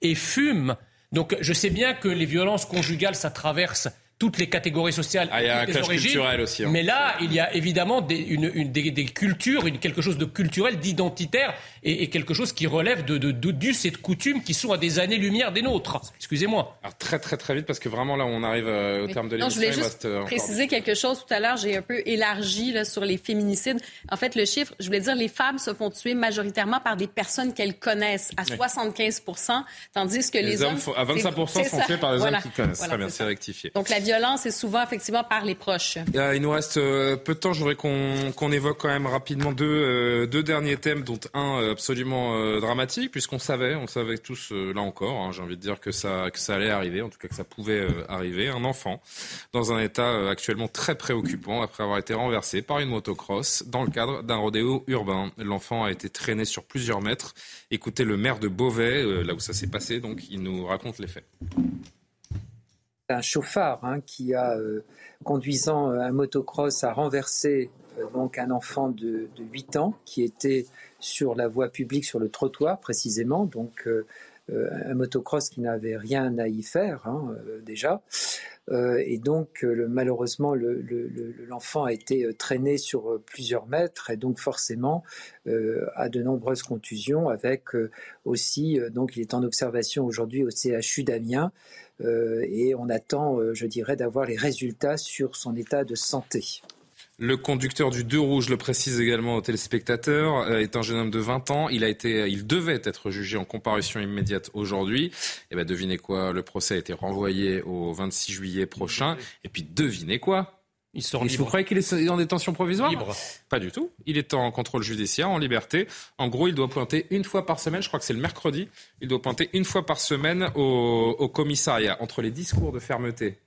Speaker 3: et fume. Donc je sais bien que les violences conjugales, ça traverse toutes les catégories sociales
Speaker 1: ah, il y a un
Speaker 3: des
Speaker 1: origines. aussi.
Speaker 3: Hein. Mais là, il y a évidemment des, une, des, cultures, une, quelque chose de culturel, d'identitaire, et, quelque chose qui relève de, de, de, et de coutumes qui sont à des années-lumière des nôtres. Excusez-moi.
Speaker 1: Alors très très très vite, parce que vraiment là, on arrive euh, au terme de l'émission.
Speaker 15: Je voulais juste euh, préciser quelque chose tout à l'heure. J'ai un peu élargi là, sur les féminicides. En fait, le chiffre, je voulais dire, les femmes se font tuer majoritairement par des personnes qu'elles connaissent, à 75 tandis que les, hommes...
Speaker 1: à 25% sont tués par des hommes qui connaissent. très bien, c'est rectifié.
Speaker 15: Donc la violence est souvent effectivement par les proches.
Speaker 1: Il nous reste peu de temps. Je voudrais qu'on évoque quand même rapidement deux, deux derniers thèmes, dont un absolument dramatique, puisqu'on savait, on savait tous là encore, hein, j'ai envie de dire que ça, que ça allait arriver, en tout cas que ça pouvait arriver, un enfant dans un état actuellement très préoccupant après avoir été renversé par une motocross dans le cadre d'un rodéo urbain. L'enfant a été traîné sur plusieurs mètres. Écoutez le maire de Beauvais, euh, là où ça s'est passé, donc il nous raconte les faits.
Speaker 37: Un chauffard hein, qui a, euh, conduisant euh, un motocross, a renversé donc un enfant de, 8 ans qui était sur la voie publique, sur le trottoir précisément, donc un motocross qui n'avait rien à y faire hein, déjà. Euh, et donc, euh, malheureusement, l'enfant a été euh, traîné sur plusieurs mètres et donc forcément a de nombreuses contusions avec aussi, donc il est en observation aujourd'hui au CHU d'Amiens et on attend, je dirais, d'avoir les résultats sur son état de santé.
Speaker 1: Le conducteur du Deux Rouge le précise également aux téléspectateurs, euh, est un jeune homme de 20 ans. Il, a été, il devait être jugé en comparution immédiate aujourd'hui. Et eh ben devinez quoi, le procès a été renvoyé au 26 juillet prochain. Et puis devinez quoi?
Speaker 3: Il sort
Speaker 1: Vous croyez qu'il est en détention provisoire? Libre. Pas du tout. Il est en contrôle judiciaire, en liberté. En gros, il doit pointer une fois par semaine, je crois que c'est le mercredi, il doit pointer une fois par semaine au, au commissariat. Entre les discours de fermeté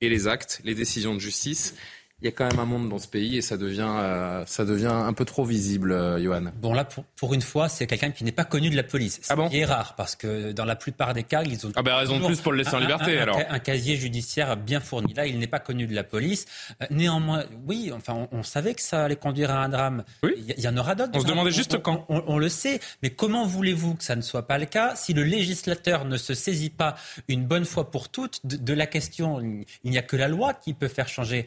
Speaker 1: et les actes, les décisions de justice, il y a quand même un monde dans ce pays et ça devient, euh, ça devient un peu trop visible, euh, Johan.
Speaker 8: Bon, là, pour, une fois, c'est quelqu'un qui n'est pas connu de la police.
Speaker 1: Ah bon
Speaker 8: qui est rare, parce que dans la plupart des cas, ils ont.
Speaker 1: Ah ben, raison de plus pour le laisser en liberté,
Speaker 8: un,
Speaker 1: alors.
Speaker 8: Un, casier judiciaire bien fourni. Là, il n'est pas connu de la police. Euh, néanmoins, oui, enfin, on, savait que ça allait conduire à un drame.
Speaker 1: Oui.
Speaker 8: Il y, en aura d'autres.
Speaker 1: On se demandait juste quand.
Speaker 8: On, le sait. Mais comment voulez-vous que ça ne soit pas le cas si le législateur ne se saisit pas une bonne fois pour toutes de, la question? Il n'y a que la loi qui peut faire changer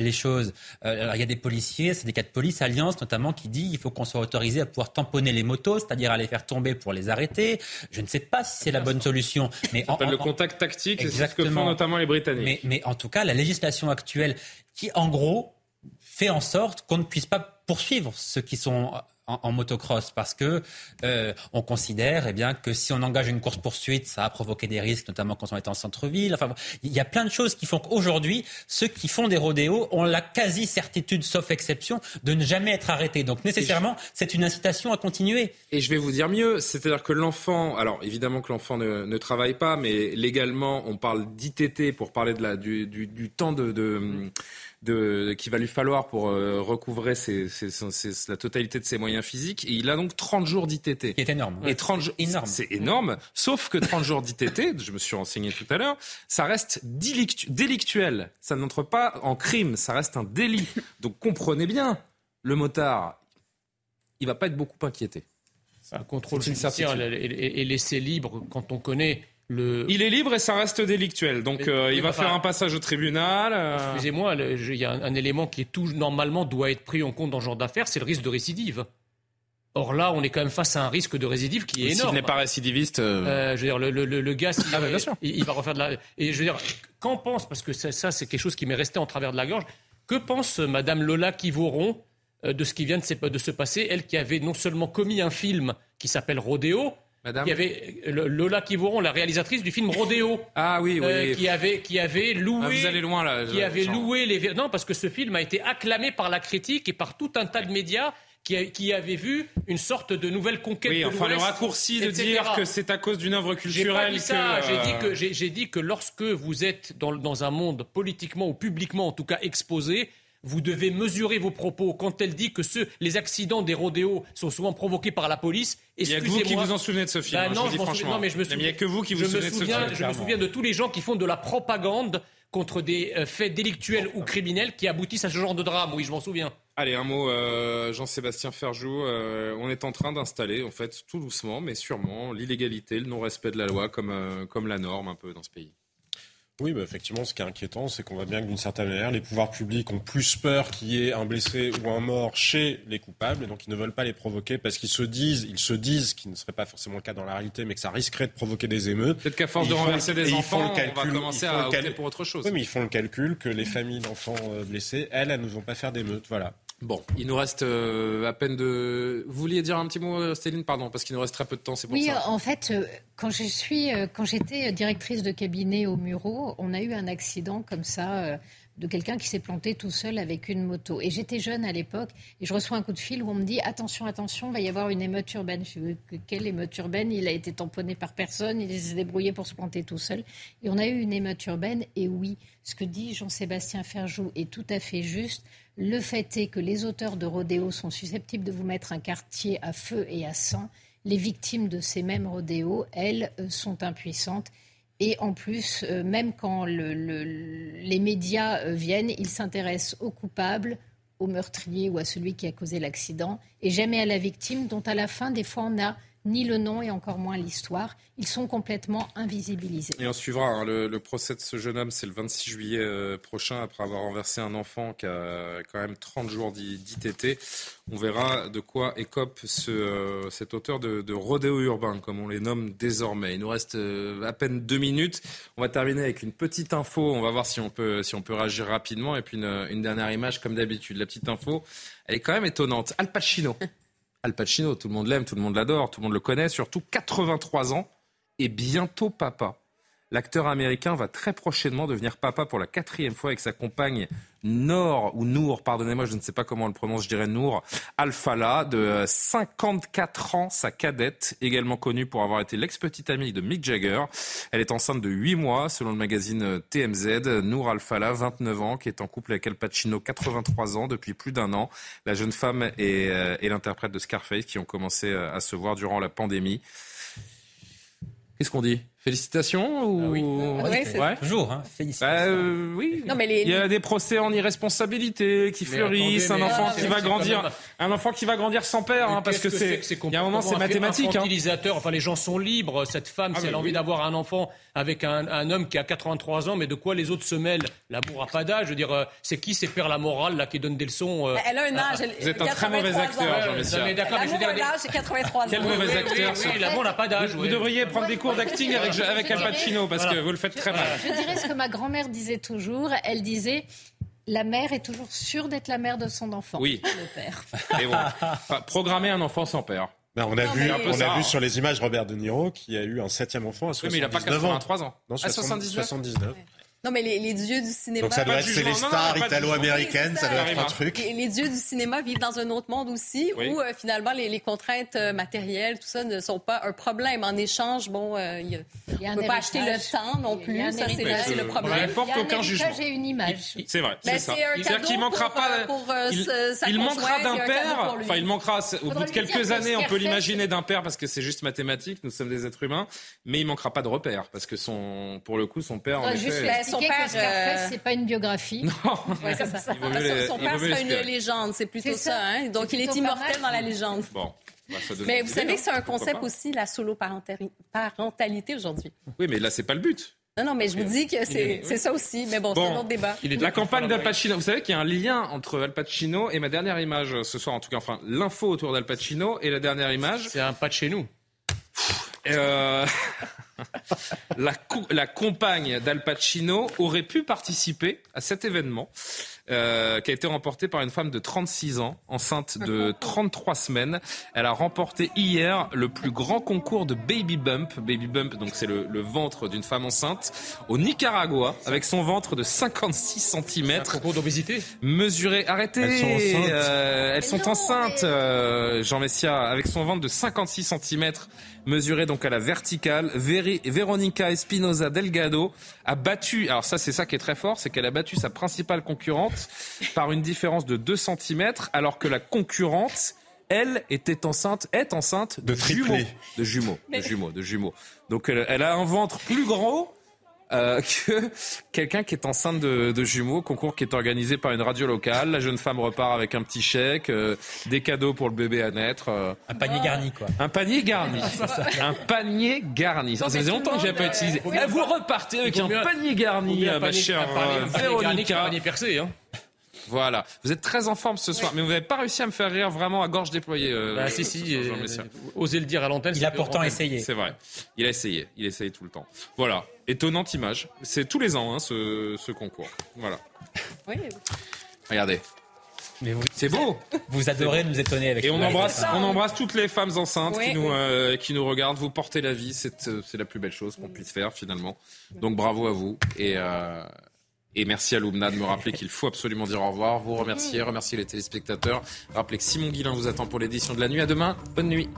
Speaker 8: les choses. Euh, alors, il y a des policiers, c'est des cas de police, Alliance notamment, qui dit qu'il faut qu'on soit autorisé à pouvoir tamponner les motos, c'est-à-dire à les faire tomber pour les arrêter. Je ne sais pas si c'est la bonne solution.
Speaker 1: Mais en, le contact tactique, c'est ce que font notamment les Britanniques.
Speaker 8: Mais, mais en tout cas, la législation actuelle qui, en gros, fait en sorte qu'on ne puisse pas poursuivre ceux qui sont en, motocross parce que euh, on considère eh bien que si on engage une course poursuite, ça a provoqué des risques, notamment quand on est en centre-ville. Enfin, il y a plein de choses qui font qu'aujourd'hui, ceux qui font des rodéos ont la quasi certitude, sauf exception, de ne jamais être arrêtés. Donc nécessairement, c'est une incitation à continuer.
Speaker 1: Et je vais vous dire mieux, c'est-à-dire que l'enfant, alors évidemment que l'enfant ne, travaille pas, mais légalement, on parle d'ITT pour parler de la, du, du, temps de, de de, qu'il va lui falloir pour euh, recouvrer ses, la totalité de ses moyens physiques. Et il a donc 30 jours d'ITT.
Speaker 8: Qui est énorme.
Speaker 1: Et 30 énorme. C'est énorme. Sauf que 30 jours d'ITT, je me suis renseigné tout à l'heure, ça reste délictuel. Ça n'entre pas en crime, ça reste un délit. Donc comprenez bien, le motard, il va pas être beaucoup inquiété.
Speaker 3: Un contrôle judiciaire et laisser libre quand on connaît
Speaker 1: il est libre et ça reste délictuel. Donc euh, il va faire un passage au tribunal. Euh.
Speaker 3: Excusez-moi, il y a un, élément qui est tout normalement doit être pris en compte dans ce genre d'affaires, c'est le risque de récidive. Or là, on est quand même face à un risque de récidive qui est énorme.
Speaker 1: S'il n'est pas récidiviste, euh.
Speaker 3: je veux dire, le, le, gars, ah, il, va refaire de la. Et je veux dire, qu'en pense parce que ça, c'est quelque chose qui m'est resté en travers de la gorge. Que pense Madame Lola Kivoron de ce qui vient de se, de se passer, elle qui avait non seulement commis un film qui s'appelle Rodéo, Madame y avait Lola Kivoron, la réalisatrice du film Rodéo.
Speaker 1: Ah oui, oui. Euh,
Speaker 3: qui avait qui avait loué. Ah,
Speaker 1: vous allez loin là.
Speaker 3: Qui avait loué les. Non, parce que ce film a été acclamé par la critique et par tout un tas de médias. Qui, qui avaient vu une sorte de nouvelle conquête
Speaker 1: oui, enfin le raccourci de dire que c'est à cause d'une œuvre culturelle
Speaker 3: J'ai dit que j'ai dit que lorsque vous êtes dans, dans un monde politiquement ou publiquement en tout cas exposé, vous devez mesurer vos propos quand elle dit que les accidents des rodéos sont souvent provoqués par la police.
Speaker 1: Il n'y a que vous qui vous en souvenez de ce film. Bah
Speaker 3: hein,
Speaker 1: non,
Speaker 3: je,
Speaker 1: franchement.
Speaker 3: mais je me
Speaker 1: souviens. Il n'y a que vous qui vous souvenez de ce film.
Speaker 3: Je me souviens de tous les gens qui font de la propagande contre des euh, faits délictuels ou criminels qui aboutissent à ce genre de drame. Oui, je m'en souviens.
Speaker 1: Allez, un mot, euh, Jean-Sébastien Ferjou. Euh, on est en train d'installer, en fait, tout doucement, mais sûrement, l'illégalité, le non-respect de la loi comme, comme la norme un peu dans ce pays.
Speaker 10: Oui, bah effectivement, ce qui est inquiétant, c'est qu'on voit bien que d'une certaine manière, les pouvoirs publics ont plus peur qu'il y ait un blessé ou un mort chez les coupables, et donc ils ne veulent pas les provoquer parce qu'ils se disent, ils se disent, qui ne serait pas forcément le cas dans la réalité, mais que ça risquerait de provoquer des émeutes.
Speaker 1: Peut-être qu'à force de renverser des enfants, on va commencer à opter pour autre chose.
Speaker 10: Oui, mais ils font le calcul que les familles d'enfants euh, blessés, elles, elles ne vont pas faire d'émeutes. Voilà.
Speaker 1: Bon, il nous reste euh, à peine de. Vous vouliez dire un petit mot, euh, Céline, pardon, parce qu'il nous reste très peu de temps, c'est pour
Speaker 9: Oui,
Speaker 1: ça.
Speaker 9: en fait, euh, quand je suis, quand j'étais directrice de cabinet au Muro, on a eu un accident comme ça de quelqu'un qui s'est planté tout seul avec une moto. Et j'étais jeune à l'époque et je reçois un coup de fil où on me dit attention, attention, va y avoir une émeute urbaine. Je dis quelle émeute urbaine? Il a été tamponné par personne, il s'est débrouillé pour se planter tout seul. Et on a eu une émeute urbaine. Et oui, ce que dit Jean-Sébastien Ferjou est tout à fait juste. Le fait est que les auteurs de rodéos sont susceptibles de vous mettre un quartier à feu et à sang. Les victimes de ces mêmes rodéos, elles, euh, sont impuissantes. Et en plus, euh, même quand le- le- les médias euh, viennent, ils s'intéressent aux coupables, au meurtrier ou à celui qui a causé l'accident, et jamais à la victime, dont à la fin, des fois, on n'a ni le nom et encore moins l'histoire. Ils sont complètement invisibilisés.
Speaker 1: Et on suivra hein, le, le procès de ce jeune homme, c'est le 26 juillet euh, prochain, après avoir renversé un enfant qui a quand même 30 jours d'I- d'ITT. On verra de quoi écope ce, euh, cet auteur de, de rodéo urbain, comme on les nomme désormais. Il nous reste euh, à peine deux minutes. On va terminer avec une petite info. On va voir si on peut, si on peut réagir rapidement. Et puis une, une dernière image, comme d'habitude. La petite info, elle est quand même étonnante. Al Pacino. (laughs) Al Pacino, tout le monde l'aime, tout le monde l'adore, tout le monde le connaît, surtout 83 ans et bientôt papa. L'acteur américain va très prochainement devenir papa pour la quatrième fois avec sa compagne Nour, ou Nour, pardonnez-moi, je ne sais pas comment on le prononce, je dirais Nour, Alfala, de euh, 54 ans, sa cadette, également connue pour avoir été l'ex-petite amie de Mick Jagger. Elle est enceinte de 8 mois, selon le magazine euh, TMZ. Nour Alfala, 29 ans, qui est en couple avec Al Pacino, 83 ans, depuis plus d'un an. La jeune femme est, euh, l'interprète de Scarface, qui ont commencé euh, à se voir durant la pandémie. Qu'est-ce qu'on dit? Félicitations ou...
Speaker 15: Oui, c'est-
Speaker 1: Ouais.
Speaker 8: Toujours, hein, félicitations.
Speaker 1: Bah, euh, oui.
Speaker 15: Non, mais les-
Speaker 1: Il y a des procès en irresponsabilité qui
Speaker 3: Mais
Speaker 1: fleurissent,
Speaker 3: attendez,
Speaker 1: un enfant
Speaker 3: Ah,
Speaker 1: qui
Speaker 3: c'est
Speaker 1: va grandir,
Speaker 3: même-
Speaker 1: un enfant qui va grandir sans père, hein, parce que
Speaker 3: Qu'est-ce
Speaker 1: c'est,
Speaker 3: que
Speaker 1: il y a un moment c'est mathématique. Hein.
Speaker 3: infantilisateur. Enfin, les gens sont libres. Cette femme,
Speaker 1: Ah,
Speaker 3: si elle a
Speaker 1: oui.
Speaker 3: envie d'avoir un enfant avec un, un homme qui a 83 ans, mais de quoi les autres se mêlent? L'amour a pas d'âge. Je veux dire, euh, c'est qui ces pères la morale là qui donnent des leçons euh,
Speaker 15: Elle a un
Speaker 3: à-
Speaker 15: âge. elle-
Speaker 1: Vous êtes un très
Speaker 15: 83
Speaker 1: mauvais acteur,
Speaker 15: ans.
Speaker 1: Jean Messia.
Speaker 3: Non, mais d'accord, mais je veux
Speaker 15: L'amour
Speaker 3: dire,
Speaker 15: a l'âge, c'est 83 ans.
Speaker 1: Quel mauvais acteur.
Speaker 3: l'amour n'a pas d'âge.
Speaker 1: Vous devriez prendre des cours d'acting avec, avec Al Pacino, parce que vous le faites très mal.
Speaker 9: Je dirais ce que ma grand-mère disait toujours. Elle disait la mère est toujours sûre d'être la mère de son enfant.
Speaker 1: Oui.
Speaker 9: Le père. (laughs)
Speaker 1: Et bon, enfin, programmer un enfant sans père.
Speaker 10: Ben, on a
Speaker 15: Non,
Speaker 10: vu,
Speaker 15: mais-
Speaker 10: on
Speaker 1: C'est un peu
Speaker 10: a
Speaker 1: ça,
Speaker 10: vu
Speaker 1: hein.
Speaker 10: sur les images Robert De Niro qui a eu un septième enfant à
Speaker 1: Oui,
Speaker 10: 79
Speaker 1: mais il n'a pas
Speaker 10: ans.
Speaker 1: 83 ans.
Speaker 10: Non,
Speaker 1: à 79
Speaker 10: 79.
Speaker 15: Non, mais les, les dieux du cinéma.
Speaker 10: Donc ça doit être c'est les stars italo-américaines, ça doit être un truc.
Speaker 15: Les, les dieux du cinéma vivent dans un autre monde aussi,
Speaker 1: Oui.
Speaker 15: où euh, finalement les, les contraintes euh, matérielles, tout ça, ne sont pas un problème. En échange, bon, euh, il y a-
Speaker 9: Il y a
Speaker 15: on ne peut pas acheter le temps non
Speaker 9: Il
Speaker 15: plus. Ça, c'est le
Speaker 1: On
Speaker 15: problème.
Speaker 1: n'importe
Speaker 9: Il a un
Speaker 1: aucun jugement.
Speaker 9: et une image.
Speaker 1: C'est vrai,
Speaker 15: Ben,
Speaker 1: c'est
Speaker 15: un cadeau
Speaker 1: qu'il manquera
Speaker 15: pour,
Speaker 1: pas.
Speaker 15: euh, pour, euh,
Speaker 1: il,
Speaker 15: sa-
Speaker 1: il manquera d'un père. Enfin, il manquera au bout de quelques années, on peut l'imaginer d'un père parce que c'est juste mathématique. Nous sommes des êtres humains, mais il manquera pas de repère parce que son, pour le coup, son père. En effet,
Speaker 15: son père,
Speaker 9: que Scarface,
Speaker 15: euh,
Speaker 9: c'est pas une biographie. (laughs)
Speaker 15: Ouais, c'est ça.
Speaker 1: Les-
Speaker 15: Son père
Speaker 1: mieux
Speaker 15: sera une légende, c'est plutôt
Speaker 9: C'est
Speaker 15: ça.
Speaker 9: ça.
Speaker 15: hein. Donc
Speaker 9: C'est
Speaker 15: il est
Speaker 9: pas
Speaker 15: immortel dans la légende.
Speaker 1: Bon. bah,
Speaker 15: Mais vous
Speaker 1: idée,
Speaker 15: savez que c'est un concept
Speaker 1: pas.
Speaker 15: aussi, la solo-parentalité aujourd'hui.
Speaker 1: Oui, mais là, c'est pas le but.
Speaker 15: Non, non, mais je vous dis que c'est c'est ça aussi. Mais bon, c'est un autre débat.
Speaker 1: La campagne d'Al Pacino. Vous savez qu'il y a un lien entre Al Pacino et ma dernière image ce soir, en tout cas, enfin, l'info autour d'Al Pacino et la dernière image.
Speaker 3: C'est un pas de chez nous.
Speaker 1: Euh, (laughs) (laughs) la, co- la compagne d'Al Pacino aurait pu participer à cet événement euh, qui a été remporté par une femme de 36 ans, enceinte de 33 semaines. Elle a remporté hier le plus grand concours de baby bump. Baby bump, donc c'est le, le ventre d'une femme enceinte au Nicaragua, avec son ventre de 56 cm.
Speaker 3: Un concours d'obésité.
Speaker 1: Mesuré, arrêtez,
Speaker 10: Elles sont enceintes.
Speaker 1: euh, elles sont enceintes, euh, Jean Messia, avec son ventre de 56 cm, mesuré donc à la verticale. Véri- Veronica Espinoza Delgado a battu, alors ça c'est ça qui est très fort, c'est qu'elle a battu sa principale concurrente par une différence de 2 cm, alors que la concurrente, elle, était enceinte, est enceinte de,
Speaker 10: De triplé.
Speaker 1: jumeaux. De jumeaux, de jumeaux, de jumeaux. Donc elle, elle a un ventre plus gros euh, (laughs) que quelqu'un qui est enceinte de, de jumeaux, concours qui est organisé par une radio locale. La jeune femme repart avec un petit chèque, euh, des cadeaux pour le bébé à naître. euh,
Speaker 8: Un panier garni, quoi.
Speaker 1: un panier garni. (laughs) un panier garni. Ça, ça faisait longtemps que je pas utilisé.
Speaker 3: Bien-
Speaker 1: Eh, vous repartez avec un
Speaker 3: bien-
Speaker 1: panier garni,
Speaker 3: un
Speaker 1: ma
Speaker 3: panier-
Speaker 1: chère
Speaker 3: un panier- un percé. Hein.
Speaker 1: Voilà. Vous êtes très en forme ce soir, mais vous n'avez pas réussi à me faire rire vraiment à gorge déployée. euh,
Speaker 3: Bah, si, si. euh. Osez le dire à l'antenne.
Speaker 8: Il a pourtant essayé.
Speaker 1: C'est vrai. Il a essayé. Il essaye tout le temps. Voilà. Étonnante image. C'est tous les ans, hein, ce, ce concours. Voilà.
Speaker 15: Oui.
Speaker 1: Regardez.
Speaker 8: Mais vous,
Speaker 1: C'est beau.
Speaker 8: vous adorez nous étonner avec
Speaker 1: Et on embrasse, on embrasse toutes les femmes enceintes
Speaker 15: Oui.
Speaker 1: qui, nous, euh, qui nous regardent. Vous portez la vie, c'est euh, c'est la plus belle chose qu'on puisse faire finalement. Donc bravo à vous. Et, euh, et merci à Loubna de me rappeler qu'il faut absolument dire au revoir. Vous remercier, remercier les téléspectateurs. Rappelez que Simon Guillain vous attend pour l'édition de la nuit. À demain. Bonne nuit.